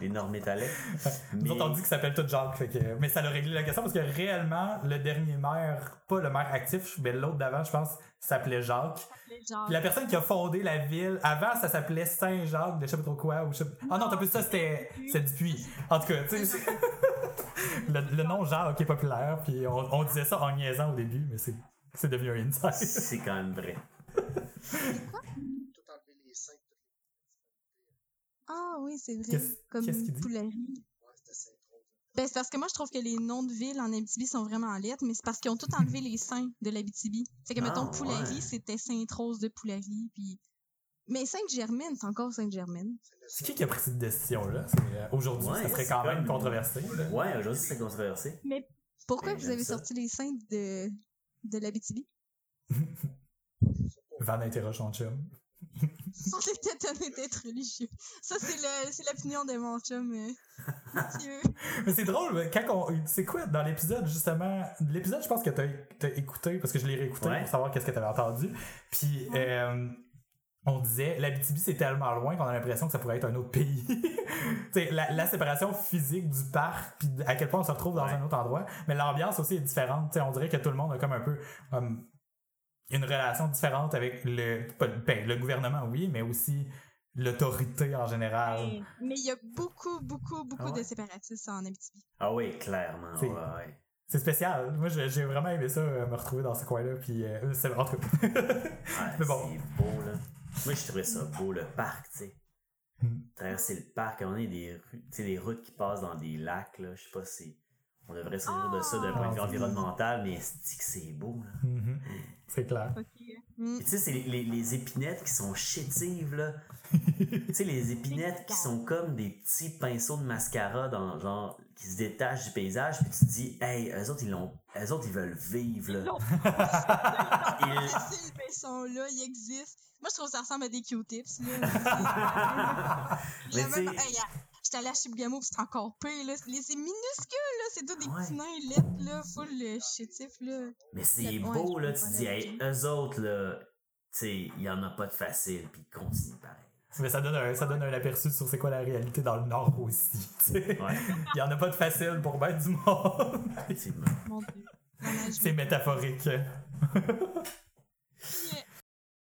Les normes métalleux. Nous autres, on dit qu'il s'appelle tout Jacques. fait que- Mais ça l'a réglé la question parce que réellement, le dernier maire, pas le maire actif, mais l'autre d'avant, je pense, s'appelait Jacques. la personne qui a fondé la ville, avant, ça s'appelait Saint-Jacques de je sais pas trop quoi. Ou je sais... Ah non, t'as plus ça, c'était c'est du puits. En tout cas, tu sais, le, le nom Jacques est populaire, puis on, on disait ça en niaisant au début, mais c'est c'est devenu un inside. C'est quand même vrai. tout enlever les seins, Ah oui, c'est vrai. Qu'est-ce- Comme qu'est-ce qu'il dit? Ben, c'est parce que moi, je trouve que les noms de villes en Abitibi sont vraiment en lettres, mais c'est parce qu'ils ont tout enlevé les saints de l'Abitibi. Fait que, Ah, mettons, Poulari, ouais. c'était Sainte-Rose de Poulari, puis... Mais Sainte-Germaine, c'est encore Sainte-Germaine. C'est qui qui a pris cette décision-là? C'est, euh, Aujourd'hui, Ouais, ça serait c'est quand même controversé. Ouais, aujourd'hui, c'est controversé. Mais pourquoi vous avez ça. sorti les saints de, de l'Abitibi? Van interroge son chum. On est étonné d'être religieux. Ça, c'est l'opinion de mon chum. euh, Mathieu. Mais c'est drôle, mais quand on. C'est quoi dans l'épisode, justement. L'épisode, je pense que t'as as écouté, parce que je l'ai réécouté Ouais. pour savoir qu'est-ce que t'avais entendu. Puis, euh, on disait, l'Abitibi, c'est tellement loin qu'on a l'impression que ça pourrait être un autre pays. tu sais, la, la séparation physique du parc, puis à quel point on se retrouve dans Ouais. un autre endroit. Mais l'ambiance aussi est différente. Tu sais, on dirait que tout le monde a comme un peu. comme une relation différente avec le, ben, le gouvernement, oui, mais aussi l'autorité en général. Mais mais il y a beaucoup, beaucoup, beaucoup Ah ouais? de séparatistes en Abitibi. Ah oui, clairement. C'est- Ouais, ouais. C'est spécial. Moi, j'ai vraiment aimé ça, euh, me retrouver dans ce coin-là. Puis, euh, c'est en tout cas. Ouais, Mais bon. C'est beau, là. Moi, je trouvais ça beau, le parc, tu sais. Hmm. Traverser le parc, on a des rues, tu sais, des routes qui passent dans des lacs, là. Je sais pas si on devrait se dire de ça d'un point de vue Ah, environnemental, mais c'est que c'est beau, là? Mhm. C'est clair. Ok. Mm. Puis Tu sais, c'est les, les- les épinettes qui sont chétives, là. tu sais, les épinettes qui sont comme des petits pinceaux de mascara dans, genre, qui se détachent du paysage, puis tu te dis, hey, eux autres, ils l'ont, eux autres, ils veulent vivre, là. Ils- Ces pinceaux-là, ils existent. Moi, je trouve que ça ressemble à des Q-tips. là. Mais tu sais- Hey, ah, J'étais allée à puis c'est encore pire. Là. C'est minuscule, là. C'est tout des Ouais. petits nains lettres, là. Full euh, chétif, là. Mais c'est beau, là, tu dis, hey, eux autres, là, tu sais, il y en a pas de facile, puis ils continuent pareil. Mais ça donne, un, ça donne un aperçu sur c'est quoi la réalité dans le Nord aussi. tu sais. Ouais, Il y en a pas de facile pour mettre du monde. c'est métaphorique.